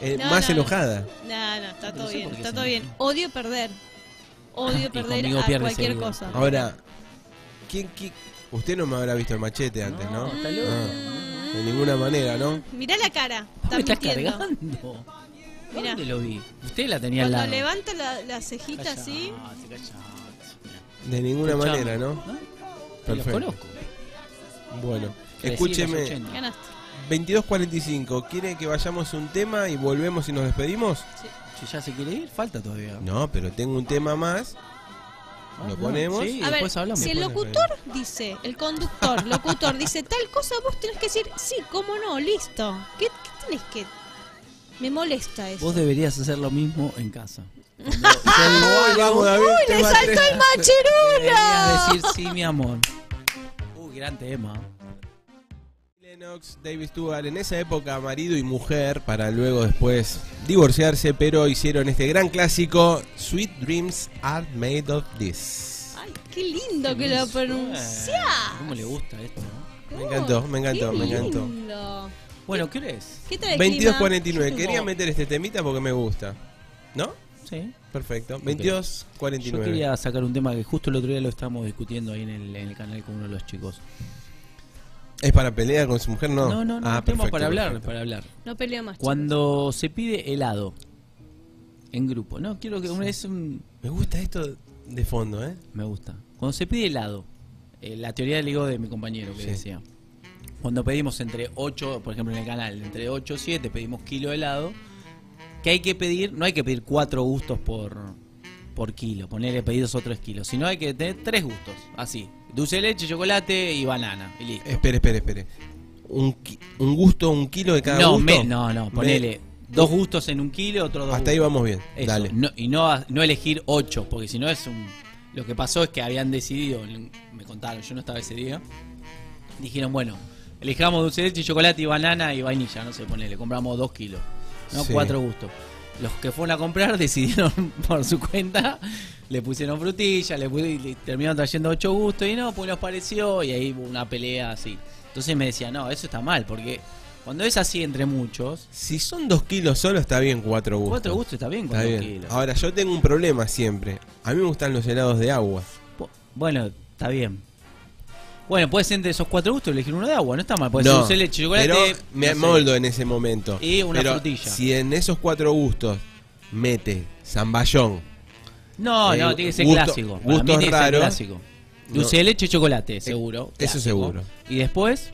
Eh, No, más no, no. enojada. No, no, está No todo sé bien. Está todo bien. Odio perder. Odio *laughs* perder a cualquier seguro. cosa. Ahora, ¿quién, qui- Usted no me habrá visto el machete antes, ¿no? está loco. Ah, de ninguna manera, ¿no? Mirá la cara. ¿Vos me Está estás mintiendo. cargando? Mirá. ¿Dónde lo vi? Usted la tenía al Cuando lado. levanta la, la cejita así. De ninguna Escuchame, manera, ¿no? Los Perfecto. conozco. Bueno, los escúcheme. 80. Ganaste. 22.45, ¿quiere que vayamos un tema y volvemos y nos despedimos? Si ya se quiere ir, falta todavía. No, pero tengo un tema más. Ah, ¿Lo ponemos? Sí, A ver, después hablamos. si el locutor dice, el conductor, locutor dice tal cosa, vos tenés que decir, sí, cómo no, listo. ¿Qué, qué tenés que...? Me molesta eso. Vos deberías hacer lo mismo en casa. *laughs* Ay, vamos, David, ¡Uy, le saltó el macherulo! Deberías decir sí, mi amor. *laughs* Uy, gran tema. Lennox, David Stewart, en esa época marido y mujer, para luego después divorciarse, pero hicieron este gran clásico, Sweet Dreams Are Made of This. Ay, qué lindo que lo pronuncia. ¿Cómo le gusta esto? no? Me encantó, me encantó, Qué me encantó. lindo. Bueno, ¿qué hora es? ¿Qué tal el clima? 22.49, Yo quería meter este temita porque me gusta. ¿No? Sí. Perfecto. Yo 22.49. quería sacar un tema que justo el otro día lo estábamos discutiendo ahí en el, en el canal con uno de los chicos. ¿Es para pelear con su mujer? No. No, no, no, Ah, perfecto, para hablar, perfecto. para hablar. No peleo más. Cuando se pide helado en grupo, no, quiero que es un Me gusta esto de fondo, ¿eh? me gusta. Cuando se pide helado, eh, la teoría del ego de mi compañero que Sí. decía. Cuando pedimos entre 8, por ejemplo en el canal, entre 8 y 7 pedimos kilo de helado, que hay que pedir, no hay que pedir 4 gustos por por kilo, ponerle pedidos otros kilos, sino hay que tener 3 gustos, así, dulce de leche, chocolate y banana, y listo. Espere, espere, espere. ¿Un, un gusto, un kilo de cada no, gusto? me- no, no, ponele dos gustos en un kilo, otro dos Hasta ahí gustos. vamos bien. Eso, Dale. no- y no, no elegir ocho, porque si no es un... Lo que pasó es que habían decidido, me contaron, yo no estaba ese día, dijeron, bueno, elijamos dulce de leche, chocolate y banana y vainilla, no sé, ponele, compramos dos kilos, no Sí. cuatro gustos. Los que fueron a comprar *laughs* decidieron *laughs* por su cuenta, le pusieron frutilla, le, le terminaron trayendo ocho gustos y no, pues nos pareció y ahí hubo una pelea así. Entonces me decía, no, eso está mal, porque cuando es así entre muchos, Si son dos kilos solo, está bien cuatro gustos. cuatro gustos está bien con Está dos bien. kilos. Ahora, yo tengo un problema siempre. A mí me gustan los helados de agua. Bueno, está bien. Bueno, puede ser entre esos cuatro gustos elegir uno de agua, no está mal. Puede no, ser leche, chocolate. pero me no sé. moldo en ese momento. Y una Pero frutilla. Si en esos cuatro gustos mete zamballón, No, Eh, no, tiene que ser gusto- clásico. Para mí tiene que ser raros. clásico. Dulce de leche, chocolate, seguro. eso seguro. Y después,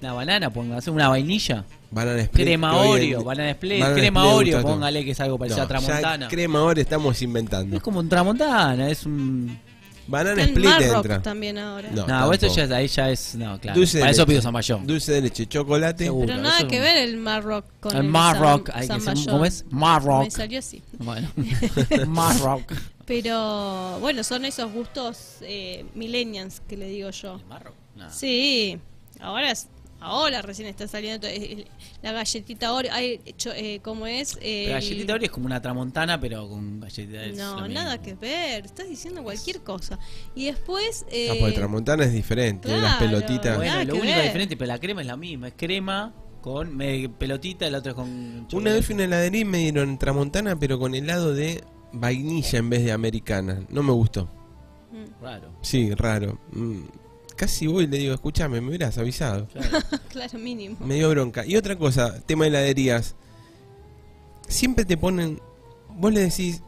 la banana, póngase una vainilla. banana split. Crema que hoy en- Oreo, banana split, banana crema split Oreo, todo. póngale que es algo parecido No, a tramontana. ya crema Oreo estamos inventando. Es como un tramontana, es un... Banana split Marrock entra. también ahora. No. No, esto tampoco. ya es, ahí ya es... No, claro. Dulce de Para eso leche. pido zamballón. Dulce de leche, chocolate. Seguro. Pero nada que un- ver el Marrock con El el Marrock, hay que. ¿cómo es? Marrock. Me salió así. Bueno, *laughs* Marrock. Pero bueno, son esos gustos eh, millennials que le digo yo. Marrock. No. Sí, ahora es- ahora recién está saliendo eh, la galletita Oreo, hay hecho, eh, ¿cómo es? Eh, La galletita Oreo es como una tramontana, pero con galletita es No, nada mismo. que ver, estás diciendo cualquier cosa. Y después eh, Ah, porque tramontana es diferente, tiene las pelotitas. Bueno, lo único ver. diferente, pero la crema es la misma, es crema con me- pelotita, el otro es con Una vez fui a una heladería y me dieron tramontana, pero con helado de vainilla en vez de americana. No me gustó. mm, Raro. Sí, raro. Mm, Casi voy y le digo, escúchame, me hubieras avisado. claro. *laughs* claro, mínimo. Me dio bronca. Y otra cosa, tema de heladerías. Siempre te ponen vos le decís,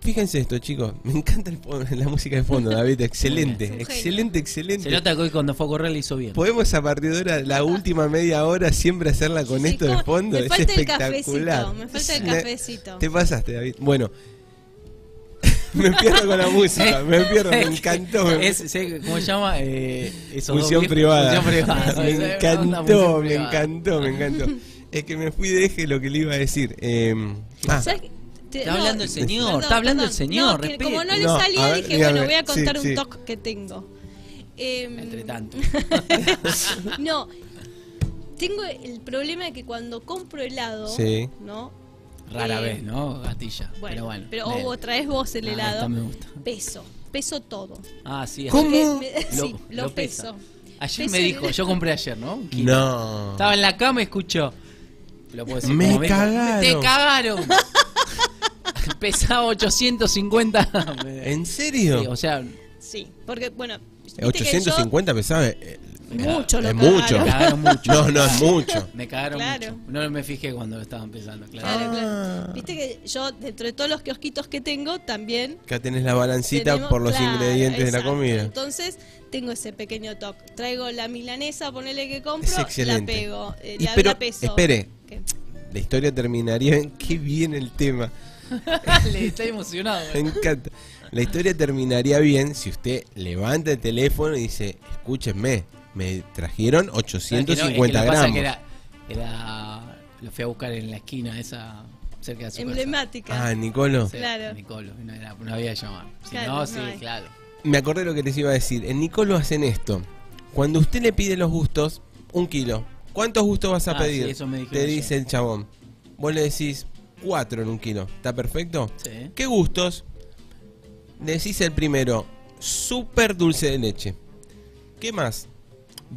fíjense esto, chicos, me encanta el la música de fondo, David, *laughs* excelente, Es genio. excelente, Se excelente. nota que hoy cuando fue a correr le hizo bien. Podemos a partir de ahora, la última media hora, siempre hacerla con Sí, esto de fondo. Me es falta el espectacular. cafecito, me falta el Es cafecito. Te pasaste, David. Bueno, *laughs* me pierdo con la música, *laughs* me pierdo, me encantó. Es, ¿Cómo se llama? Eh, Función privada. Función privada. *laughs* me encantó, me privada. encantó, me encantó. Es que me fui de eje lo que le iba a decir. Eh, ah, Está no, hablando el señor, perdón, está hablando el señor, No, que como no le No, salía, dije, dígame. bueno, voy a contar Sí, un sí. toque que tengo. Em, Entre tanto. no, tengo el problema de que cuando compro helado, Sí. ¿no? Rara Eh, vez, ¿no? Gatilla. Bueno, pero bueno. pero Bien. o traes vos el Ah, helado, esta me gusta. peso, peso todo. Ah, sí. ¿Cómo? Me- *laughs* Lo- sí, lo lo, pesa. peso. Ayer Peso me dijo, yo compré ayer, ¿no? Un kilo. no. Estaba en la cama y escuchó. Lo puedo decir Me como cagaron. Te cagaron. *laughs* Pesaba 850. ¿En serio? Sí, o sea, Sí, porque bueno, viste que 850 pesaba. Mucho lo es mucho. me cagaron mucho. No, no *laughs* es mucho. Me cagaron Claro. mucho. No me fijé cuando estaba empezando, claro. Claro, claro. Ah. Viste que yo, dentro de todos los kiosquitos que tengo, también Acá tenés la balancita tenemos- por los claro, ingredientes de la comida. Entonces, tengo ese pequeño toque. Traigo la milanesa, ponele que compro, Es excelente. la pego, eh, Y la, pero, la peso. espere. ¿Qué? La historia terminaría en qué bien el tema. *laughs* Le está emocionado. Me encanta. La historia terminaría bien si usted levanta el teléfono y dice, escúchenme, me trajeron No, es que no, es que 850 lo que pasa gramos. que era, era- Lo fui a buscar en la esquina esa, cerca de su casa. Emblemática. Ah, Nicolo. Sí, Claro. Nicolo, no, era, no había llamado. Si Claro, no, no sí, hay. claro. Me acordé lo que les iba a decir. En Nicolo hacen esto. Cuando usted le pide los gustos, un kilo. ¿Cuántos gustos vas a Ah, pedir? sí, eso me Te dice el chabón. Vos le decís cuatro en un kilo. ¿Está perfecto? Sí. ¿Qué gustos? Decís el primero, super dulce de leche. ¿Qué más?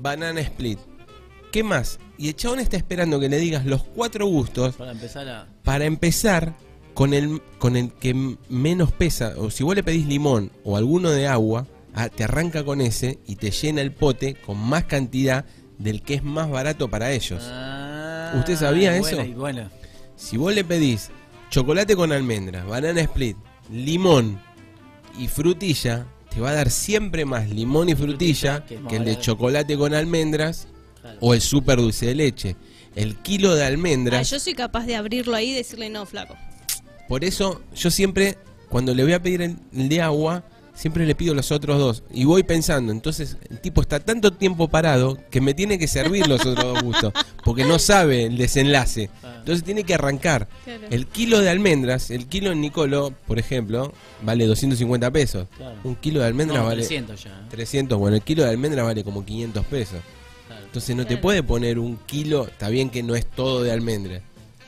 Banana split. ¿Qué más? Y el chabón está esperando que le digas los cuatro gustos Para empezar a. para empezar con el, con el que menos pesa. O si vos le pedís limón o alguno de agua, ah, te arranca con ese y te llena el pote con más cantidad del que es más barato para ellos. Ah, ¿Usted sabía eso? y bueno, Si vos le pedís chocolate con almendras, banana split, limón y frutilla, te va a dar siempre más limón y frutilla que el de chocolate con almendras o el super dulce de leche. El kilo de Ah, almendras, yo soy capaz de abrirlo ahí y decirle no, flaco. por eso yo siempre, cuando le voy a pedir el, el de agua, siempre le pido los otros dos. Y voy pensando, entonces el tipo está tanto tiempo parado que me tiene que servir los otros dos gustos, porque no sabe el desenlace. Entonces tiene que arrancar. Claro. El kilo de almendras, el kilo en Nicolo, por ejemplo, vale 250 pesos. Claro. Un kilo de almendras No, vale 300 ya. ¿eh? 300. Bueno, el kilo de almendras vale como 500 pesos. Claro. Entonces no te puede poner un kilo, está bien que no es todo de almendras.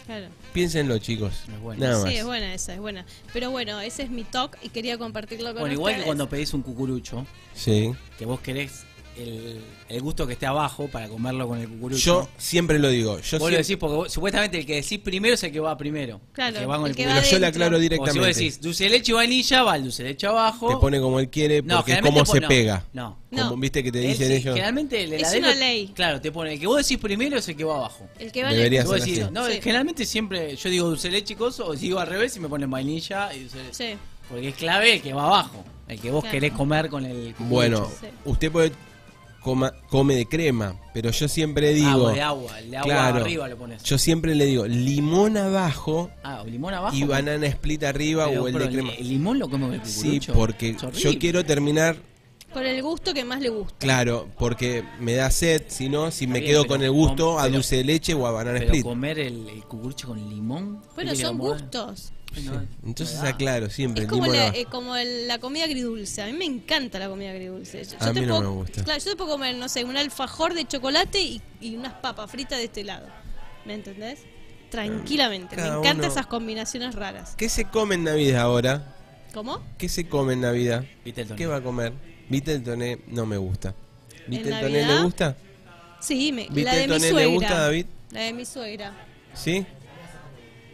Claro. Piénsenlo, chicos. Es bueno. Nada más. Sí, es buena esa, es buena. Pero bueno, ese es mi talk y quería compartirlo con Bueno, igual que ustedes. cuando pedís un cucurucho, Sí. que vos querés el, el gusto que esté abajo para comerlo con el cucurucho. Yo siempre lo digo. Yo vos siempre- lo decís porque vos- supuestamente el que decís primero es el que va primero. Claro, el que va con el el que pero va cucurucho. yo le aclaro O si directamente. vos decís dulce de leche y vainilla, va el dulce de leche abajo. te pone como él quiere porque como se pega. No. No. Como viste que te dicen sí, ellos. Generalmente el Es una ley. Claro, te pone el que vos decís primero es el que va abajo. El que va Debería Y vos ser decís, así. no, Sí. generalmente siempre yo digo dulce de leche y coso, o digo al revés y me ponen vainilla y dulce de leche. Sí. Porque es clave el que va abajo, el que vos Claro. querés comer con el cucurucho. Bueno, Sí. usted puede coma- come de crema, pero yo siempre digo, Agua de agua, el de agua Claro. arriba lo pones. yo siempre le digo limón abajo Ah, o limón abajo. y banana split arriba Pero, o el pero de crema. ¿El limón lo come con el Sí, porque yo quiero terminar, Por el gusto que más le gusta. claro, porque me da sed, si no, si me bien, quedo pero con el gusto com- a dulce de leche o a banana Pero split. comer el, el cucurucho con limón. Bueno, ¿qué le son gustos. No, Entonces aclaro siempre, Es como, la, eh, como el- la comida agridulce. A mí me encanta la comida agridulce. Yo, A yo te no puedo, me gusta. Claro, yo te puedo comer, no sé, un alfajor de chocolate y, y unas papas fritas de este lado. ¿Me entendés? Tranquilamente. Cada me encantan uno- esas combinaciones raras. ¿Qué se come en Navidad ahora? ¿Cómo? ¿Qué se come en Navidad? Viste el tono. ¿Qué va a comer? Viteltoné no me gusta. ¿Viteltoné le gusta? Sí, me, la de mi ¿Viteltoné le suegra. gusta, David? La de mi suegra. ¿Sí?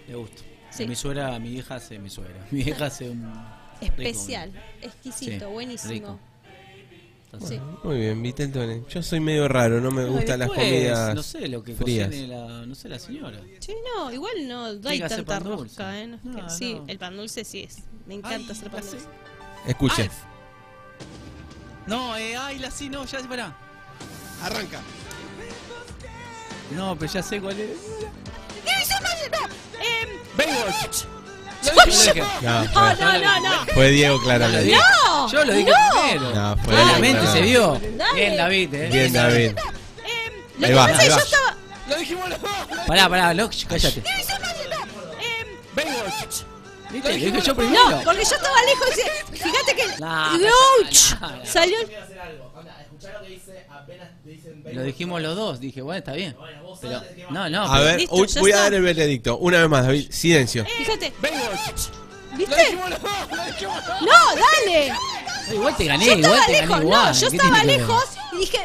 Le gusta. Sí. Mi suegra, mi hija hace mi suegra. *laughs* Mi hija hace un. Especial, rico. exquisito, Sí, buenísimo. rico. pastas. Sí. Muy bien, Viteltoné. Yo soy medio raro, no me No, gustan las comidas No sé, lo que frías. cocine la, no sé, la señora. Sí, no, igual no hay tanta rosca, ¿eh? No es que- No, sí, no. el pan dulce sí es. Me encanta hacer pan dulce. Escuche. Alf. No, eh, ay, la sí, no, ya se pará. Arranca. No, pero ya sé cuál es. Em, Baywatch. No, no, fue, no, no, no. fue Diego claramente. dije. No, Yo lo dije no. primero. No, fue Claramente Diego, se vio. Dale. Bien, David, eh. Bien, David. Em, lo Ahí que va, pasa ahí es que va. yo estaba. Lo dijimos los dos. Pará, pará, Loc, cállate. em, Baywatch. ¿Viste? Lo dije yo primero. no, porque yo estaba lejos y fíjate que No, no, no, no. salió. Lo dijimos los dos. Dije, bueno, está bien. Pero, no, no. A pero- ver, Listo, uy, ya voy a está. dar el veredicto. Una vez más, David. Silencio. Fíjate, Baywatch. ¿viste? dijimos los dos. Lo dijimos los dos. No, dale. Igual te gané, Yo igual estaba te gané lejos, igual. no, yo ¿Qué estaba tiene que ver? lejos y dije,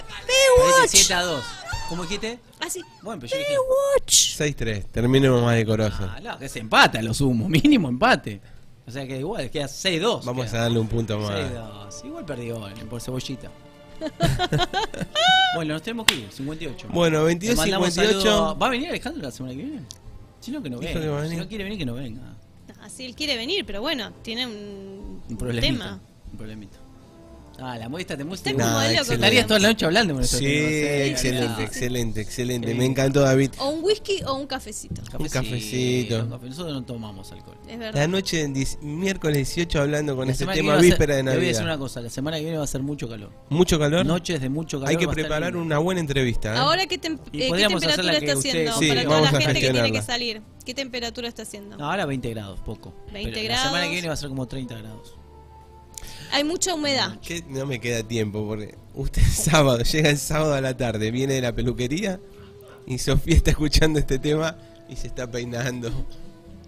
Baywatch. 7 a 2. ¿Cómo dijiste? Así, Bueno, pero yo dije. Baywatch. 6-3. Terminemos más decoroso. Ah, no, que se empata lo sumo. Mínimo empate. O sea que igual, queda 6-2. Vamos queda. a darle un punto más. 6-2. Igual perdió eh, por cebollita. *laughs* bueno, nos tenemos que ir. 58. Bueno, Le 22 mandamos 58. saludos. ¿Va a venir Alejandro la semana que viene? Si no, que no venga. que Si no quiere venir, que no venga. Así él quiere venir, pero bueno, tiene un, Un problemita. tema. Un problemita. Ah, la muestra te excelente. Estarías toda la noche hablando con Sí, excelente, Sí, excelente, excelente. Sí. Me encantó, David. O un whisky o un cafecito. Un cafecito. un café. Nosotros no tomamos alcohol. Es La verdad. noche del miércoles 18 hablando con La este tema víspera de Te voy a decir una Navidad. cosa, la semana que viene va a ser mucho calor. Mucho calor. Noches de mucho calor. Hay que preparar una buena entrevista. ¿eh? Ahora, ¿qué, tem- eh, ¿qué podríamos hacer temperatura la que está usted- haciendo Sí, para toda la a gente que tiene que salir? ¿Qué temperatura está haciendo? No, ahora 20 grados, poco. 20 Pero grados. La semana que viene va a ser como 30 grados. Hay mucha humedad. No me queda tiempo porque usted es sábado, llega el sábado a la tarde, viene de la peluquería y Sofía está escuchando este tema y se está peinando,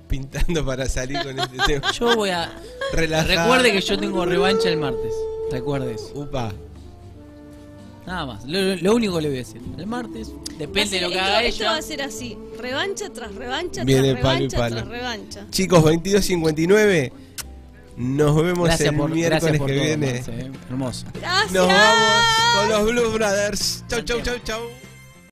pintando para salir con este *laughs* tema. Yo voy a. Relajada. Recuerde que yo tengo revancha el martes. Recuerde eso. Upa. Nada más. Lo, lo único que le voy a decir. El martes, depende ser- de lo que esto, haga esto va ella. a ser así. Revancha tras revancha Viene tras palo y revancha palo. tras revancha. Chicos, 22.59. Nos vemos Gracias el por, miércoles por que todo, viene. Marce, eh. Hermoso. Gracias. Nos vamos con los Blues Brothers. Chau, chau, chau, chau.